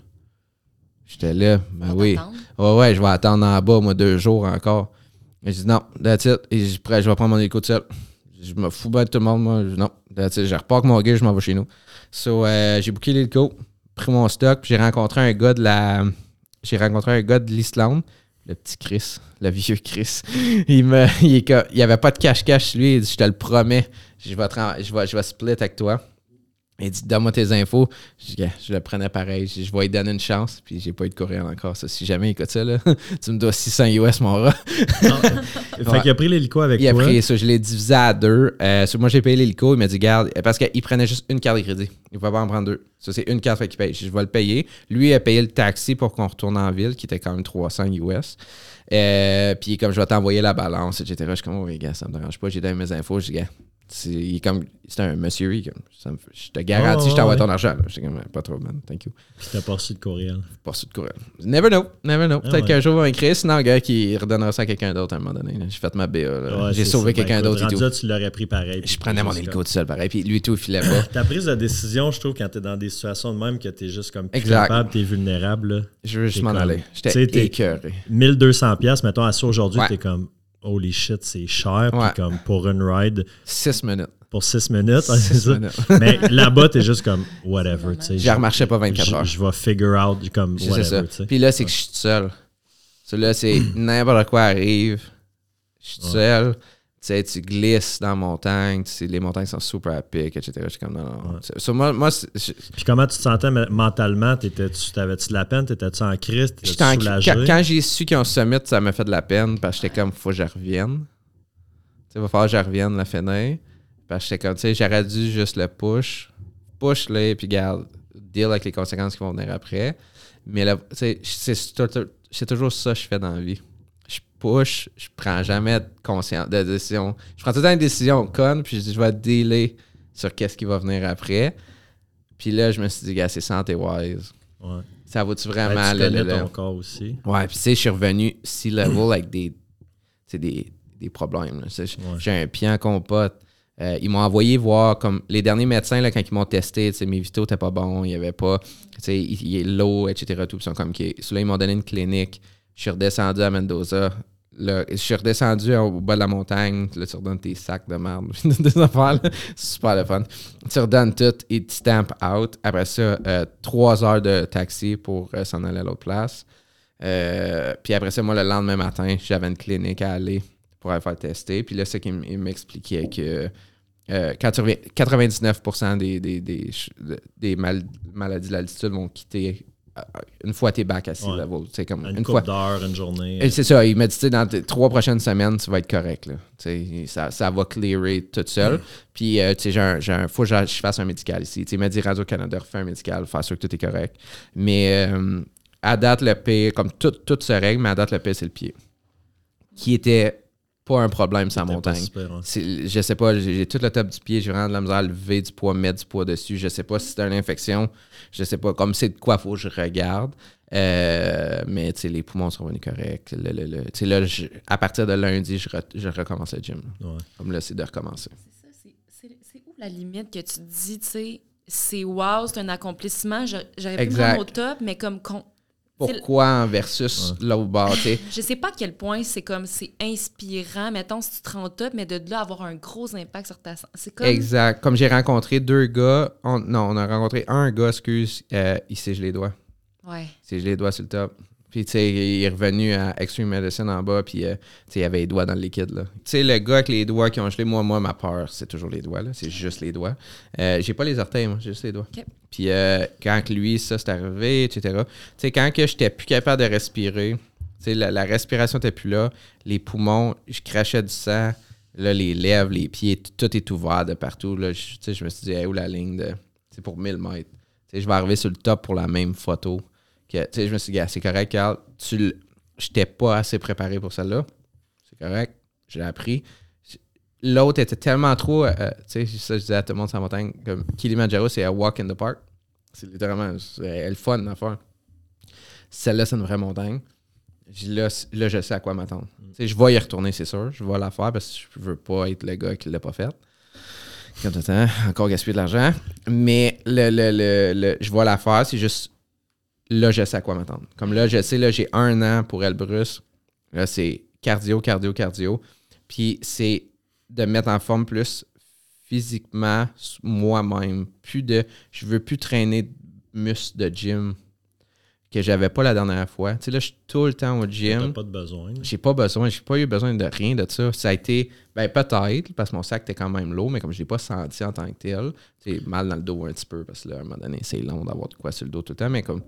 Speaker 2: J'étais là, ben
Speaker 3: On
Speaker 2: oui. Ouais, ouais, je vais attendre en bas, moi, deux jours encore. Mais je dis non, that's it. Et je, je vais prendre mon hélico tout seul. Je me fous bien de tout le monde, moi. Je- Non, that's it. Je repars avec mon gear, je m'en vais chez nous. So, euh, j'ai booké l'hélico, pris mon stock, j'ai rencontré un gars de la. J'ai rencontré un gars de l'Islande, le petit Chris, le vieux Chris. [laughs] Il me. Il, est il avait pas de cache-cache, lui. Il dit Je te le promets, je vais, te je vais, je vais split avec toi. Il dit Donne-moi tes infos. Je, je le prenais pareil. Je, je vais lui donner une chance. Puis j'ai pas eu de courriel encore. Ça, si jamais il écoute ça, là, [laughs] tu me dois 600 US, mon rat.
Speaker 1: Non. [laughs] fait
Speaker 2: Ouais.
Speaker 1: qu'il a pris l'hélico avec
Speaker 2: Il a
Speaker 1: toi.
Speaker 2: pris ça, je l'ai divisé à deux. Euh, moi, j'ai payé l'hélico. Il m'a dit, garde, parce qu'il prenait juste une carte de crédit. Il ne pouvait pas en prendre deux. Ça, c'est une carte qu'il paye. Je vais le payer. Lui, il a payé le taxi pour qu'on retourne en ville, qui était quand même 300 US. Euh, puis, comme je vais t'envoyer la balance, etc. Je suis comme, oh, oui, gars, ça me dérange pas. J'ai donné mes infos. Je dis, gars, c'est il est comme, c'est un monsieur. il est comme, ça me fait- je te garantis, je t'envoie
Speaker 1: ouais.
Speaker 2: ton argent. là. J'étais comme, pas trop, man. Thank you.
Speaker 1: Puis t'as pas reçu de courriel.
Speaker 2: Pas reçu de courriel. Never know. Never know.
Speaker 1: Ah
Speaker 2: Peut-être
Speaker 1: ouais.
Speaker 2: qu'un jour, il va écrire. Sinon, un gars qui redonnera ça à quelqu'un d'autre à un moment donné. là. J'ai fait ma BA. là.
Speaker 1: Ouais,
Speaker 2: J'ai
Speaker 1: c'est
Speaker 2: sauvé
Speaker 1: ça.
Speaker 2: quelqu'un
Speaker 1: Ben,
Speaker 2: d'autre et
Speaker 1: écoute,
Speaker 2: tout.
Speaker 1: rendu là, tu l'aurais pris pareil.
Speaker 2: Je prenais mon hélico
Speaker 1: comme-
Speaker 2: tout seul, pareil. Puis lui, tout, il filait pas. [coughs]
Speaker 1: Ta prise de décision, je trouve, quand t'es dans des situations de même que t'es juste comme plus
Speaker 2: Exact.
Speaker 1: capable, t'es vulnérable. là.
Speaker 2: Je veux juste
Speaker 1: T'es
Speaker 2: m'en
Speaker 1: comme-
Speaker 2: aller.
Speaker 1: tu sais,
Speaker 2: J'étais
Speaker 1: t'es-
Speaker 2: écœuré.
Speaker 1: 1200 pièces mettons, à ça aujourd'hui,
Speaker 2: Ouais.
Speaker 1: t'es comme holy shit, c'est cher. Puis
Speaker 2: Ouais.
Speaker 1: comme pour une ride,
Speaker 2: Six minutes.
Speaker 1: pour 6 minutes, ouais, [laughs] c'est
Speaker 2: Six
Speaker 1: ça.
Speaker 2: minutes. [laughs]
Speaker 1: Mais là-bas, t'es juste comme whatever.
Speaker 2: J'y remarchais pas 24
Speaker 1: Je-
Speaker 2: heures.
Speaker 1: Je vais figure out comme
Speaker 2: C'est
Speaker 1: whatever.
Speaker 2: Puis là, c'est que je suis tout seul. Ça, là, c'est [clears throat] n'importe quoi arrive. Je suis seul. Sais, tu glisses dans la montagne, tu sais, les montagnes sont super à pic, etc. Je suis comme, non, non.
Speaker 1: Ouais.
Speaker 2: C'est- so, moi, moi c'est- je-
Speaker 1: Puis comment tu te sentais me- mentalement? T'étais-tu- T'avais-tu de la peine? T'étais-tu en crise?
Speaker 2: en-
Speaker 1: T'étais-tu soulagé?
Speaker 2: quand, quand j'ai su qu'ils ont summit, ça m'a fait de la peine parce que j'étais comme, faut que je revienne. Tu sais, il va falloir que je revienne la finir. Parce que j'étais comme, tu sais, j'aurais dû juste le push. Push-le, puis garde, deal avec les conséquences qui vont venir après. Mais là, tu sais, c'est toujours ça que je fais dans la vie. Je push, je prends jamais de conscience, de décision. Je prends tout le temps une décision conne, puis je dis, je vais dealer sur qu'est-ce qui va venir après. Puis là, je me suis dit, gars, c'est santé wise.
Speaker 1: Ouais.
Speaker 2: Ça vaut-tu vraiment
Speaker 1: tu
Speaker 2: le, le-
Speaker 1: ton corps aussi.
Speaker 2: Ouais, puis tu sais, je suis revenu C-level avec des, des, des problèmes.
Speaker 1: Ouais.
Speaker 2: J'ai un pied en compote. Euh, ils m'ont envoyé voir comme les derniers médecins là, quand ils m'ont testé, mes vitaux n'étaient pas bons, il y avait pas, tu sais, il il est low, etc. Tout, sont comme, OK. So là, ils m'ont donné une clinique. Je suis redescendu à Mendoza. Je suis redescendu au bas de la montagne. Là, tu redonnes tes sacs de merde, [laughs] des affaires. C'est super le fun. Tu redonnes tout et tu stamp out. Après ça, euh, trois heures de taxi pour euh, s'en aller à l'autre place. Euh, puis après ça, moi, le lendemain matin, j'avais une clinique à aller pour aller faire tester. Puis là, c'est qu'il m'expliquait que euh, quand tu reviens, 99% des, maladies de l'altitude vont quitter une fois t'es back à sea
Speaker 1: Ouais.
Speaker 2: level. C'est comme
Speaker 1: Une,
Speaker 2: une
Speaker 1: couple
Speaker 2: fois.
Speaker 1: d'heures, une journée.
Speaker 2: Et c'est ça, il m'a dit, tu sais, dans tes trois prochaines semaines, tu vas être correct. Là. Ça, ça va clearer tout seul. Puis, euh, tu sais, j'ai un, j'ai un- faut que je fasse un médical ici. Tu sais, il m'a dit, Radio-Canada, refais un médical, faire sûr que tout est correct. Mais euh, à date, le pire, comme tout, tout se règle, mais à date, le pire, c'est le pied. Qui était pas un problème
Speaker 1: pas
Speaker 2: montagne.
Speaker 1: super, hein.
Speaker 2: Je sais pas, j'ai tout le top du pied, j'ai vraiment de la misère à lever du poids, mettre du poids dessus. Je sais pas si c'est une infection, je sais pas. Comme c'est de quoi faut que je regarde. Euh, mais tu sais, les poumons sont venus corrects. Le- le- le- tu sais, là, je- à partir de lundi, je, re- je recommence le gym.
Speaker 1: Ouais.
Speaker 2: Comme là, c'est de recommencer.
Speaker 3: C'est ça, c'est- c'est c'est où la limite que tu te dis, tu sais, c'est wow, c'est un accomplissement, j'aurais pu me rendre au top, mais comme con-
Speaker 2: Pourquoi versus l'autre bord, tu sais? [laughs]
Speaker 3: je sais pas à quel point c'est comme c'est inspirant, mettons si tu te rends au top, mais de là avoir un gros impact sur ta santé. C'est comme
Speaker 2: Exact. Comme j'ai rencontré deux gars, on- non, on a rencontré un gars, excuse, euh, il s'est gelé les doigts.
Speaker 3: ouais.
Speaker 2: Il s'est gelé les doigts sur le top. Puis, tu sais, il est revenu à Extreme Medicine en bas, puis, euh, tu sais, il avait les doigts dans le liquide, là. Tu sais, le gars avec les doigts qui ont gelé, moi, moi, ma peur, c'est toujours les doigts, là. C'est juste les doigts. Euh, j'ai pas les orteils, moi, j'ai juste les doigts. Puis, euh, quand lui, ça, c'est arrivé, etc. Tu sais, quand que j'étais plus capable de respirer, tu sais, la, la respiration était plus là, les poumons, je crachais du sang, là, les lèvres, les pieds, tout est ouvert de partout, là. Je- Tu sais, je me suis dit, hey, où la ligne de... C'est pour 1000 mètres. Tu sais, je vais arriver sur le top pour la même photo. Que, tu sais, je me suis dit, Gars, c'est correct, Carl. Tu J'étais pas assez préparé pour celle-là. C'est correct. J'ai appris. L'autre était tellement trop. euh, tu sais, ça, je disais à tout le monde sur la montagne. Comme Kilimanjaro, c'est un walk in the park. C'est littéralement le fun à faire. Celle-là, c'est une vraie montagne. Là, là, je sais à quoi m'attendre. Sais, Je vais y retourner, c'est sûr. Je vais la faire parce que je veux pas être le gars qui l'a pas fait. Comme tout le temps, encore gaspiller de l'argent. Mais le, le, le, le- je vais la faire, c'est juste là, je sais à quoi m'attendre. Comme là, je sais, là, j'ai un an pour Elbrus. Là, c'est cardio, cardio, cardio. Puis c'est de mettre en forme plus physiquement moi-même. Plus de. Je veux plus traîner de muscles de gym que j'avais pas la dernière fois. Tu sais, là, je suis tout le temps au gym.
Speaker 1: pas de besoin.
Speaker 2: J'ai pas besoin, j'ai pas eu besoin de rien de ça. Ça a été, ben peut-être, parce que mon sac était quand même lourd, mais comme je l'ai pas senti en tant que tel, tu sais, mal dans le dos un petit peu, parce que là, à un moment donné, c'est long d'avoir de quoi sur le dos tout le temps, mais comme,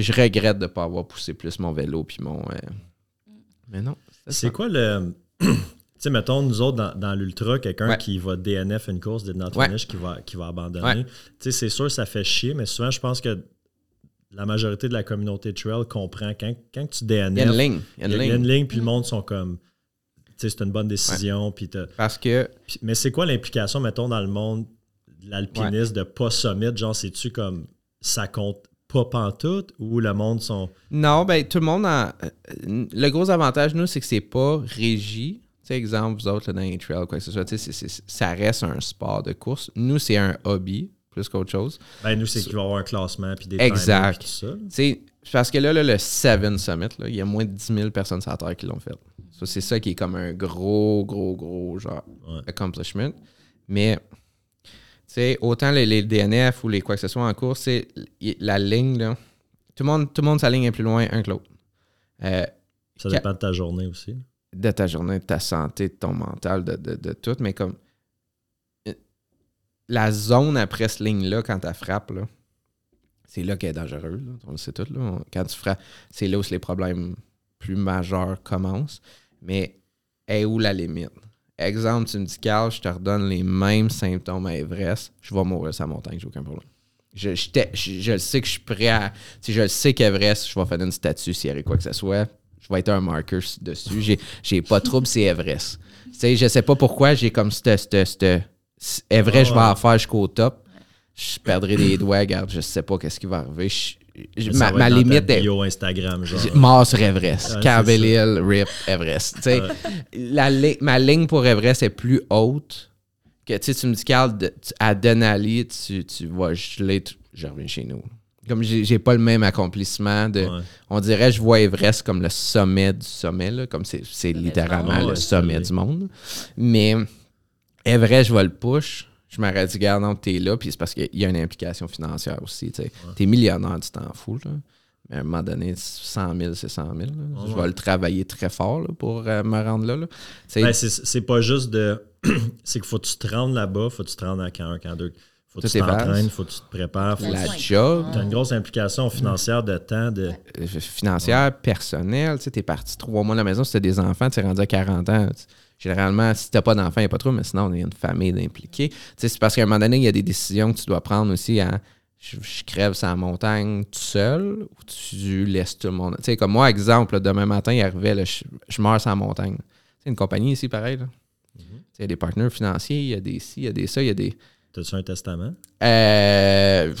Speaker 2: je regrette de pas avoir poussé plus mon vélo puis mon. euh, Mais non.
Speaker 1: C'est quoi le. [clears throat] tu sais, mettons, nous autres, dans, dans l'ultra, quelqu'un
Speaker 2: Ouais.
Speaker 1: qui va DNF une course, did not
Speaker 2: Ouais.
Speaker 1: finish, qui va, qui va abandonner.
Speaker 2: Ouais.
Speaker 1: Tu sais, c'est sûr, ça fait chier, mais souvent, je pense que la majorité de la communauté trail comprend quand, quand tu DNF.
Speaker 2: Il y a une ligne. Il y a une
Speaker 1: y a-
Speaker 2: ligne.
Speaker 1: puis le monde sont comme. Tu sais, c'est une bonne décision. Puis
Speaker 2: Parce que
Speaker 1: puis- mais c'est quoi l'implication, mettons, dans le monde de l'alpinisme de pas summit? Genre, c'est-tu comme ça compte pas pantoute ou le monde sont.
Speaker 2: Non, ben tout le monde a. euh, Le gros avantage, nous, c'est que c'est pas régi. Tu sais, exemple, vous autres, là, dans les trails, quoi que ce soit, tu sais, ça reste un sport de course. Nous, c'est un hobby, plus qu'autre chose.
Speaker 1: Ben, nous, c'est qu'il va y avoir un classement, puis des
Speaker 2: Exact.
Speaker 1: puis tout ça.
Speaker 2: Tu sais, parce que là, là, le Seven Summit, là, il y a moins de 10 000 personnes sur la Terre qui l'ont fait. Ça, c'est ça qui est comme un gros, gros, gros, genre,
Speaker 1: Ouais.
Speaker 2: accomplishment. Mais, sais, autant les, les DNF ou les quoi que ce soit en course, c'est la ligne, là, tout le monde, tout le monde, sa ligne est plus loin un que l'autre. Euh,
Speaker 1: Ça dépend de ta journée aussi.
Speaker 2: de ta journée, de ta santé, de ton mental, de, de- de tout, mais comme euh, la zone après cette ligne-là, quand tu frappes, là, c'est là qu'elle est dangereuse. là. On le sait tout. Là. On- Quand tu frappes, c'est là où les problèmes plus majeurs commencent. Mais est où la limite? Exemple, tu me dis, Carl, je te redonne les mêmes symptômes à Everest, je vais mourir sur la montagne, j'ai aucun problème. Je, je, je- sais que je suis prêt à. Si je le sais qu'Everest, je vais faire une statue s'il y avait quoi que ce soit. Je vais être un marker dessus. J'ai, pas de trouble, c'est Everest. Tu sais, je sais pas pourquoi j'ai comme cette. cette, cette- c- Everest, je vais en faire jusqu'au top. Je perdrai des doigts, regarde, je sais pas qu'est-ce qui va arriver. Je- ma ma limite est.
Speaker 1: bio Instagram, genre.
Speaker 2: Mort sur Everest. Hill, RIP, Everest. Tu sais, la li- ma ligne pour Everest est plus haute que tu sais, tu me dis, Carl, de- tu- à Denali, tu, tu vas geler, je reviens chez nous. Comme j'ai pas le même accomplissement de.
Speaker 1: Ouais.
Speaker 2: On dirait, je vois Everest comme le sommet du sommet, là, comme c'est c'est littéralement le sommet du monde. Mais Everest, je vais le push. Je m'aurais dit, regarde, non, t'es là, puis c'est parce qu'il y a une implication financière aussi. Tu es millionnaire, tu t'en fous. Là. Mais à un moment donné, 100 000, c'est 100 000. là. Je
Speaker 1: Ouais.
Speaker 2: vais le travailler très fort là, pour euh, me rendre là. là. Tu
Speaker 1: Ben, c'est pas juste de. [clears throat] c'est qu'il faut que tu te rendes là-bas, faut que tu te rendes à camp 1, camp 2. Faut que
Speaker 2: Tout
Speaker 1: tu t'entraînes, faut que tu te prépares. Faut
Speaker 2: la
Speaker 3: Ouais.
Speaker 2: job,
Speaker 1: Tu as une grosse implication financière de temps. De...
Speaker 2: euh, financière, personnelle. Tu t'es parti trois mois de la maison, si t'as des enfants, tu es rendu à 40 ans. Tu- Généralement, si t'as pas d'enfants, il n'y a pas trop, mais sinon, on est une famille sais, c'est parce qu'à un moment donné, il y a des décisions que tu dois prendre aussi à je, je crève la montagne tout seul ou tu laisses tout le monde? Tu sais, comme moi, exemple, là, demain matin, il arrivait, là, je, je meurs la montagne. C'est une compagnie ici, pareil. là. Tu sais, Il y a des partenaires financiers, il y a des ci, il y a des ça, il y a des.
Speaker 1: T'as-tu un testament?
Speaker 2: Euh,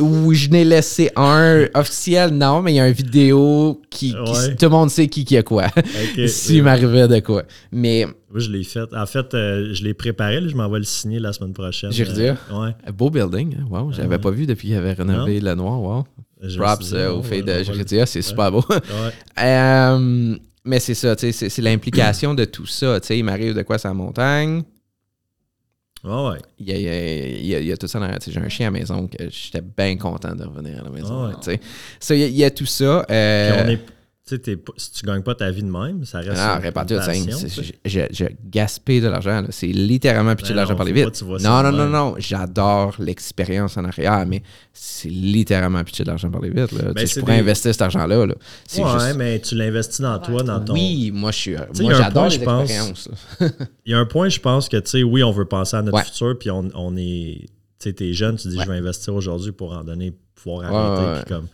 Speaker 2: oui, je n'ai laissé un officiel, non, mais il y a une vidéo qui, qui-
Speaker 1: Ouais.
Speaker 2: tout le monde sait qui qui a quoi.
Speaker 1: Ok. [laughs]
Speaker 2: S'il m'arrivait de quoi. Mais
Speaker 1: Oui, je l'ai fait. En fait, euh, je l'ai préparé. là, je m'en vais le signer la semaine prochaine.
Speaker 2: J'ai
Speaker 1: Euh, ouais.
Speaker 2: beau building, hein, wow, j'avais pas vu depuis qu'il avait rénové le noir, wow. Props
Speaker 1: dit,
Speaker 2: euh, filles
Speaker 1: ouais,
Speaker 2: de Juridia, c'est super beau.
Speaker 1: ouais. [laughs]
Speaker 2: Euh, mais c'est ça, tu sais, c'est l'implication de tout ça. Tu sais, il m'arrive de quoi sur la montagne.
Speaker 1: Ouais.
Speaker 2: Il y a, il y a- il y a- il y a tout ça dans la- J'ai un chien à la maison que j'étais bien content de revenir à la maison.
Speaker 1: Ouais.
Speaker 2: là, tu sais. Ça, il y a- il y, a tout ça. euh,
Speaker 1: Puis on est. Tu sais, si tu gagnes pas ta vie de même, ça reste.
Speaker 2: non,
Speaker 1: une-
Speaker 2: réparti
Speaker 1: une
Speaker 2: au cinq,
Speaker 1: passion,
Speaker 2: c'est-
Speaker 1: tu sais.
Speaker 2: je, gaspille de l'argent. C'est littéralement pitcher de
Speaker 1: Ben
Speaker 2: l'argent par les
Speaker 1: ça
Speaker 2: Non, non, non, non. J'adore l'expérience en arrière, mais c'est littéralement pitcher de l'argent par les vitres. là. Tu sais,
Speaker 1: Ben,
Speaker 2: je pourrais investir cet argent-là. là.
Speaker 1: Ouais, mais tu l'investis dans toi, dans ton.
Speaker 2: Oui, moi, je suis. Moi, j'adore expériences. [laughs]
Speaker 1: Il y a un point, je pense que, tu sais, oui, on veut penser à notre futur, puis on, on est. Tu sais, t'es jeune, tu dis, je vais investir aujourd'hui pour en donner, pouvoir arrêter. Puis comme.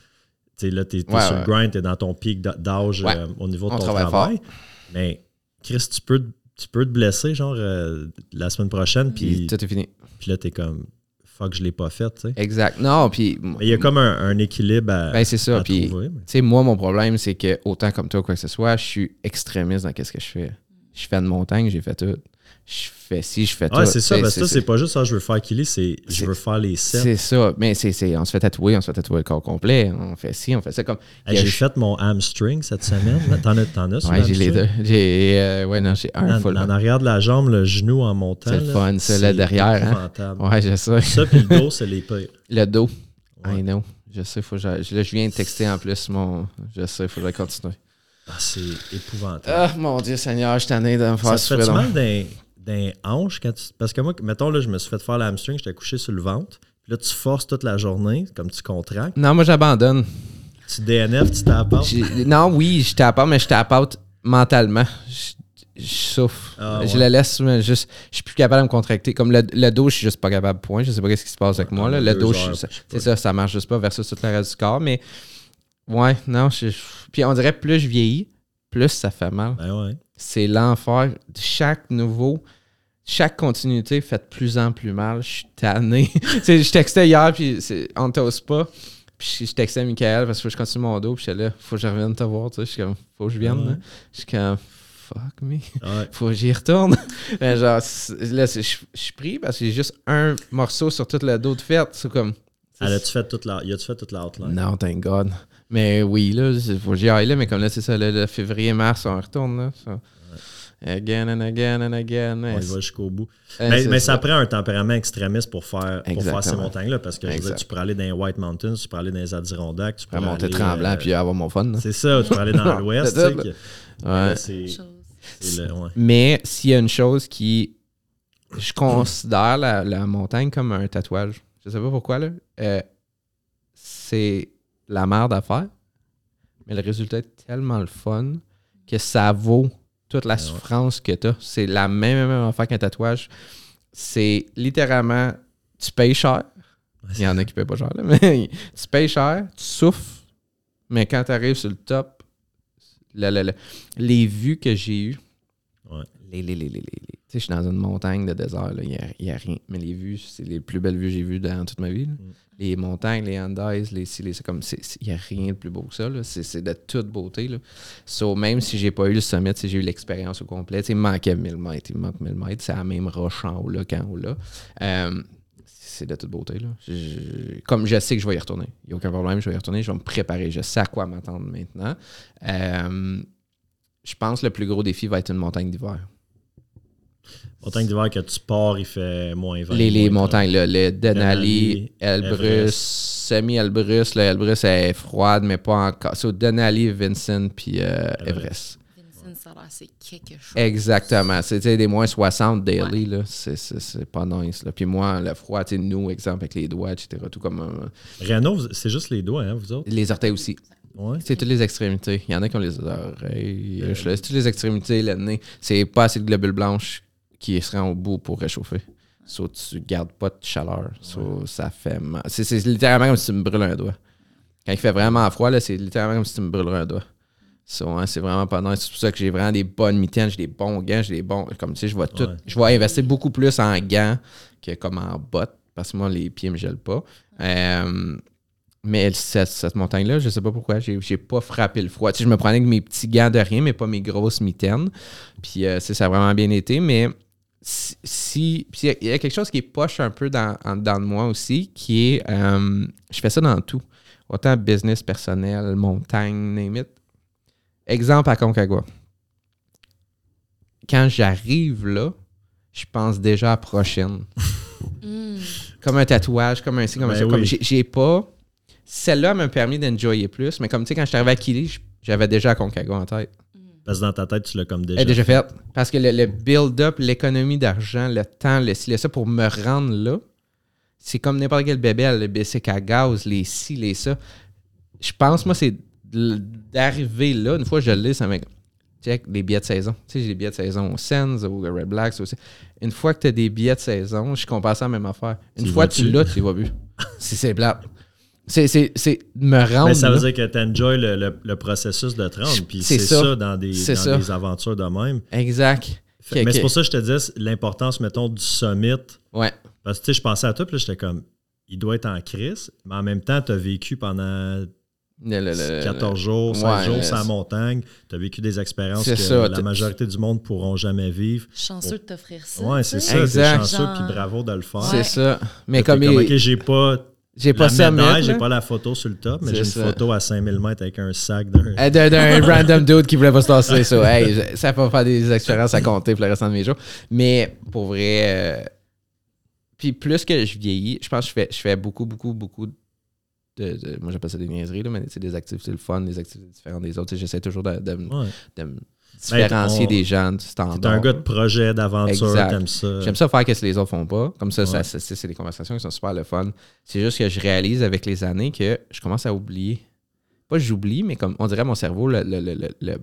Speaker 1: Tu sais, là, t'es
Speaker 2: Ouais,
Speaker 1: sur le grind, t'es dans ton pic d'âge euh, au niveau de
Speaker 2: On
Speaker 1: ton travail.
Speaker 2: fort.
Speaker 1: Mais, Chris, tu peux, tu peux te blesser, genre, euh, la semaine prochaine,
Speaker 2: Puis tout est fini.
Speaker 1: puis là, t'es comme, fuck, je l'ai pas fait, tu sais.
Speaker 2: Exact. Non, puis.
Speaker 1: Il y a comme un, un équilibre à,
Speaker 2: Ben, c'est ça. Puis, tu sais, moi, mon problème, c'est que autant comme toi, quoi que ce soit, je suis extrémiste dans ce que je fais. Je fais de montagne, j'ai fait tout. Je fais ci, je fais tout.
Speaker 1: Ouais, c'est ça,
Speaker 2: sais,
Speaker 1: parce que ça, c'est pas juste ça, je veux faire Kili, c'est je veux faire les sets.
Speaker 2: C'est ça. Mais c'est, on se fait tatouer, on se fait tatouer le corps complet. On fait ci, on fait ça comme.
Speaker 1: Hey, j'ai fait mon hamstring cette semaine. là. T'en as, t'en as
Speaker 2: Ouais, j'ai les deux. J'ai. euh, ouais, non, j'ai un
Speaker 1: En,
Speaker 2: full.
Speaker 1: en arrière de la jambe, le genou en montant.
Speaker 2: C'est le
Speaker 1: là,
Speaker 2: fun, ça,
Speaker 1: c'est
Speaker 2: le derrière, hein. Ouais, je sais.
Speaker 1: Ça, puis le dos, c'est les pires. [laughs]
Speaker 2: Le dos.
Speaker 1: Ouais.
Speaker 2: I know. Je sais, faut que j'aille- Là, je viens de texter en plus mon. Je sais, il faudrait continuer.
Speaker 1: Ah, c'est épouvantable.
Speaker 2: Ah, mon Dieu Seigneur, je t'en ai de me faire
Speaker 1: ça te fait mal d'un, d'un hanche quand tu. Parce que moi, mettons, là, je me suis fait faire le hamstring, j'étais couché sur le ventre. Puis là, tu forces toute la journée, comme tu contractes.
Speaker 2: Non, moi, j'abandonne.
Speaker 1: Tu DNF, tu t'apportes.
Speaker 2: J'ai- Non, oui, je tape mais je tape mentalement. Je, je souffre.
Speaker 1: Ah,
Speaker 2: Je le laisse, mais juste. Je suis plus capable de me contracter. Comme le, le dos, je suis juste pas capable, point. Je sais pas ce qui se passe avec moi. Là. Le dos,
Speaker 1: heures,
Speaker 2: je- c'est ça, ça marche juste pas versus toute la reste du corps. Mais ouais, non, je, je- Puis on dirait plus je vieillis, plus ça fait mal.
Speaker 1: Ben ouais.
Speaker 2: C'est l'enfer. Chaque nouveau, chaque continuité fait de plus en plus mal. Je suis tanné. [laughs] Tu sais, je textais hier, puis c'est- on ne t'ose pas. Puis je textais Michael parce que faut que je continue mon dos. Puis j'étais là, faut que je revienne te voir. Tu sais, je suis comme, faut que je vienne.
Speaker 1: Ouais.
Speaker 2: là. Je suis comme, fuck me.
Speaker 1: Ouais. [laughs]
Speaker 2: Faut que j'y retourne. [laughs] Mais genre, c'est- là, c'est- je je suis pris parce que j'ai juste un morceau sur tout le dos de fête. C'est comme.
Speaker 1: Ah, as-tu fait toute la. Y a-tu fait toute la outline?
Speaker 2: Non, thank God. Mais oui, là, il faut que j'y aille là. Mais comme là, c'est ça, le, le février-mars, on retourne là. ça. Again and again and again.
Speaker 1: On y va jusqu'au bout.
Speaker 2: Eh,
Speaker 1: mais ça prend un tempérament extrémiste pour faire, pour faire ces montagnes-là. Parce que je veux dire,
Speaker 2: Exact.
Speaker 1: tu pourrais aller dans les White Mountains, tu pourrais aller dans les Adirondacks, tu pourrais
Speaker 2: monter
Speaker 1: aller,
Speaker 2: tremblant
Speaker 1: euh,
Speaker 2: puis avoir mon fun. là.
Speaker 1: C'est ça, tu pourrais aller dans [laughs] l'Ouest.
Speaker 2: C'est
Speaker 1: tu sais,
Speaker 2: Ouais.
Speaker 1: là.
Speaker 2: Mais s'il y a une chose qui. Je considère la, la montagne comme un tatouage. Je sais pas pourquoi, là. Euh, c'est la merde à faire. Mais le résultat est tellement le fun que ça vaut toute la
Speaker 1: ouais.
Speaker 2: souffrance que tu as. C'est la même, même affaire qu'un tatouage. C'est littéralement, tu payes cher. Il y en a qui payent pas cher, là, [laughs] mais tu payes cher, tu souffres, mais quand tu arrives sur le top, le- le- le- les vues que j'ai eues,
Speaker 1: Ouais.
Speaker 2: les, les, les, les, les- les- Tu sais, je suis dans une montagne de désert, il n'y a, rien. Mais les vues, c'est les plus belles vues que j'ai vues dans toute ma vie.
Speaker 1: Mm.
Speaker 2: Les montagnes, les Andes, les les ça, comme il n'y a rien de plus beau que ça. C'est c'est de toute beauté. Là. Même si j'ai pas eu le sommet, j'ai eu l'expérience au complet, il manquait 1000 mètres. Il manque 1000 mètres. C'est la même roche en haut là qu'en haut là. Euh, c'est de toute beauté. Là. Comme je sais que je vais y retourner. Il n'y a aucun problème, je vais y retourner. Je vais me préparer. Je sais à quoi m'attendre maintenant. Euh, je pense que le plus gros défi va être une montagne d'hiver.
Speaker 1: Montagne d'hiver que tu pars, il fait moins 20.
Speaker 2: Les, les
Speaker 1: moins
Speaker 2: montagnes, là, le
Speaker 1: Denali,
Speaker 2: Denali, Elbrus,
Speaker 1: Everest.
Speaker 2: semi-Elbrus. Le Elbrus est froide, mais pas encore. C'est au Denali, Vincent, puis euh, Everest.
Speaker 3: Vincent, ça a l'air, c'est quelque chose.
Speaker 2: Exactement. C'était des moins 60 daily, là. C'est- C'est c'est pas nice, là. Puis moi, le froid, tu sais, nous, exemple, avec les doigts, etc., tout comme... euh,
Speaker 1: Renault, c'est juste les doigts, hein, vous autres?
Speaker 2: les orteils aussi.
Speaker 1: Ouais.
Speaker 2: C'est toutes les extrémités. Il y en a qui ont les oreilles. Je laisse toutes les extrémités, le nez. C'est pas assez de globules blanches qui se rend au bout pour réchauffer. So, tu gardes pas de chaleur. So, ça fait mal. C'est, littéralement comme si tu me brûles un doigt. Quand il fait vraiment froid, là, c'est littéralement comme si tu me brûlerais un doigt. So, hein, c'est vraiment pas nice. C'est pour ça que j'ai vraiment des bonnes mitaines, j'ai des bons gants, j'ai des bons. Comme tu sais, je vais tout.
Speaker 1: Ouais.
Speaker 2: Je vais investir beaucoup plus en gants que comme en bottes. Parce que moi, les pieds me gèlent pas. Euh, mais cette, cette montagne-là, je sais pas pourquoi, j'ai, pas frappé le froid. Tu sais, je me prenais avec mes petits gants de rien, mais pas mes grosses mitaines. Puis euh, ça a vraiment bien été. Mais si. il y a- il y, a quelque chose qui est poche un peu dans, en dedans de moi aussi, qui est. euh, je fais ça dans tout. Autant business personnel, montagne, name it. Exemple à Concagua. Quand j'arrive là, je pense déjà à la prochaine
Speaker 3: Hmm. [laughs]
Speaker 2: comme un tatouage, comme un ci, comme
Speaker 1: Ben
Speaker 2: ça.
Speaker 1: oui.
Speaker 2: Comme j'ai, pas. Celle-là m'a permis d'enjoyer plus, mais comme tu sais, quand je suis arrivé à Kili, j'avais déjà Concagua en tête.
Speaker 1: Parce que dans ta tête, tu l'as comme déjà.
Speaker 2: Elle est déjà faite. Parce que le, le build-up, l'économie d'argent, le temps, le le ça, pour me rendre là, c'est comme n'importe quel bébé, le bicycle à gaz, les ci, les ça. Je pense, moi, c'est d'arriver là, une fois que je l'ai, ça m'a. Check les billets de saison. Tu sais, j'ai des billets de saison au Sens, au Red Blacks aussi. Une fois que tu as des billets de saison, je compare ça à la même affaire. Une
Speaker 1: Tu
Speaker 2: fois que tu l'as, tu les vois plus. [laughs] c'est c'est plate. C'est me rendre.
Speaker 1: Mais ça veut
Speaker 2: là.
Speaker 1: dire que tu enjoy le, le- le processus de te rendre. Puis
Speaker 2: C'est ça.
Speaker 1: ça. dans, des,
Speaker 2: C'est
Speaker 1: dans
Speaker 2: ça.
Speaker 1: des aventures de même.
Speaker 2: Exact.
Speaker 1: Fait- mais c'est pour ça que je te dis l'importance, mettons, du summit.
Speaker 2: Ouais.
Speaker 1: Parce que tu sais, je pensais à toi, puis là, j'étais comme, il doit être en crise, mais en même temps, tu as vécu pendant
Speaker 2: Le- le- le-
Speaker 1: 14 jours, 16
Speaker 2: ouais,
Speaker 1: jours
Speaker 2: le-
Speaker 1: sur la montagne. Tu as vécu des expériences que
Speaker 2: ça,
Speaker 1: la majorité du monde pourront jamais vivre.
Speaker 3: Chanceux de t'offrir ça.
Speaker 1: Ouais,
Speaker 3: tu
Speaker 1: c'est ça.
Speaker 2: Exact.
Speaker 1: Chanceux,
Speaker 3: Genre-
Speaker 1: puis bravo de le faire.
Speaker 2: C'est
Speaker 3: Ouais.
Speaker 2: ça. Mais comme,
Speaker 1: comme,
Speaker 2: il-
Speaker 1: OK, j'ai pas
Speaker 2: j'ai pas
Speaker 1: la
Speaker 2: ça
Speaker 1: j'ai pas la photo sur le top, mais j'ai une
Speaker 2: ça.
Speaker 1: photo à 5000 mètres avec un sac d'un...
Speaker 2: Euh, D'un [laughs] random dude qui voulait pas se tasser ça. Hey, ça va faire des expériences à compter pour le restant de mes jours. Mais pour vrai, euh, puis plus que je vieillis, je pense que je fais, je fais beaucoup, beaucoup, beaucoup de. de- moi, j'appelle ça des niaiseries, là, mais c'est des activités le fun, des activités différentes des autres. J'essaie toujours de, de,
Speaker 1: Ouais.
Speaker 2: de différencier
Speaker 1: on-
Speaker 2: des gens du
Speaker 1: T'es
Speaker 2: standard.
Speaker 1: un gars de projet, d'aventure, t'aimes ça.
Speaker 2: J'aime ça faire ce que les autres font pas. Comme ça,
Speaker 1: Ouais.
Speaker 2: c'est c'est des conversations qui sont super le fun. C'est juste que je réalise avec les années que je commence à oublier. Pas j'oublie, mais comme on dirait mon cerveau, le, le, le, le, le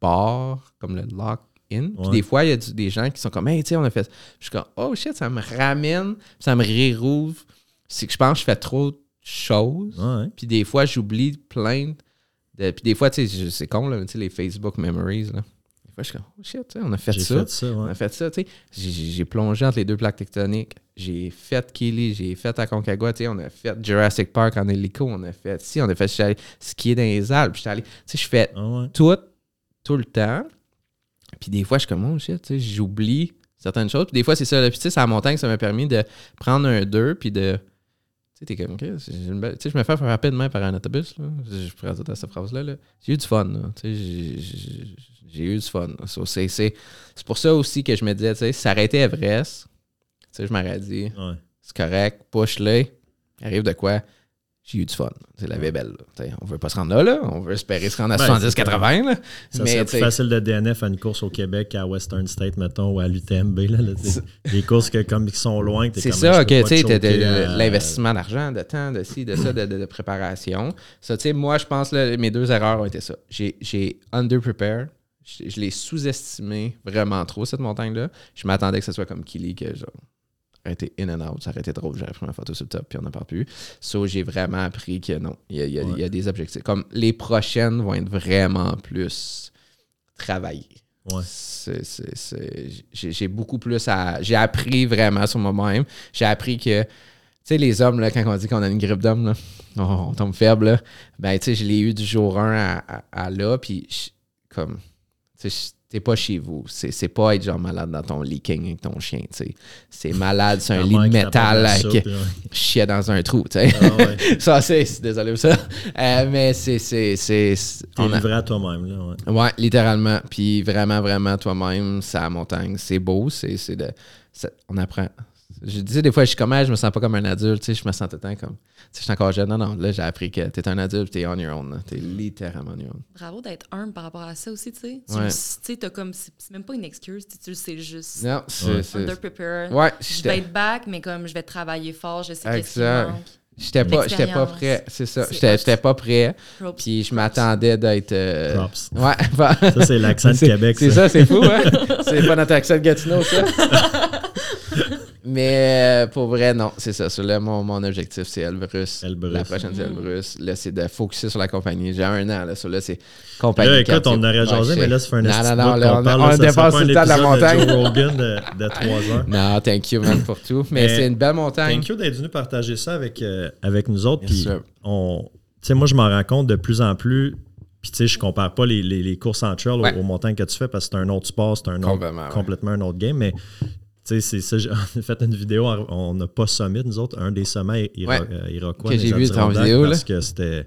Speaker 2: bar, comme le lock-in. Puis
Speaker 1: Ouais.
Speaker 2: des fois, il y a du- des gens qui sont comme, hey, tu sais, on a fait. Je suis comme, oh shit, ça me ramène, ça me rérouvre. C'est que je pense que je fais trop de choses.
Speaker 1: Ouais.
Speaker 2: Puis des fois, j'oublie plein de. Puis des fois, tu sais, c'est con, là, mais tu sais, les Facebook Memories, là. Des fois, je suis comme, oh shit, on a fait ça.
Speaker 1: fait ça,
Speaker 2: On a fait ça, tu sais. J'ai- plongé entre les deux plaques tectoniques. J'ai fait Kili, j'ai fait Aconcagua, tu sais. On a fait Jurassic Park en hélico, on a fait si, on a fait, allé skier dans les Alpes. J'étais allé, tu sais, je fais
Speaker 1: Ah ouais.
Speaker 2: tout, tout le temps. Puis des fois, je suis comme, oh shit, tu sais, j'oublie certaines choses. Puis des fois, c'est ça. là. Puis tu sais, c'est la montagne, ça m'a permis de prendre un 2 puis de Tu sais, t'es comme, OK, belle- tu sais, je me fais demain par un autobus, là. Je présente à cette phrase-là, là. J'ai eu du fun, là. Tu sais, j'ai- eu du fun. So, c'est, pour ça aussi que je me disais, tu sais, été Everest, tu sais, je m'aurais dit,
Speaker 1: Ouais.
Speaker 2: c'est correct, push-le, arrive de quoi? J'ai eu du fun. C'est la vie belle. Là. On veut pas se rendre là, là. On veut espérer se rendre à
Speaker 1: Ben,
Speaker 2: 70-80. là.
Speaker 1: Ça
Speaker 2: Mais,
Speaker 1: serait plus facile de DNF à une course au Québec qu'à Western State, mettons, ou à l'UTMB. Des courses que, comme, qui sont loin.
Speaker 2: C'est ça, tu sais, l'investissement d'argent, de temps, de ci, de ça, de, de- de préparation. Ça, tu sais, moi, je pense que mes deux erreurs ont été ça. J'ai, j'ai under-prepare. Je, je l'ai sous-estimé vraiment trop, cette montagne-là. Je m'attendais que ce soit comme Kili, que genre, aurait été in and out, ça aurait été drôle, j'aurais pris ma photo sur le top, puis on n'en parle plus. So, j'ai vraiment appris que non, il y a, il y a- il y a des objectifs. Comme les prochaines vont être vraiment plus travaillées.
Speaker 1: Ouais.
Speaker 2: C'est- c'est- c'est- j'ai beaucoup plus à. J'ai appris vraiment sur moi-même. J'ai appris que, tu sais, les hommes, là, quand on dit qu'on a une grippe d'homme, là, on, on tombe faible, là, ben, tu sais, je l'ai eu du jour 1 à, à- à là, puis comme, tu sais, t'es pas chez vous. C'est c'est pas être genre malade dans ton leaking avec ton chien, tu sais. C'est malade, c'est un lit de métal avec [laughs] chier dans un trou, tu sais.
Speaker 1: Ah ouais. [laughs]
Speaker 2: ça, c'est. c'est- Désolé pour ça. Euh, mais c'est. c'est- c'est- c'est-
Speaker 1: T'es
Speaker 2: a-
Speaker 1: livré à toi-même. Là, ouais.
Speaker 2: Ouais, littéralement. Puis vraiment, vraiment, toi-même, c'est la montagne. C'est beau. C'est, c'est de, c'est- on apprend. Je disais des fois, je suis comme, Ah, je me sens pas comme un adulte. Tu sais, je me sens tout le temps comme. Tu sais, je suis encore jeune. Non, non, là, j'ai appris que t'es un adulte, t'es on your own. là. T'es littéralement on your own.
Speaker 3: Bravo d'être humble par rapport à ça aussi, tu sais. Tu
Speaker 2: Ouais.
Speaker 3: sais, t'as comme. C'est même pas une excuse, tu le sais juste.
Speaker 2: Non, c'est.
Speaker 1: Ouais.
Speaker 2: c'est-
Speaker 3: Underprepared.
Speaker 2: Ouais,
Speaker 3: Je vais être back, mais comme je vais travailler fort, je sais qu'est-ce qui manque.
Speaker 2: j'étais pas, j'étais pas prêt. C'est ça. J'étais, pas prêt.
Speaker 3: Props.
Speaker 2: Puis je m'attendais d'être. euh,
Speaker 1: Props.
Speaker 2: Ouais, [laughs]
Speaker 1: Ça, c'est l'accent de Québec.
Speaker 2: C'est
Speaker 1: ça.
Speaker 2: ça, c'est fou, hein? [laughs] c'est pas notre accent de Gatineau, ça. [laughs] Mais euh, pour vrai, non, c'est ça. Sur là, mon, mon objectif, c'est Elbrus.
Speaker 1: Elbrus.
Speaker 2: La prochaine, c'est
Speaker 3: Mm.
Speaker 2: Elbrus. Là, c'est de focuser sur la compagnie. J'ai un an, là. Sur là, c'est compagnie.
Speaker 1: Là, écoute, on aurait jasé, mais là, fait un
Speaker 2: Non, non,
Speaker 1: de
Speaker 2: non, là, on,
Speaker 1: parle,
Speaker 2: on
Speaker 1: serait
Speaker 2: dépasse le temps de la montagne.
Speaker 1: Joe Rogan de, de 3 [laughs] heures.
Speaker 2: Non, thank you, man, pour tout. Mais,
Speaker 1: Mais-
Speaker 2: c'est une belle montagne.
Speaker 1: Thank you d'être venu partager ça avec, euh, avec nous autres. Puis, on, tu sais, moi, je m'en rends compte de plus en plus. Puis, tu sais, je compare pas les, les- les courses en trail aux-
Speaker 2: Ouais.
Speaker 1: aux, montagnes que tu fais parce que c'est un autre sport, c'est un autre,
Speaker 2: Complètement, ouais.
Speaker 1: complètement un autre game. Mais, c'est ça. j'ai- [laughs] On a fait une vidéo, on n'a pas summit, nous autres, un des sommets iro-
Speaker 2: Ouais.
Speaker 1: euh, iroquois.
Speaker 2: Que
Speaker 1: dans
Speaker 2: j'ai vu
Speaker 1: Adirondacks
Speaker 2: vidéo, là.
Speaker 1: Parce que c'était.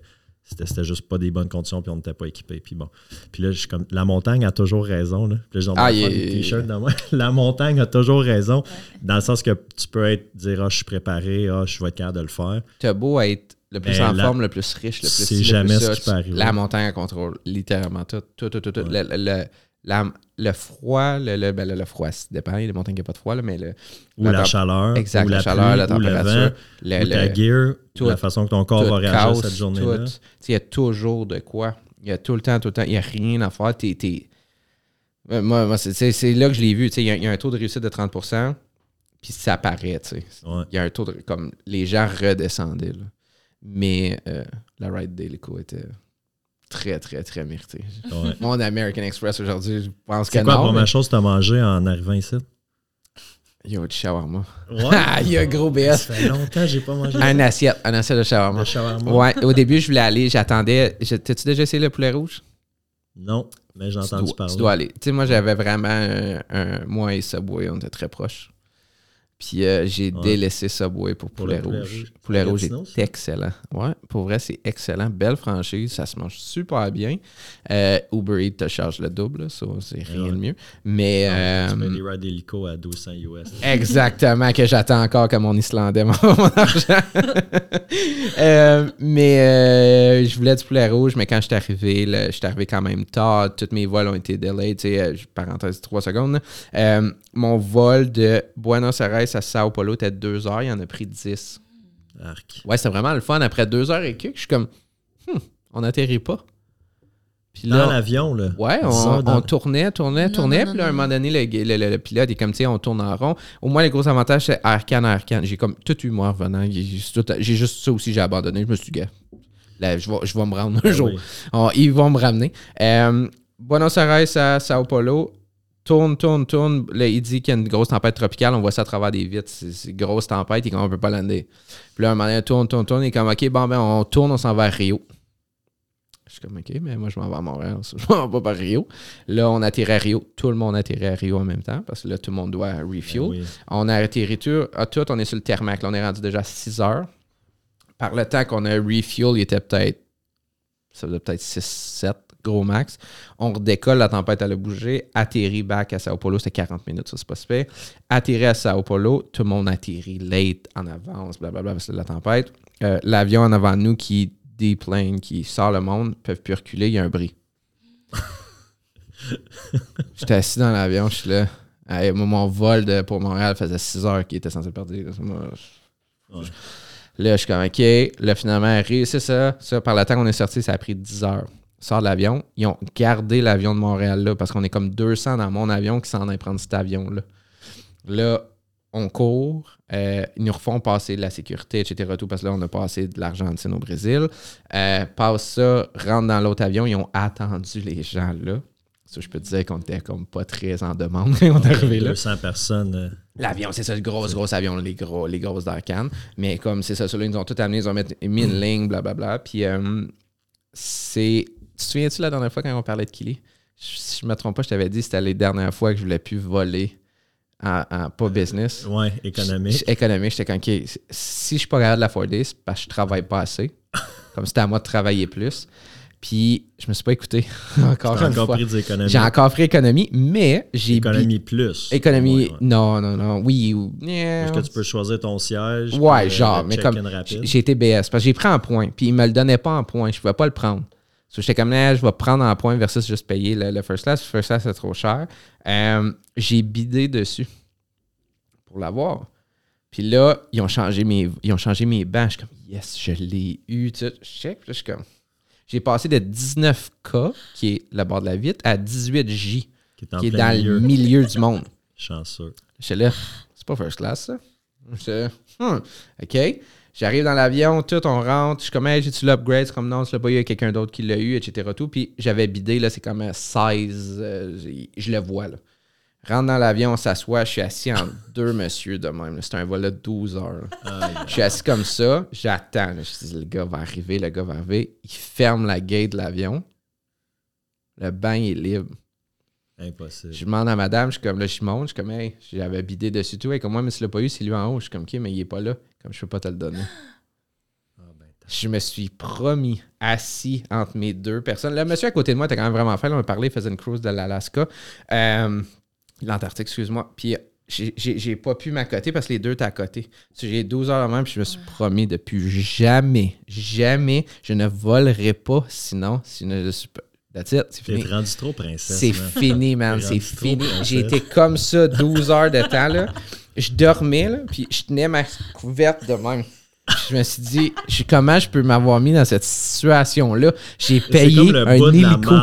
Speaker 1: C'était c'était juste pas des bonnes conditions, puis on n'était pas équipés. Puis bon. Puis là, je suis comme, la montagne a toujours raison. Là. Puis là, j'ai envie
Speaker 2: Ah, il-
Speaker 1: des t-shirts dans moi. [laughs] La montagne a toujours raison, dans le sens que tu peux être, dire, ah, je suis préparé, ah, je vais être capable de le faire.
Speaker 2: T'as beau être le plus
Speaker 1: Mais
Speaker 2: en
Speaker 1: la-
Speaker 2: forme, le plus riche, le plus
Speaker 1: c'est jamais
Speaker 2: plus
Speaker 1: ce
Speaker 2: ça,
Speaker 1: qui peut arriver.
Speaker 2: La montagne elle contrôle littéralement tout. Tout, tout, tout. tout.
Speaker 1: Ouais.
Speaker 2: Le, le- la- le froid, le, le, ben, le- le froid, ça dépend. Il y a des montagnes qui n'ont pas de froid, là, mais le,
Speaker 1: Ou la, chaleur,
Speaker 2: Exact,
Speaker 1: ou
Speaker 2: la,
Speaker 1: la,
Speaker 2: chaleur,
Speaker 1: pluie,
Speaker 2: la
Speaker 1: ou le
Speaker 2: température,
Speaker 1: vent, ou ta gear,
Speaker 2: tout-
Speaker 1: la façon que ton corps va réagir
Speaker 2: chaos,
Speaker 1: cette journée-là.
Speaker 2: Il y a toujours de quoi. Il y a tout le temps, tout le temps. Il n'y a rien à faire. Euh, Moi, moi, c'est- là que je l'ai vu. Il y, a- il y a un taux de réussite de 30% puis ça.
Speaker 1: Ouais.
Speaker 2: Il y a un taux de. Comme les gens redescendaient. là. Mais euh, la ride d'Helico était très, très, très méritée.
Speaker 1: Ouais. [laughs]
Speaker 2: Mon American Express aujourd'hui, je pense que
Speaker 1: C'est quoi la première
Speaker 2: mais-
Speaker 1: chose que tu as mangé en arrivant ici?
Speaker 2: Yo, du shawarma.
Speaker 1: Ouais. [laughs]
Speaker 2: Ah, il y a un gros BS.
Speaker 1: Ça fait longtemps que j'ai pas mangé
Speaker 2: Un assiette, un assiette de shawarma. Ouais, au début, je voulais aller, j'attendais. T'as-tu déjà essayé le poulet rouge?
Speaker 1: Non, mais j'ai
Speaker 2: Tu
Speaker 1: entendu
Speaker 2: dois,
Speaker 1: parler.
Speaker 2: tu dois aller. Tu sais, moi, j'avais vraiment un, un- Moi et Subway, on était très proches. Puis euh, j'ai
Speaker 1: Ouais.
Speaker 2: délaissé Subway pour Poulet
Speaker 1: le poulet
Speaker 2: Rouge. Poulet Rouge est excellent. Ouais, pour vrai, c'est excellent. Belle franchise, ça se mange super bien. Euh, Uber Eats te charge le double, ça, c'est rien
Speaker 1: ouais.
Speaker 2: de mieux. Mais.
Speaker 1: Ah, Tu
Speaker 2: euh,
Speaker 1: mets des rides hélico à 1200 US.
Speaker 2: Exactement, que j'attends encore que mon Islandais [laughs] m'envoie mon argent. [laughs] Euh, mais je voulais du poulet rouge, mais quand je suis arrivé, je suis arrivé quand même tard. Tous mes vols ont été delayed. Tu sais, parenthèse, 3 secondes. mon vol de Buenos Aires à Sao Paulo était 2 heures, il en a pris 10.
Speaker 1: Arc.
Speaker 2: Ouais, c'était vraiment le fun. Après 2 heures et quelques, je suis comme, Hmm, on n'atterrit pas. Puis
Speaker 1: Dans l'avion, là.
Speaker 2: Ouais, on,
Speaker 1: 10 heures dans-
Speaker 2: on tournait, tournait,
Speaker 3: Non,
Speaker 2: tournait.
Speaker 3: non,
Speaker 2: puis là, à un
Speaker 3: non,
Speaker 2: moment donné, le, le- le- le pilote est comme, tu sais, on tourne en rond. Au moins, le gros avantage, c'est Aircan, Aircan. J'ai comme tout eu, moi, revenant. J'ai juste ça aussi, j'ai abandonné. Je me suis dit, là, je vais, je vais me rendre un
Speaker 1: Ah
Speaker 2: jour.
Speaker 1: oui.
Speaker 2: On- ils vont me ramener. Euh, Buenos Aires à Sao Paulo. Tourne, tourne, tourne. Là, il dit qu'il y a une grosse tempête tropicale. On voit ça à travers des vitres. C'est une grosse tempête. Et qu'on peut pas lander. Puis là, un moment donné, tourne, tourne, tourne. Il est comme, OK, bon, ben, on tourne, on s'en va à Rio. Je suis comme, OK, mais moi, je m'en vais à Montréal. [laughs] Je m'en vais pas par Rio. Là, on atterrit à Rio. Tout le monde atterrit à Rio en même temps parce que là, tout le monde doit refuel.
Speaker 1: Ben oui.
Speaker 2: On a atterri tout, à tout. On est sur le Thermac. Là, on est rendu déjà à 6 heures. par le temps qu'on a refuel, il était peut-être. Ça faisait peut-être 6-7 gros max. On redécolle, la tempête elle a bougé, atterrit back à Sao Paulo, c'était 40 minutes, ça c'est pas super. Atterri à Sao Paulo, tout le monde atterrit late, en avance, blablabla, parce que c'est la tempête. Euh, L'avion en avant de nous qui déplane, qui sort le monde, peuvent plus reculer, il y a un bris. [laughs] J'étais assis dans l'avion, je suis là. Hey, mon vol de, pour Montréal faisait 6 heures qu'il était censé partir. Là, Moi, je-
Speaker 1: Ouais.
Speaker 2: Là, je suis comme, OK. Là, finalement, arri- c'est ça. ça. Par le temps qu'on est sorti, ça a pris 10 heures. Sort de l'avion. Ils ont gardé l'avion de Montréal là parce qu'on est comme 200 dans mon avion qui s'en aillent prendre cet avion-là. Là, on court. euh, ils nous refont passer de la sécurité, etc. Tout, parce que là, on a passé de l'Argentine au Brésil. Euh, passe ça, rentre dans l'autre avion. Ils ont attendu les gens là. Ça, je peux te dire qu'on était comme pas très en demande [laughs] quand on est arrivé là.
Speaker 1: 200 personnes. euh,
Speaker 2: L'avion, c'est ça, le gros, gros avion, là, les, gros, les grosses d'Arcan. Mais comme c'est ça, ceux-là, ils nous ont tout amené, ils ont mis une ligne, blablabla. Puis c'est. Tu te souviens-tu la dernière fois quand on parlait de Kili? Si je me trompe pas, je t'avais dit que c'était les dernières fois que je voulais plus voler en, en- pas business.
Speaker 1: Ouais, économique.
Speaker 2: Économique, j'étais comme, OK, si je suis pas capable de l'afforder, c'est parce que je travaille pas assez. [laughs] comme c'était à moi de travailler plus. Puis je me suis pas écouté [laughs] encore une
Speaker 1: encore
Speaker 2: fois.
Speaker 1: pris des économies.
Speaker 2: J'ai encore pris économie, mais j'ai bi-
Speaker 1: Économie plus.
Speaker 2: Économie,
Speaker 1: Ouais, ouais.
Speaker 2: non, non, non, oui. ou- yeah.
Speaker 1: Est-ce que tu peux choisir ton siège?
Speaker 2: Ouais,
Speaker 1: euh,
Speaker 2: genre, mais comme j'ai été BS, parce que j'ai pris en point, puis il me le donnait pas en point, je pouvais pas le prendre. So, j'étais comme, Eh, je vais prendre en point versus juste payer le, le first class. Le first class, c'est trop cher. Euh, j'ai bidé dessus pour l'avoir. Puis là, ils ont changé mes, ils ont changé mes bancs. Je suis comme, yes, je l'ai eu. Tu sais, je check, puis là, je suis comme, j'ai passé de 19K, qui est le bord de la vitre, à 18J,
Speaker 1: Qui est,
Speaker 2: qui dans
Speaker 1: milieu.
Speaker 2: le milieu du monde.
Speaker 1: Chanceux.
Speaker 2: J'étais là, c'est pas first class, ça. Là, Hmm, OK. J'arrive dans l'avion, tout, on rentre. Je suis comme, hey, j'ai-tu l'upgrade? C'est comme, non, l'as pas eu, il y a quelqu'un d'autre qui l'a eu, etc. Tout. Puis j'avais bidé, là, c'est comme un 16. euh, j'ai- je le vois, là. Rentre dans l'avion, on s'assoit. Je suis assis en [laughs] deux monsieur de même. C'est un vol de 12 heures. Je suis assis comme ça, j'attends. Je dis, le gars va arriver, le gars va arriver. Il ferme la gate de l'avion. Le banc est libre.
Speaker 1: Impossible.
Speaker 2: Je demande à madame, je suis comme là, je monte, je suis comme, hey, j'avais bidé dessus tout. Et comme moi, mais tu l'as pas eu, c'est lui en haut. Je suis comme, ok, mais il est pas là. Comme je peux pas te le donner.
Speaker 1: Ah, ben,
Speaker 2: Je me suis promis, assis entre mes deux personnes. Le monsieur à côté de moi était quand même vraiment fait. Là, on a parlé, il faisait une cruise de l'Alaska. Euh, L'Antarctique, excuse-moi. Puis j'ai- pas pu m'accoter parce que les deux étaient à côté. J'ai 12 heures même, puis je me suis promis depuis jamais, jamais, je ne volerai pas sinon, sinon je suis pas. That's it, c'est
Speaker 1: T'es
Speaker 2: fini.
Speaker 1: rendu trop princesse.
Speaker 2: C'est
Speaker 1: man.
Speaker 2: fini, man. C'est fini. J'ai été comme ça 12 heures de temps. Là. Je dormais, là, puis je tenais ma couverte de même. Je me suis dit, je- comment je peux m'avoir mis dans cette situation-là? J'ai payé un
Speaker 1: bout de la
Speaker 2: hélico.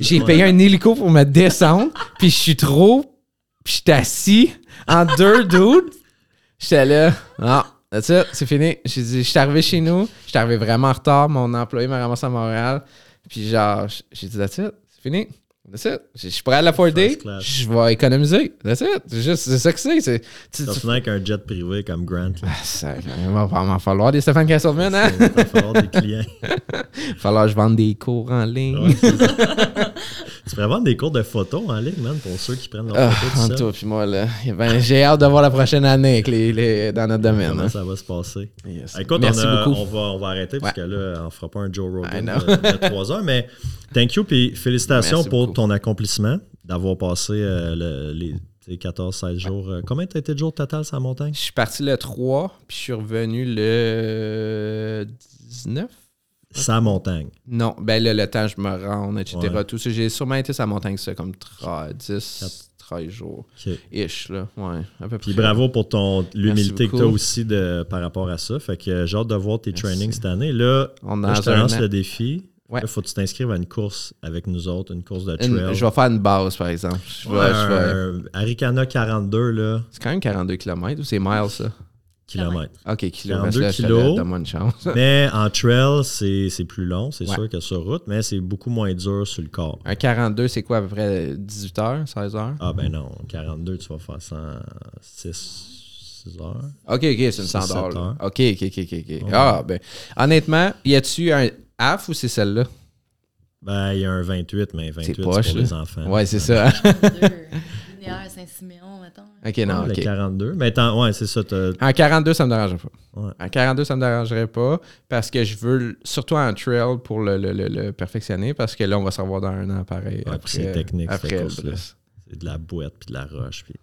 Speaker 2: J'ai payé un hélico pour me descendre, puis je suis trop, puis je suis assis en deux dudes. J'étais là, that's it, c'est fini. J'ai dit, je suis arrivé chez nous, je suis arrivé vraiment en retard, mon employé m'a ramassé à Montréal, puis genre, j'ai dit, that's it, c'est fini. That's it. Je suis prêt à l'afforder, je vais économiser. That's it. C'est juste, c'est ça que c'est. c'est tu- tu-
Speaker 1: avec un jet privé comme Grant. là.
Speaker 2: Ah, ça, il va m'en falloir des Stéphane Castleman, hein?
Speaker 1: Il va falloir des clients.
Speaker 2: Il [laughs] va falloir que je vende des cours en ligne.
Speaker 1: Ouais. [laughs] tu pourrais des cours de photos en ligne, man, pour ceux qui prennent leurs
Speaker 2: Ah,
Speaker 1: photos tout
Speaker 2: entre
Speaker 1: seuls.
Speaker 2: toi puis moi, là. Ben, j'ai hâte de voir la prochaine année avec les, les- dans notre domaine.
Speaker 1: Comment
Speaker 2: hein.
Speaker 1: ça va se passer?
Speaker 2: Yes.
Speaker 1: Écoute,
Speaker 2: Merci
Speaker 1: on, a-
Speaker 2: beaucoup.
Speaker 1: on va, on va arrêter parce que
Speaker 2: Ouais.
Speaker 1: là, on fera pas un Joe Rogan de, trois heures, mais thank you puis félicitations
Speaker 2: Merci
Speaker 1: pour
Speaker 2: beaucoup.
Speaker 1: ton accomplissement, d'avoir passé euh, le- les tes 14-16 jours. Euh, Combien t'as été de jours total sur la montagne?
Speaker 2: Je suis parti le 3, puis je suis revenu le 19.
Speaker 1: Sa montagne.
Speaker 2: Non, ben là, le temps, je me rends, etc.
Speaker 1: Ouais.
Speaker 2: Tout ça, j'ai sûrement été la montagne, ça, comme 13, 10, 13 jours.
Speaker 1: OK.
Speaker 2: Ish, là. Ouais, à peu
Speaker 1: Puis bravo pour ton l'humilité que tu as aussi de, par rapport à ça. Fait que euh, j'ai hâte de voir tes
Speaker 2: Merci.
Speaker 1: trainings cette année. Là,
Speaker 2: On
Speaker 1: là, je te lance
Speaker 2: an.
Speaker 1: le défi.
Speaker 2: Ouais.
Speaker 1: Là, faut que tu t'inscrives à une course avec nous autres, une course de trail.
Speaker 2: Une- je vais faire une base, par exemple. Je vais-
Speaker 1: Ouais,
Speaker 2: je vais-
Speaker 1: un Arikana 42 là,
Speaker 2: C'est quand même 42 km ou c'est miles, ça?
Speaker 1: Kilomètres.
Speaker 2: Ok, kilo.
Speaker 1: 42
Speaker 2: parce que là,
Speaker 1: kilos.
Speaker 2: Donne-moi une chance. [laughs]
Speaker 1: Mais en trail, c'est c'est plus long, c'est
Speaker 2: Ouais.
Speaker 1: sûr que sur route, mais c'est beaucoup moins dur sur le corps.
Speaker 2: Un 42, c'est quoi, à peu près 18 heures, 16 heures?
Speaker 1: Ah ben non, 42, tu vas faire ça en 6, 6 heures.
Speaker 2: Ok, ok, c'est une
Speaker 1: Six,
Speaker 2: 100
Speaker 1: sept
Speaker 2: dollars.
Speaker 1: heures.
Speaker 2: Ok, ok, ok, ok. ok. Ah, ben, honnêtement, y a-tu un AF ou c'est celle-là?
Speaker 1: Ben, il y a un 28, mais 28, c'est
Speaker 2: poche,
Speaker 1: pour
Speaker 2: là.
Speaker 1: les enfants.
Speaker 2: Ouais, c'est ça. [laughs] [laughs]
Speaker 3: Rivière, Saint-Siméon, mettons.
Speaker 2: Ok, non,
Speaker 1: Ah,
Speaker 2: ok.
Speaker 1: Le 42. Mais attends, ouais, c'est ça.
Speaker 2: En 42, ça me dérangerait pas.
Speaker 1: Ouais.
Speaker 2: En 42, ça me dérangerait pas parce que je veux, surtout en trail, pour le, le- le- le perfectionner parce que là, on va se revoir dans un an pareil.
Speaker 1: Ouais, puis
Speaker 2: après,
Speaker 1: c'est technique,
Speaker 2: Après.
Speaker 1: C'est de la boîte puis de la roche. Puis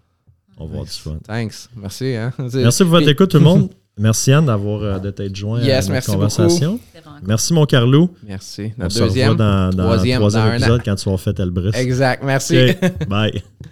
Speaker 1: on va avoir du fun.
Speaker 2: Thanks. Merci. Hein? [laughs]
Speaker 1: Merci pour votre écoute, tout le monde. Merci, Anne, d'avoir euh, de t'être joint
Speaker 2: Yes,
Speaker 1: à notre
Speaker 2: merci
Speaker 1: conversation. Merci, mon Carlo.
Speaker 2: Merci.
Speaker 1: On
Speaker 2: Notre
Speaker 1: se revoit
Speaker 2: deuxième.
Speaker 1: dans, dans
Speaker 2: troisième,
Speaker 1: le troisième
Speaker 2: dans un an.
Speaker 1: épisode quand tu vas faire Elbrus.
Speaker 2: Exact. Merci.
Speaker 1: Bye. [laughs]